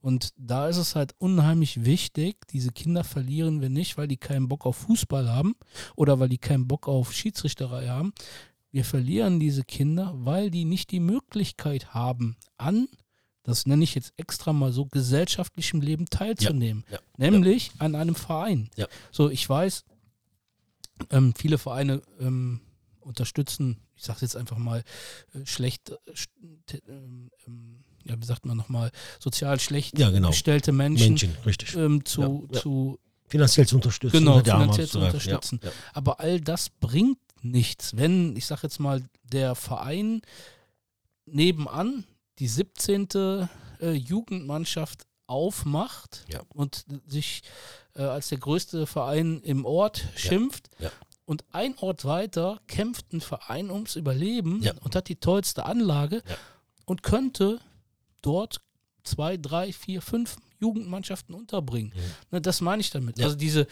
Und da ist es halt unheimlich wichtig, diese Kinder verlieren wir nicht, weil die keinen Bock auf Fußball haben oder weil die keinen Bock auf Schiedsrichterei haben. Wir verlieren diese Kinder, weil die nicht die Möglichkeit haben, an, das nenne ich jetzt extra mal so, gesellschaftlichem Leben teilzunehmen. Ja, ja, Nämlich an einem Verein. So, ich weiß, ähm, viele Vereine ähm, unterstützen, ich sage jetzt einfach mal, äh, schlecht, äh, ähm, ähm, ja, wie sagt man nochmal, sozial schlecht ja, genau. gestellte Menschen, Menschen richtig. Ähm, zu, ja, zu finanziell zu unterstützen. Genau, finanziell zu unterstützen. Aber all das bringt nichts, wenn, ich sage jetzt mal, der Verein nebenan die 17. Äh, Jugendmannschaft aufmacht ja. und sich äh, als der größte Verein im Ort schimpft, ja. Ja. Und ein Ort weiter kämpft ein Verein ums Überleben ja. und hat die tollste Anlage ja. und könnte dort zwei, drei, vier, fünf Jugendmannschaften unterbringen. Mhm. Das meine ich damit. Ja. Also diese,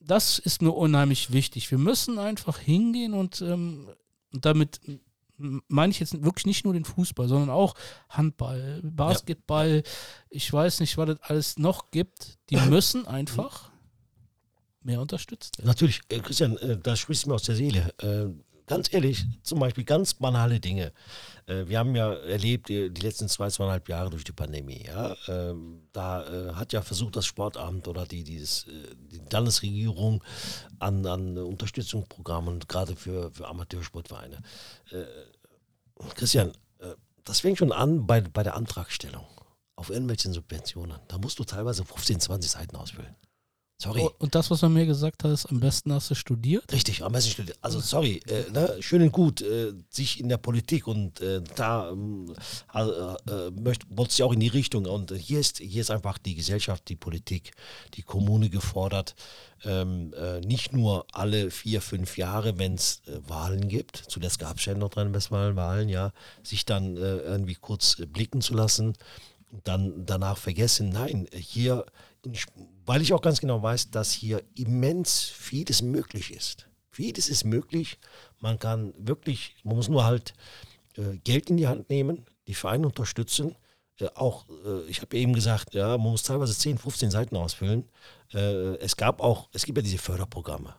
das ist mir unheimlich wichtig. Wir müssen einfach hingehen und, ähm, damit meine ich jetzt wirklich nicht nur den Fußball, sondern auch Handball, Basketball, ich weiß nicht, was es alles noch gibt. Die müssen einfach mehr unterstützt. Natürlich, äh, Christian, äh, da sprichst du mir aus der Seele. Äh, ganz ehrlich, zum Beispiel ganz banale Dinge. Äh, wir haben ja erlebt die, die, letzten zwei, zweieinhalb Jahre durch die Pandemie. Ja? Ähm, da äh, hat ja versucht, das Sportamt oder die, dieses, äh, die Landesregierung an, an Unterstützungsprogrammen, gerade für, für Amateursportvereine. Christian, das fängt schon an bei, bei der Antragstellung auf irgendwelchen Subventionen. Da musst du teilweise 15, 20 Seiten ausfüllen. Sorry. Oh, und das, was er mir gesagt hat, ist, am besten hast du studiert? Richtig, am besten studiert. Also, sorry, äh, ne, schön und gut, äh, sich in der Politik und äh, da ähm, äh, äh, möchte, wollte auch in die Richtung. Und hier ist, hier ist einfach die Gesellschaft, die Politik, die Kommune gefordert, ähm, äh, nicht nur alle vier, fünf Jahre, wenn es Wahlen gibt, zuletzt gab es ja in Nordrhein-Westfalen Wahlen, ja, sich dann irgendwie kurz blicken zu lassen dann danach vergessen. Nein, hier weil ich auch ganz genau weiß, dass hier immens vieles möglich ist. Vieles ist möglich. Man kann wirklich, man muss nur halt äh, Geld in die Hand nehmen, die Vereine unterstützen. Äh, auch, äh, ich habe eben gesagt, ja, man muss teilweise 10, 15 Seiten ausfüllen. Äh, es gab auch, es gibt ja diese Förderprogramme.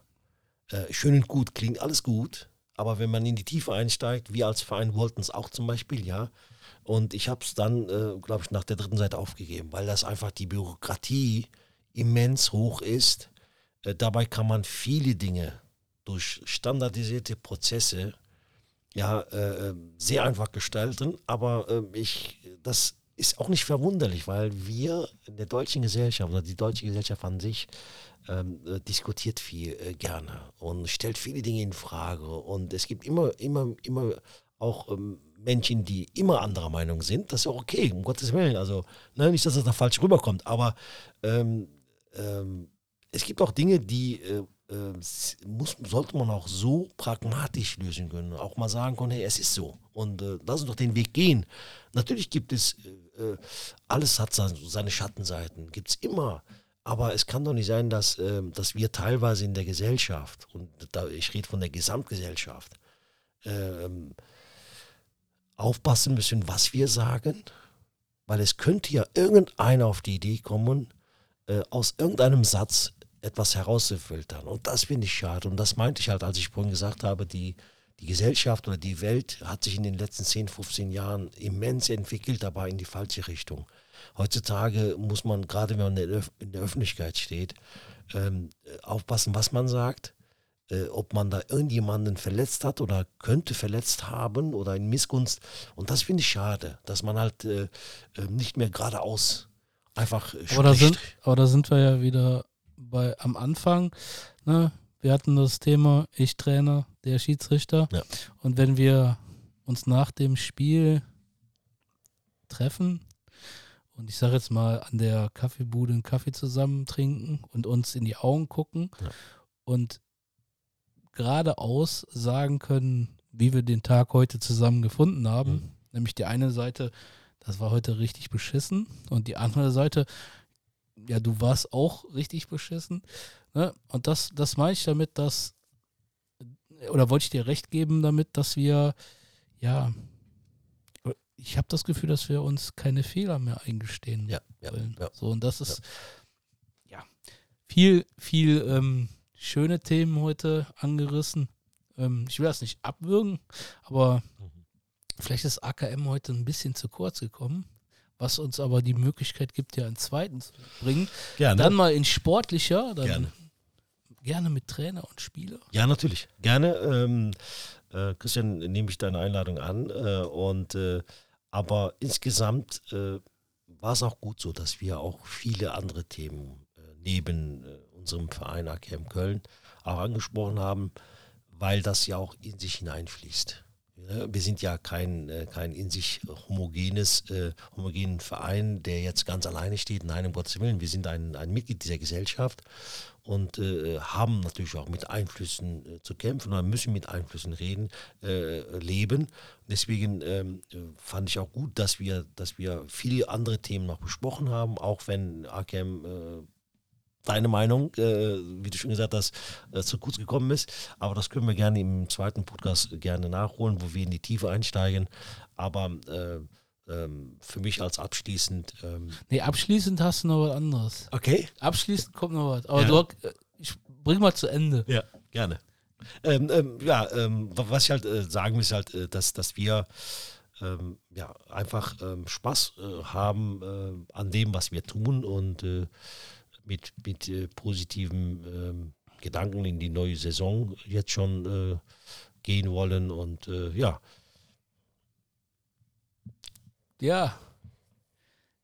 Äh, schön und gut, klingt alles gut, aber wenn man in die Tiefe einsteigt, wir als Verein wollten es auch zum Beispiel, ja. Und ich habe es dann, äh, glaube ich, nach der dritten Seite aufgegeben, weil das einfach die Bürokratie immens hoch ist. Äh, dabei kann man viele Dinge durch standardisierte Prozesse ja äh, sehr einfach gestalten, aber äh, ich, das ist auch nicht verwunderlich, weil wir in der deutschen Gesellschaft oder die deutsche Gesellschaft an sich ähm, äh, diskutiert viel äh, gerne und stellt viele Dinge in Frage. Und es gibt immer, immer, immer auch ähm, Menschen, die immer anderer Meinung sind. Das ist auch okay, um Gottes Willen. Also ne, nicht, dass das da falsch rüberkommt, aber ähm, ähm es gibt auch Dinge, die äh, äh, muss, sollte man auch so pragmatisch lösen können. Auch mal sagen können, hey, es ist so. Und äh, lass uns doch den Weg gehen. Natürlich gibt es, äh, äh alles hat seine Schattenseiten, gibt es immer. Aber es kann doch nicht sein, dass, äh, dass wir teilweise in der Gesellschaft, und da, ich rede von der Gesamtgesellschaft, ähm, aufpassen müssen, was wir sagen, weil es könnte ja irgendeiner auf die Idee kommen, äh, aus irgendeinem Satz etwas herauszufiltern. Und das finde ich schade. Und das meinte ich halt, als ich vorhin gesagt habe, die, die Gesellschaft oder die Welt hat sich in den letzten 10, 15 Jahren immens entwickelt, aber in die falsche Richtung. Heutzutage muss man, gerade wenn man in der Öffentlichkeit steht, ähm, aufpassen, was man sagt, äh, ob man da irgendjemanden verletzt hat oder könnte verletzt haben oder in Missgunst. Und das finde ich schade, dass man halt äh, äh nicht mehr geradeaus einfach. Aber da, sind, aber da sind wir ja wieder bei, am Anfang. Ne? Wir hatten das Thema, ich Trainer, der Schiedsrichter. Ja. Und wenn wir uns nach dem Spiel treffen, und ich sage jetzt mal an der Kaffeebude einen Kaffee zusammen trinken und uns in die Augen gucken ja. und geradeaus sagen können, wie wir den Tag heute zusammen gefunden haben. Mhm. Nämlich die eine Seite, das war heute richtig beschissen und die andere Seite, ja, du warst auch richtig beschissen. Ne? Und das, das meine ich damit, dass, oder wollte ich dir recht geben damit, dass wir, ja, ich habe das Gefühl, dass wir uns keine Fehler mehr eingestehen ja, wollen. Ja, ja. So, und das ist ja, viel, viel ähm, schöne Themen heute angerissen. Ähm, ich will das nicht abwürgen, aber mhm. Vielleicht ist AKM heute ein bisschen zu kurz gekommen. Was uns aber die Möglichkeit gibt, ja einen zweiten zu bringen. Gerne. Dann mal in sportlicher, dann gerne, gerne mit Trainer und Spieler. Ja, natürlich. Gerne. Ähm, äh, Christian, nehme ich deine Einladung an äh, und äh, aber insgesamt äh, war es auch gut so, dass wir auch viele andere Themen äh, neben äh, unserem Verein AKM Köln auch angesprochen haben, weil das ja auch in sich hineinfließt. Wir sind ja kein, äh, kein in sich homogenes, äh, homogenen Verein, der jetzt ganz alleine steht. Nein, um Gottes Willen, wir sind ein, ein Mitglied dieser Gesellschaft und äh, haben natürlich auch mit Einflüssen äh, zu kämpfen oder müssen mit Einflüssen reden, äh, leben. Deswegen ähm, fand ich auch gut, dass wir, dass wir viele andere Themen noch besprochen haben, auch wenn AKM äh, deine Meinung, äh, wie du schon gesagt hast, äh, zu kurz gekommen ist. Aber das können wir gerne im zweiten Podcast gerne nachholen, wo wir in die Tiefe einsteigen. Aber äh, ähm, für mich als abschließend. Ähm nee, abschließend hast du noch was anderes. Okay. Abschließend kommt noch was. Aber ja. du, äh, ich bring mal zu Ende. Ja, gerne. Ähm, ähm, ja, ähm, was ich halt äh, sagen will, ist halt, äh, dass, dass wir ähm, ja, einfach Spaß äh, haben äh, an dem, was wir tun und äh, mit, mit äh, positiven ähm, Gedanken in die neue Saison jetzt schon gehen wollen und ja, ja,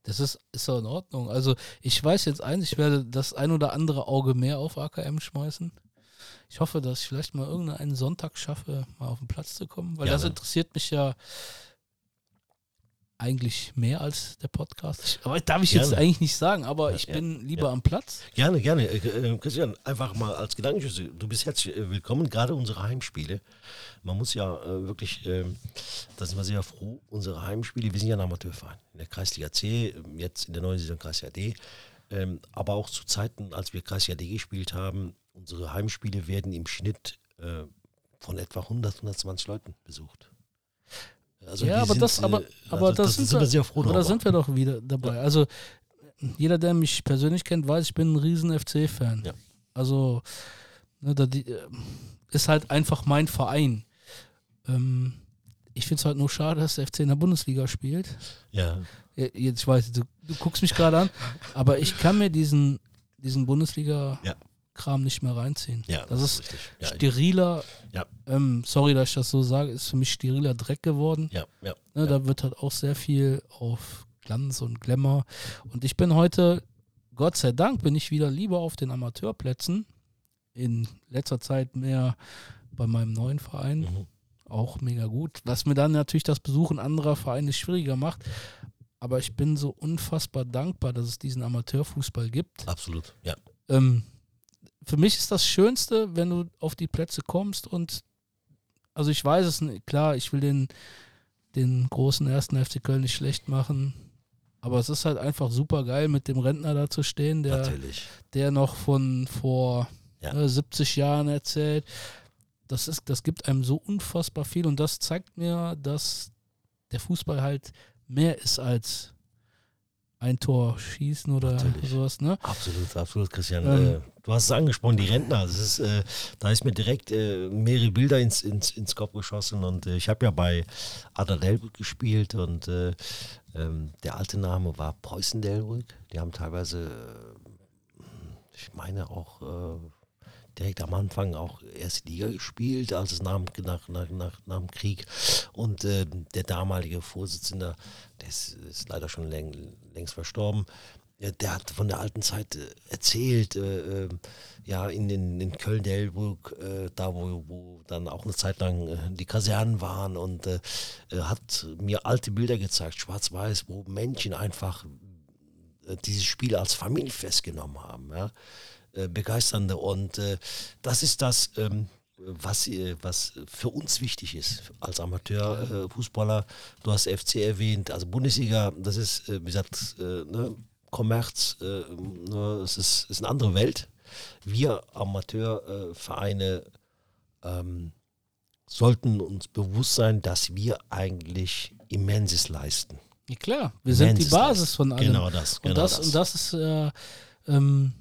das ist, ist doch in Ordnung. Also ich weiß jetzt eins, ich werde das ein oder andere Auge mehr auf AKM schmeißen. Ich hoffe, dass ich vielleicht mal irgendeinen Sonntag schaffe, mal auf den Platz zu kommen, weil Gerne. das interessiert mich ja eigentlich mehr als der Podcast. Aber darf ich gerne. jetzt eigentlich nicht sagen, aber ich bin lieber ja. am Platz. Gerne, gerne. Äh, äh, Christian, einfach mal als Gedankenschüsse. Du bist herzlich äh, willkommen, gerade unsere Heimspiele. Man muss ja wirklich, ähm, da sind wir sehr froh, unsere Heimspiele, wir sind ja ein Amateurverein in der Kreisliga C, jetzt in der neuen Saison Kreisliga D. Ähm, aber auch zu Zeiten, als wir Kreisliga D gespielt haben, unsere Heimspiele werden im Schnitt von etwa 100, 120 Leuten besucht. Also ja, aber sind, das, aber, äh, aber also, das, sind, sind wir, sehr froh aber da sind wir doch wieder dabei. Ja. Also jeder, der mich persönlich kennt, weiß, ich bin ein riesen FC-Fan. Ja. Also ne, da, die, äh, ist halt einfach mein Verein. Ähm, ich finde es halt nur schade, dass der FC in der Bundesliga spielt. Ja. Ja, Jetzt, ich weiß, du, du guckst mich gerade an, aber ich kann mir diesen, diesen Bundesliga-Kram nicht mehr reinziehen. Ja, das ist richtig. Ja, steriler, Ja. ähm, sorry, dass ich das so sage, ist für mich steriler Dreck geworden. ja, ja. Ne, ja. Da wird halt auch sehr viel auf Glanz und Glamour. Und ich bin heute, Gott sei Dank, bin ich wieder lieber auf den Amateurplätzen. In letzter Zeit mehr bei meinem neuen Verein. Mhm. Auch mega gut. Was mir dann natürlich das Besuchen anderer Vereine schwieriger macht. Aber ich bin so unfassbar dankbar, dass es diesen Amateurfußball gibt. Absolut. Ja. Ähm, für mich ist das Schönste, wenn du auf die Plätze kommst und also ich weiß es nicht, klar, ich will den, den großen ersten FC Köln nicht schlecht machen, aber es ist halt einfach super geil, mit dem Rentner da zu stehen, der, Natürlich. der noch von vor Ja. äh, 70 Jahren erzählt. Das, ist, das gibt einem so unfassbar viel und das zeigt mir, dass der Fußball halt mehr ist als ein Tor schießen oder Natürlich. sowas, ne? Absolut, absolut, Christian. Ähm. Du hast es angesprochen, die Rentner. Ist, äh, da ist mir direkt äh, mehrere Bilder ins, ins, ins Kopf geschossen. Und äh, ich habe ja bei Adderdelbrück gespielt und äh, ähm, der alte Name war Preußen-Delbrück. Die haben teilweise, äh, ich meine auch äh, direkt am Anfang auch erste Liga gespielt, als es nach, nach, nach, nach, nach dem Krieg. Und äh, der damalige Vorsitzende, der ist, ist leider schon läng, längst verstorben, ja, der hat von der alten Zeit äh, erzählt, äh, äh, ja, in, in, in Köln-Delbrück, äh, da wo, wo dann auch eine Zeit lang äh, die Kasernen waren und äh, äh, hat mir alte Bilder gezeigt, schwarz-weiß, wo Menschen einfach äh, dieses Spiel als Familienfest genommen haben, ja, äh, begeisternde und äh, das ist das, ähm, was, äh, was für uns wichtig ist als Amateurfußballer. Äh, Fußballer. du hast FC erwähnt, also Bundesliga, das ist, äh, wie gesagt, äh, ne, Kommerz, äh, ne, es ist, ist eine andere Welt. Wir Amateurvereine ähm, sollten uns bewusst sein, dass wir eigentlich Immenses leisten. Ja, klar, wir sind die Immenses Basis leisten. von allem. Genau das. Genau und, das, und das ist, äh, ähm,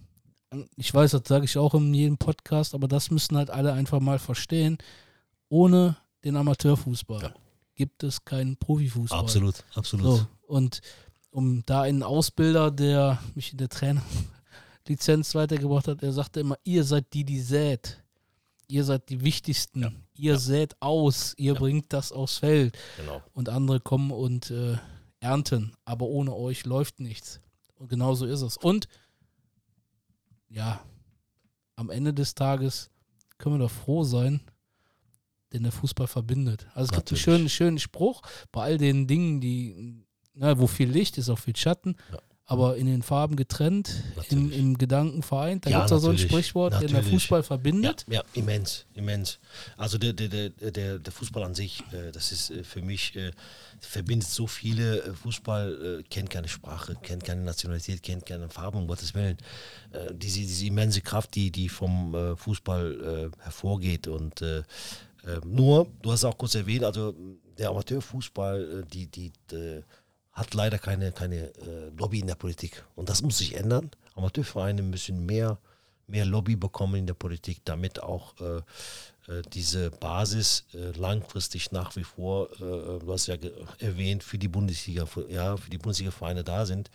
ich weiß, das sage ich auch in jedem Podcast, aber das müssen halt alle einfach mal verstehen. Ohne den Amateurfußball Ja. gibt es keinen Profifußball. Absolut, absolut. So, und um da einen Ausbilder, der mich in der Trainerlizenz weitergebracht hat, er sagte immer, ihr seid die, die sät. Ihr seid die Wichtigsten. Ja. Ihr Ja. sät aus. Ihr Ja. bringt das aufs Feld Genau. und andere kommen und äh, ernten. Aber ohne euch läuft nichts. Und genau so ist es. Und ja, am Ende des Tages können wir doch froh sein, denn der Fußball verbindet. Also es gibt einen schönen, schönen Spruch bei all den Dingen, die, na, wo viel Licht ist, auch viel Schatten, Ja. aber in den Farben getrennt, in, Natürlich. im Gedanken vereint. Da Ja, gibt es auch so ein natürlich. Sprichwort, der der Natürlich. Fußball Ja, verbindet. ja, immens, immens. Also der, der, der, der, Fußball an sich, äh, das ist äh, für mich, äh, verbindet so viele. Fußball kennt keine Sprache, kennt keine Nationalität, kennt keine Farbe, um Gottes Willen. Diese, diese immense Kraft, die, die vom Fußball hervorgeht. Und nur, du hast auch kurz erwähnt, also der Amateurfußball, die, die, äh, hat leider keine, keine äh, Lobby in der Politik. Und das muss sich ändern. Amateurvereine müssen mehr, mehr Lobby bekommen in der Politik, damit auch äh, äh, diese Basis äh, langfristig nach wie vor, äh, du hast ja erwähnt, für die Bundesliga, für, ja, für die Bundesliga-Vereine da sind.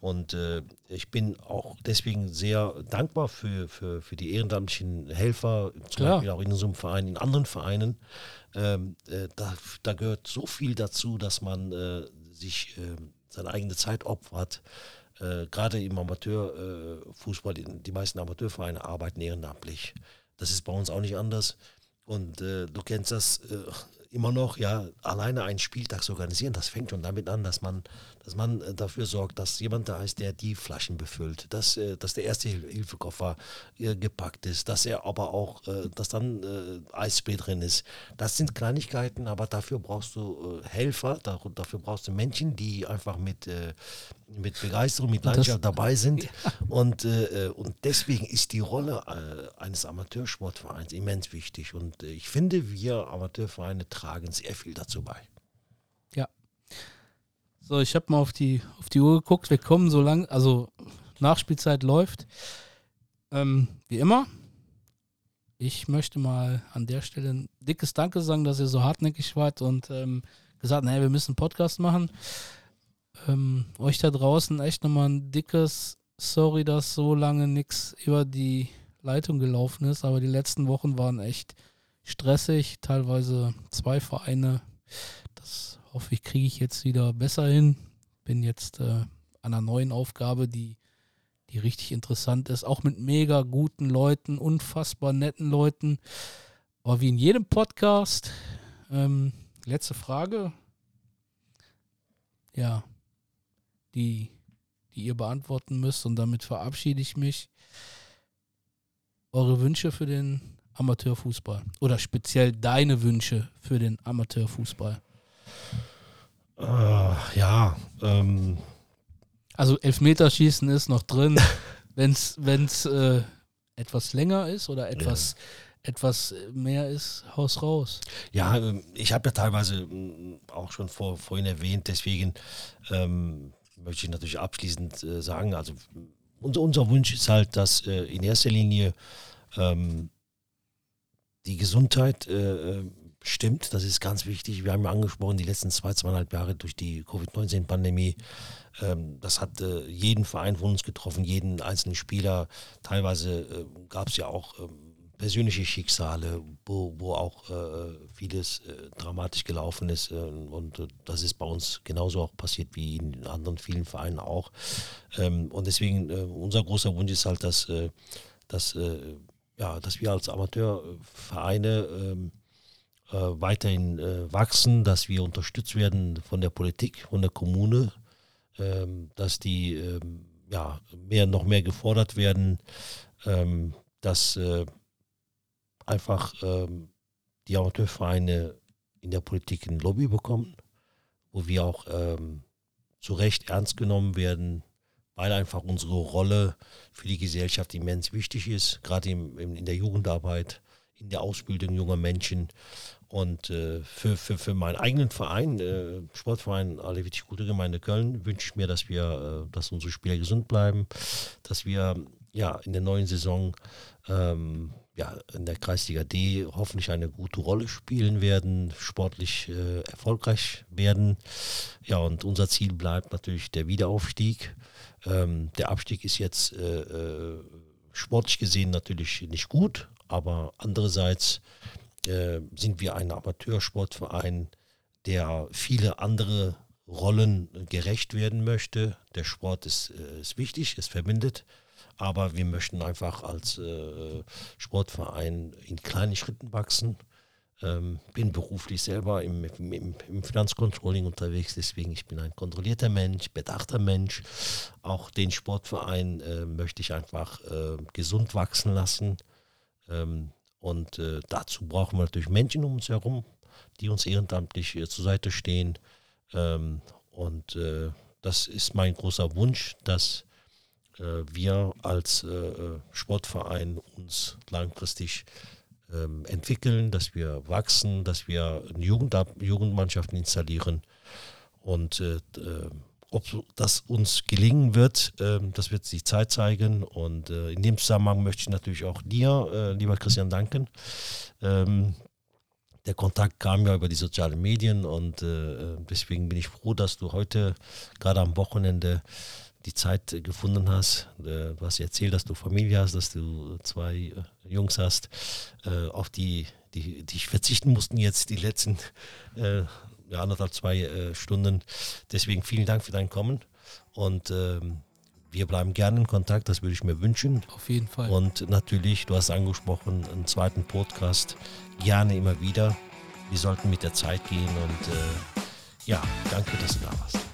Und äh, ich bin auch deswegen sehr dankbar für, für, für die ehrenamtlichen Helfer, zum Klar. Beispiel auch in unserem Verein, in anderen Vereinen. Ähm, äh, da, da gehört so viel dazu, dass man äh, sich äh, seine eigene Zeit opfert. Äh, Gerade im Amateurfußball, äh, die meisten Amateurvereine arbeiten ehrenamtlich. Das ist bei uns auch nicht anders. Und äh, du kennst das äh, immer noch, ja, alleine einen Spieltag zu organisieren, das fängt schon damit an, dass man, dass man äh, dafür sorgt, dass jemand da ist, der die Flaschen befüllt, dass, äh, dass der erste Hil- Hilfekoffer äh, gepackt ist, dass er aber auch, dass dann Eisspray drin ist. Das sind Kleinigkeiten, aber dafür brauchst du Helfer, da, dafür brauchst du Menschen, die einfach mit, mit Begeisterung, mit Leidenschaft dabei sind. Und, und deswegen ist die Rolle eines Amateursportvereins immens wichtig. Und ich finde, wir Amateurvereine tragen sehr viel dazu bei. So, ich habe mal auf die, auf die Uhr geguckt. Wir kommen so lang, also Nachspielzeit läuft. Ähm, wie immer, ich möchte mal an der Stelle ein dickes Danke sagen, dass ihr so hartnäckig wart und ähm, gesagt, naja, wir müssen einen Podcast machen. Ähm, euch da draußen echt nochmal ein dickes Sorry, dass so lange nichts über die Leitung gelaufen ist, aber die letzten Wochen waren echt stressig, teilweise zwei Vereine. Das hoffe ich, kriege ich jetzt wieder besser hin. Bin jetzt äh, an einer neuen Aufgabe, die die richtig interessant ist, auch mit mega guten Leuten, unfassbar netten Leuten. Aber wie in jedem Podcast, ähm, letzte Frage. Ja, die, die ihr beantworten müsst und damit verabschiede ich mich. Eure Wünsche für den Amateurfußball oder speziell deine Wünsche für den Amateurfußball? Äh, ja, ähm, also Elfmeterschießen ist noch drin. Wenn es äh, etwas länger ist oder etwas, ja. etwas mehr ist, Haus raus. Ja, ähm, ich habe ja teilweise mm, auch schon vor, vorhin erwähnt, deswegen ähm, möchte ich natürlich abschließend äh, sagen, also unser, unser Wunsch ist halt, dass äh, in erster Linie ähm, die Gesundheit äh, äh stimmt, das ist ganz wichtig. Wir haben ja angesprochen, die letzten zwei, zweieinhalb Jahre durch die Covid-19-Pandemie, ähm, das hat äh, jeden Verein von uns getroffen, jeden einzelnen Spieler. Teilweise äh, gab es ja auch äh, persönliche Schicksale, wo, wo auch äh, vieles äh, dramatisch gelaufen ist. Äh, und das ist bei uns genauso auch passiert wie in anderen vielen Vereinen auch. Ähm, und deswegen, unser großer Wunsch ist halt, dass, dass, ja, dass wir als Amateurvereine ähm, äh, weiterhin äh, wachsen, dass wir unterstützt werden von der Politik, von der Kommune, ähm, dass die ähm, ja, mehr, noch mehr gefordert werden, ähm, dass äh, einfach ähm, die Amateurvereine in der Politik ein Lobby bekommen, wo wir auch ähm, zu Recht ernst genommen werden, weil einfach unsere Rolle für die Gesellschaft immens wichtig ist, gerade in, in der Jugendarbeit, in der Ausbildung junger Menschen. Und äh, für, für, für meinen eigenen Verein, äh, Sportverein Alevitic Gute Gemeinde Köln, wünsche ich mir, dass wir, äh, dass unsere Spieler gesund bleiben, dass wir ja in der neuen Saison ähm, ja, in der Kreisliga D hoffentlich eine gute Rolle spielen werden, sportlich äh, erfolgreich werden. Ja, und unser Ziel bleibt natürlich der Wiederaufstieg. Ähm, der Abstieg ist jetzt äh, äh, sportlich gesehen natürlich nicht gut, aber andererseits äh, sind wir ein Amateursportverein, der viele andere Rollen gerecht werden möchte. Der Sport ist, äh, ist wichtig, es verbindet, aber wir möchten einfach als äh, Sportverein in kleinen Schritten wachsen. Ähm, bin beruflich selber im, im, im, Finanzcontrolling unterwegs, deswegen ich bin ein kontrollierter Mensch, bedachter Mensch. Auch den Sportverein äh, möchte ich einfach äh, gesund wachsen lassen. Ähm, und äh, dazu brauchen wir natürlich Menschen um uns herum, die uns ehrenamtlich äh, zur Seite stehen. Ähm, und äh, das ist mein großer Wunsch, dass äh, wir als äh, Sportverein uns langfristig ähm, entwickeln, dass wir wachsen, dass wir Jugend Jugendmannschaften installieren und äh, ob das uns gelingen wird, ähm, das wird sich Zeit zeigen. Und äh, in dem Zusammenhang möchte ich natürlich auch dir, äh, lieber Christian, danken. Ähm, der Kontakt kam ja über die sozialen Medien und äh, deswegen bin ich froh, dass du heute gerade am Wochenende die Zeit gefunden hast. du hast erzählt, dass du Familie hast, dass du zwei Jungs hast, auf die, die, die ich verzichten mussten jetzt die letzten ja, anderthalb, zwei äh, Stunden. Deswegen vielen Dank für dein Kommen und ähm, wir bleiben gerne in Kontakt, das würde ich mir wünschen. Auf jeden Fall. Und natürlich, du hast angesprochen, einen zweiten Podcast, gerne immer wieder. Wir sollten mit der Zeit gehen und äh, ja, danke, dass du da warst.